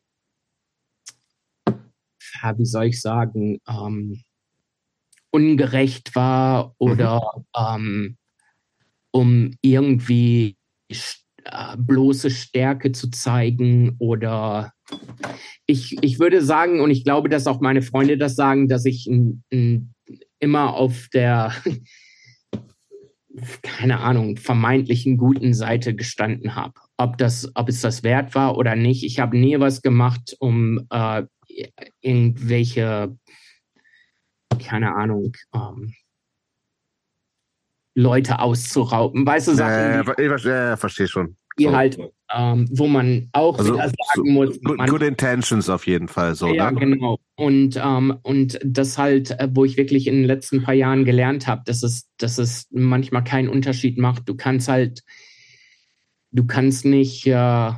wie soll ich sagen, ähm, ungerecht war oder mhm. ähm, um irgendwie äh, bloße Stärke zu zeigen oder ich, ich würde sagen, und ich glaube, dass auch meine Freunde das sagen, dass ich n, n, immer auf der keine Ahnung, vermeintlichen guten Seite gestanden habe. Ob, das, ob es das wert war oder nicht. Ich habe nie was gemacht, um äh, irgendwelche, keine Ahnung, ähm, Leute auszurauben. Weißt du, Sachen, äh, ich, äh, verstehe schon. Die so. halt, ähm, wo man auch also, wieder sagen muss. Good, good, intentions auf jeden Fall so. Ja, ne? genau. Und, ähm, und das halt, äh, wo ich wirklich in den letzten paar Jahren gelernt habe, dass es, dass es manchmal keinen Unterschied macht. Du kannst halt, du kannst nicht, äh,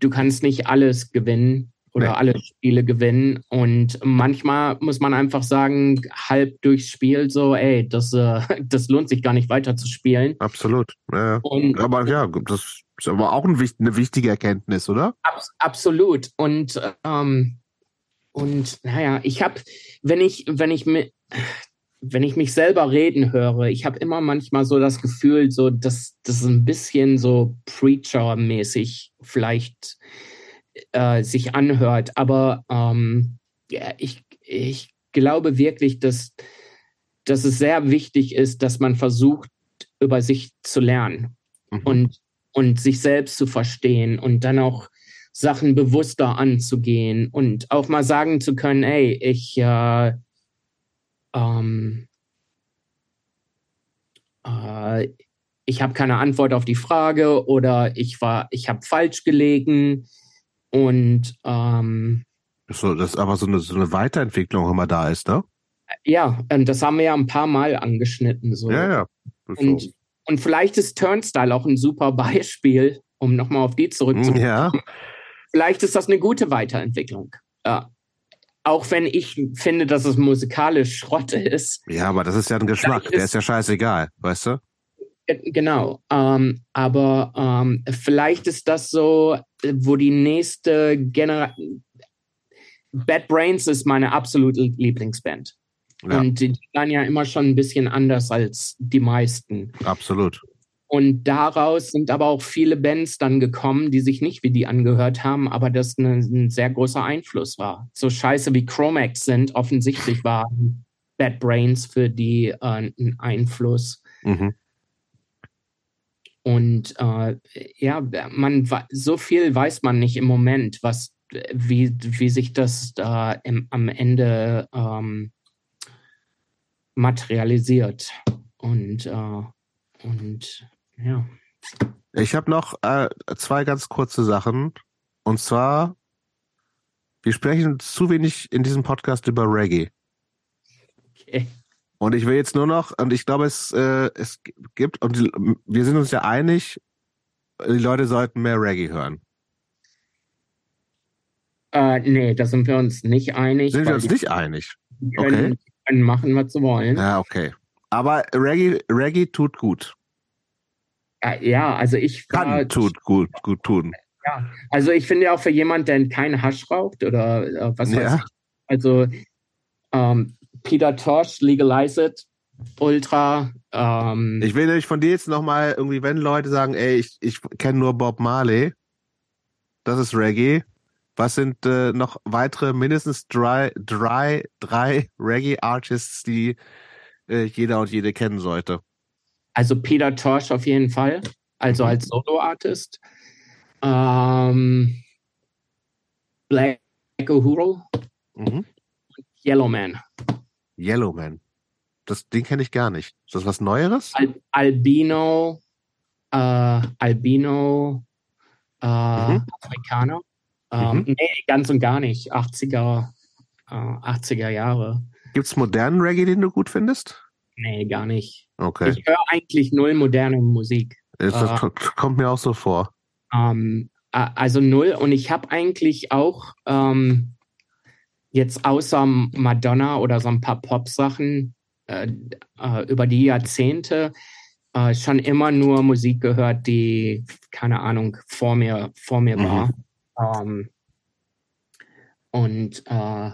du kannst nicht alles gewinnen oder nee. alle Spiele gewinnen. Und manchmal muss man einfach sagen, halb durchs Spiel so, ey, das, äh, das lohnt sich gar nicht weiter zu spielen. Absolut. Ja. Und, aber ja, das ist aber auch ein, eine wichtige Erkenntnis, oder? Ab, absolut. Und, ähm, und naja, ich habe, wenn ich, wenn ich mit, wenn ich mich selber reden höre, ich habe immer manchmal so das Gefühl, so dass das ein bisschen so Preacher-mäßig vielleicht äh, sich anhört. Aber ähm, ja, ich, ich glaube wirklich, dass, dass es sehr wichtig ist, dass man versucht, über sich zu lernen mhm. und, und sich selbst zu verstehen und dann auch Sachen bewusster anzugehen und auch mal sagen zu können, ey, ich äh, ähm, äh, ich habe keine Antwort auf die Frage oder ich war, ich habe falsch gelegen und ähm, so, das ist aber so eine, so eine Weiterentwicklung immer da ist, ne? Ja, und das haben wir ja ein paar Mal angeschnitten. So. Ja, ja. Und, und vielleicht ist Turnstyle auch ein super Beispiel, um nochmal auf die zurückzukommen. Ja. Vielleicht ist das eine gute Weiterentwicklung. Ja. Auch wenn ich finde, dass es musikalisch Schrott ist. Ja, aber das ist ja ein Geschmack, der ist ja scheißegal, weißt du? Genau, ähm, aber ähm, vielleicht ist das so, wo die nächste Generation. Bad Brains ist meine absolute Lieblingsband. Ja. Und die waren ja immer schon ein bisschen anders als die meisten. Absolut. Und daraus sind aber auch viele Bands dann gekommen, die sich nicht wie die angehört haben, aber das eine, ein sehr großer Einfluss war. So scheiße wie Chromax sind, offensichtlich war Bad Brains für die äh, ein Einfluss. Mhm. Und äh, ja, man so viel weiß man nicht im Moment, was wie, wie sich das äh, im, am Ende ähm, materialisiert. Und, äh, und ja. Ich habe noch äh, zwei ganz kurze Sachen. Und zwar, wir sprechen zu wenig in diesem Podcast über Reggae. Okay. Und ich will jetzt nur noch, und ich glaube, es, äh, es gibt, und die, wir sind uns ja einig, die Leute sollten mehr Reggae hören. Äh, nee, da sind wir uns nicht einig. Sind wir uns nicht einig? Können, okay. können machen, was sie wollen. Ja, okay. Aber Reggae, Reggae tut gut. Ja, also ich kann war, tut gut, gut tun. Ja, also ich finde auch für jemand, der keinen Hasch raucht oder äh, was ja. weiß ich. Also ähm, Peter Tosh, Legalize It, Ultra. Ähm, ich will nämlich von dir jetzt nochmal irgendwie, wenn Leute sagen, ey, ich, ich kenne nur Bob Marley, das ist Reggae. Was sind äh, noch weitere, mindestens drei, drei, drei Reggae-Artists, die äh, jeder und jede kennen sollte? Also Peter Tosh auf jeden Fall, also mhm. als Solo-Artist. Ähm, Black Uhuru. Mhm. Yellowman. Yellowman. Das Ding kenne ich gar nicht. Ist das was Neueres? Al Albino, äh, Albino, äh, mhm. Afrikaner. Ähm, mhm. Nee, ganz und gar nicht. 80er, äh, 80er Jahre. Gibt es modernen Reggae, den du gut findest? Nee, gar nicht. Okay. Ich höre eigentlich null moderne Musik. Das äh, kommt mir auch so vor. Ähm, also null. Und ich habe eigentlich auch ähm, jetzt außer Madonna oder so ein paar Pop-Sachen äh, äh, über die Jahrzehnte äh, schon immer nur Musik gehört, die, keine Ahnung, vor mir, vor mir mhm. war. Ähm, und äh,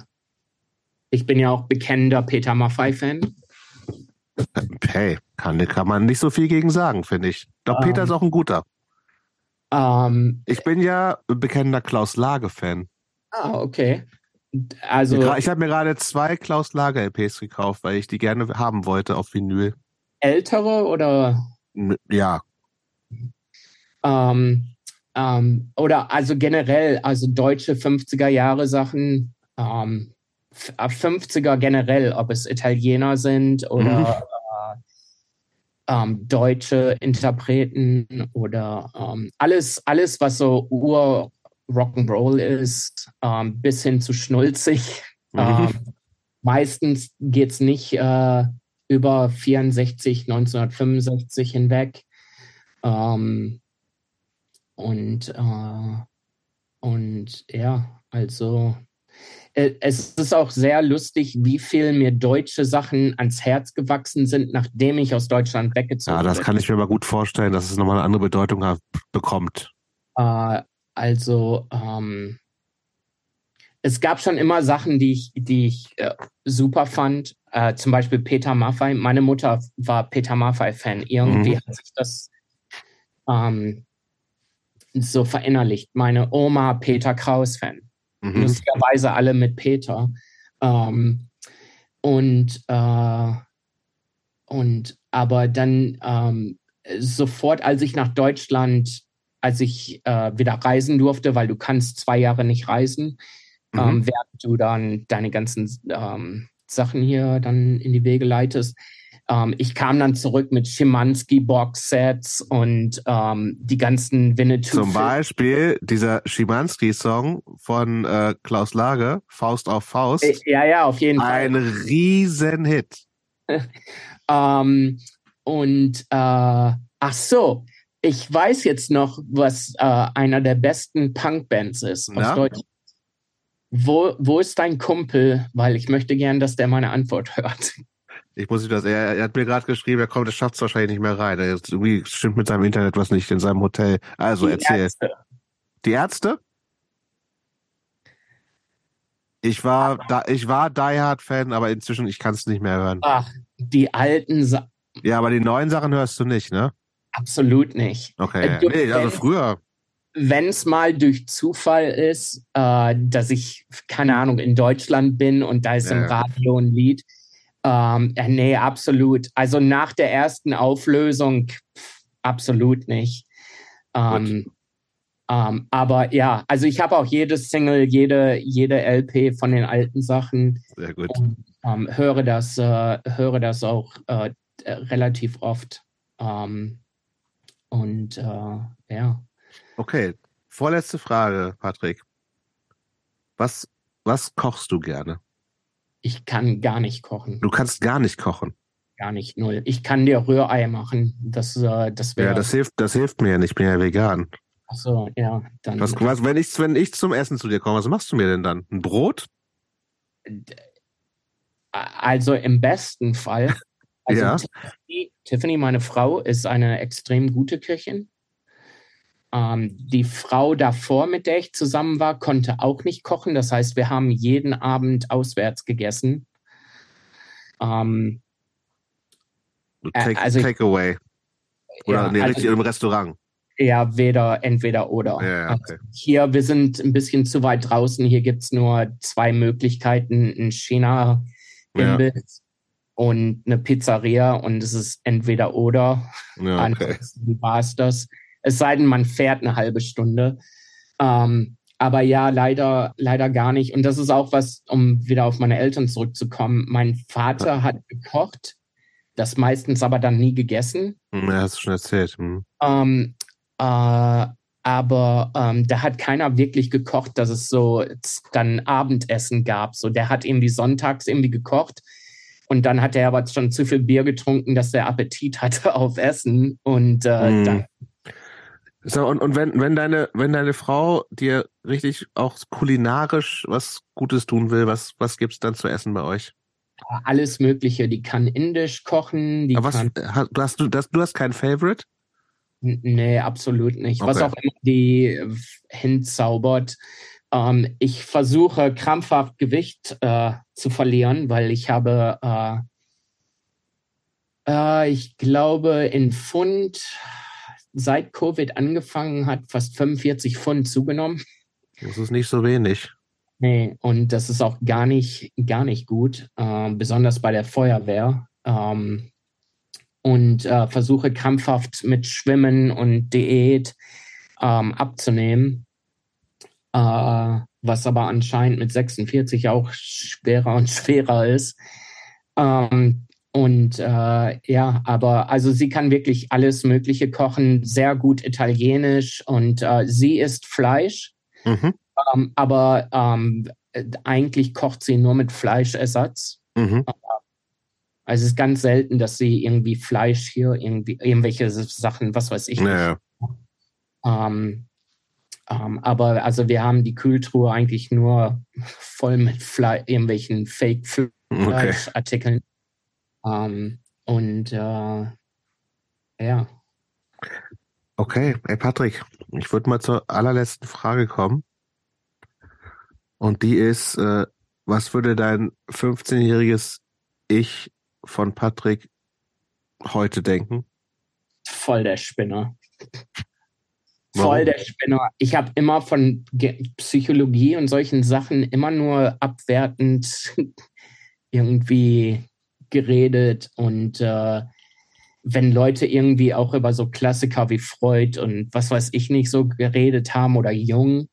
ich bin ja auch bekennender Peter Maffei-Fan. Hey, kann, kann man nicht so viel gegen sagen, finde ich. Doch ähm, Peter ist auch ein guter. Ähm, ich bin ja bekennender Klaus Lage-Fan. Ah, okay. Also, ich habe mir gerade zwei Klaus Lager LPs gekauft, weil ich die gerne haben wollte auf Vinyl. Ältere oder? Ja. Ähm, ähm, oder also generell, also deutsche 50er Jahre Sachen, ähm, 50er äh, generell, ob es Italiener sind oder mhm. ähm, deutsche Interpreten oder ähm, alles, alles, was so Ur Rock'n'Roll ist, ähm, bis hin zu schnulzig. Mhm. Ähm, meistens geht es nicht äh, über 64, 1965 hinweg. Ähm, und, äh, und ja, also äh, es ist auch sehr lustig, wie viel mir deutsche Sachen ans Herz gewachsen sind, nachdem ich aus Deutschland weggezogen bin. Ja, das kann ich mir mal gut vorstellen, dass es nochmal eine andere Bedeutung hat, bekommt. Äh, also ähm, es gab schon immer Sachen, die ich, die ich äh, super fand. Äh, zum Beispiel Peter Maffei. Meine Mutter war Peter Maffei-Fan. Irgendwie mhm. hat sich das ähm, so verinnerlicht. Meine Oma Peter Kraus-Fan. Mhm. Lustigerweise alle mit Peter. Ähm, und, äh, und aber dann ähm, sofort, als ich nach Deutschland, als ich äh, wieder reisen durfte, weil du kannst zwei Jahre nicht reisen, mhm. ähm, während du dann deine ganzen ähm, Sachen hier dann in die Wege leitest, ähm, ich kam dann zurück mit Schimanski Box-Sets und ähm, die ganzen Winnetou. Zum Beispiel dieser Schimanski-Song von äh, Klaus Lage, Faust auf Faust. Äh, ja, ja, auf jeden Ein Fall. Ein Riesenhit. ähm, und äh, ach so, ich weiß jetzt noch, was äh, einer der besten Punk-Bands ist aus Deutschland. Wo, wo ist dein Kumpel? Weil ich möchte gern, dass der meine Antwort hört. Ich muss nicht das, er, er hat mir gerade geschrieben, er kommt, er schafft es wahrscheinlich nicht mehr rein. Er ist, irgendwie stimmt mit seinem Internet was nicht in seinem Hotel. Also die erzähl. Ärzte. Die Ärzte? Ich war, da, ich war Die Hard Fan, aber inzwischen ich kann es nicht mehr hören. Ach, die alten Sachen. Ja, aber die neuen Sachen hörst du nicht, ne? Absolut nicht. Okay, äh, nee, also früher. Wenn es mal durch Zufall ist, äh, dass ich, keine Ahnung, in Deutschland bin und da ist ja. im Radio ein Lied, ähm, nee, absolut. Also nach der ersten Auflösung absolut nicht. Ähm, ähm, aber ja, also ich habe auch jedes Single, jede, jede LP von den alten Sachen. Sehr gut. Und, ähm, höre das, äh, höre das auch äh, relativ oft. Ähm, und äh, ja. Okay, vorletzte Frage, Patrick. Was, was kochst du gerne? Ich kann gar nicht kochen. Du kannst gar nicht kochen. Gar nicht, null. Ich kann dir Rührei machen. Das, äh, das wäre. Ja, das hilft, das hilft mir ja nicht. Ich bin ja vegan. Ach so, ja. Dann, was, was, wenn, ich, wenn ich zum Essen zu dir komme, was machst du mir denn dann? Ein Brot? Also im besten Fall. Also ja. Tiffany, Tiffany, meine Frau, ist eine extrem gute Köchin. Ähm, die Frau davor, mit der ich zusammen war, konnte auch nicht kochen. Das heißt, wir haben jeden Abend auswärts gegessen. Ähm, Take, also, Takeaway. Oder ja, nee, richtig also, im Restaurant. Ja, weder, entweder oder. Ja, okay. also hier, wir sind ein bisschen zu weit draußen. Hier gibt es nur zwei Möglichkeiten: ein China-Imbiss. Und eine Pizzeria. Und es ist entweder oder. Ja, okay. Wie war es das? Es sei denn, man fährt eine halbe Stunde. Ähm, aber ja, leider, leider gar nicht. Und das ist auch was, um wieder auf meine Eltern zurückzukommen. Mein Vater hat gekocht, das meistens aber dann nie gegessen. Hm, ja, hast du schon erzählt. Hm. Ähm, äh, aber ähm, da hat keiner wirklich gekocht, dass es so dann Abendessen gab. So, der hat irgendwie sonntags irgendwie gekocht und dann hat er aber schon zu viel Bier getrunken, dass der Appetit hatte auf Essen und äh, mm. dann so, und, und wenn, wenn deine, wenn deine Frau dir richtig auch kulinarisch was Gutes tun will, was, was gibt's dann zu essen bei euch? Alles Mögliche. Die kann indisch kochen. Die Aber was, kann, du hast, du, das, du hast kein Favorite? Nee, absolut nicht. Okay. Was auch immer die hinzaubert. Ähm, ich versuche krampfhaft Gewicht äh, zu verlieren, weil ich habe, äh, äh, ich glaube, in Pfund seit Covid angefangen hat, fast 45 Pfund zugenommen. Das ist nicht so wenig. Nee, und das ist auch gar nicht, gar nicht gut, äh, besonders bei der Feuerwehr. Ähm, und äh, versuche krampfhaft mit Schwimmen und Diät ähm, abzunehmen. Äh, was aber anscheinend mit 46 auch schwerer und schwerer ist. Ähm, und äh, ja, aber also sie kann wirklich alles Mögliche kochen, sehr gut Italienisch und äh, sie isst Fleisch, mhm. ähm, aber ähm, eigentlich kocht sie nur mit Fleischersatz. Mhm. Also es ist ganz selten, dass sie irgendwie Fleisch hier, irgendwie irgendwelche Sachen, was weiß ich. Naja. Ähm, ähm, aber also wir haben die Kühltruhe eigentlich nur voll mit Fle irgendwelchen Fake-Fleischartikeln. Okay. Ähm, und äh, ja. Okay, hey Patrick, ich würde mal zur allerletzten Frage kommen. Und die ist, äh, was würde dein 15-jähriges Ich von Patrick heute denken? Voll der Spinner. Voll der Spinner. Ich habe immer von Psychologie und solchen Sachen immer nur abwertend irgendwie geredet und äh, wenn Leute irgendwie auch über so Klassiker wie Freud und was weiß ich nicht so geredet haben oder Jung,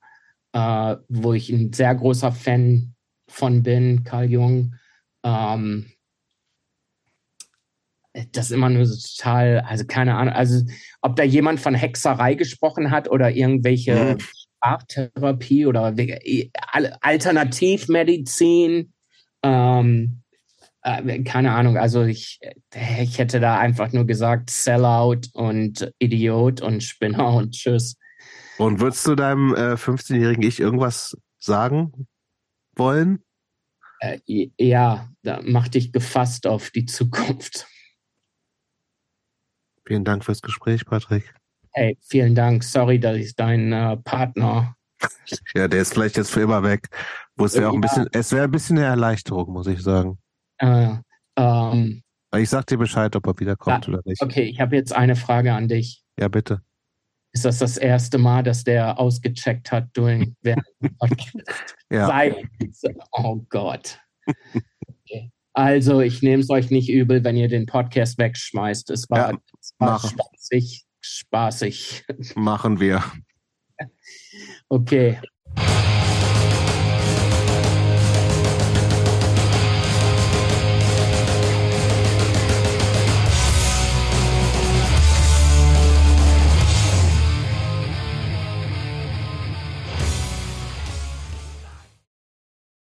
äh, wo ich ein sehr großer Fan von bin, Carl Jung, ähm, das ist immer nur so total, also keine Ahnung, also ob da jemand von Hexerei gesprochen hat oder irgendwelche mhm. Arttherapie oder Alternativmedizin. Ähm, äh, keine Ahnung, also ich, ich hätte da einfach nur gesagt Sellout und Idiot und Spinner und Tschüss. Und würdest du deinem äh, 15-jährigen Ich irgendwas sagen wollen? Äh, ja, da mach dich gefasst auf die Zukunft. Vielen Dank fürs Gespräch, Patrick. Hey, vielen Dank. Sorry, dass ich dein äh, Partner. Ja, der ist vielleicht jetzt für immer weg. Wo es wäre auch ein bisschen, es wäre ein bisschen eine Erleichterung, muss ich sagen. Äh, ähm, ich sag dir Bescheid, ob er wiederkommt ja, oder nicht. Okay, ich habe jetzt eine Frage an dich. Ja, bitte. Ist das das erste Mal, dass der ausgecheckt hat während ja. Seit, oh Gott. Also, ich nehme es euch nicht übel, wenn ihr den Podcast wegschmeißt. Es war, ja, es war spaßig, spaßig. Machen wir. Okay,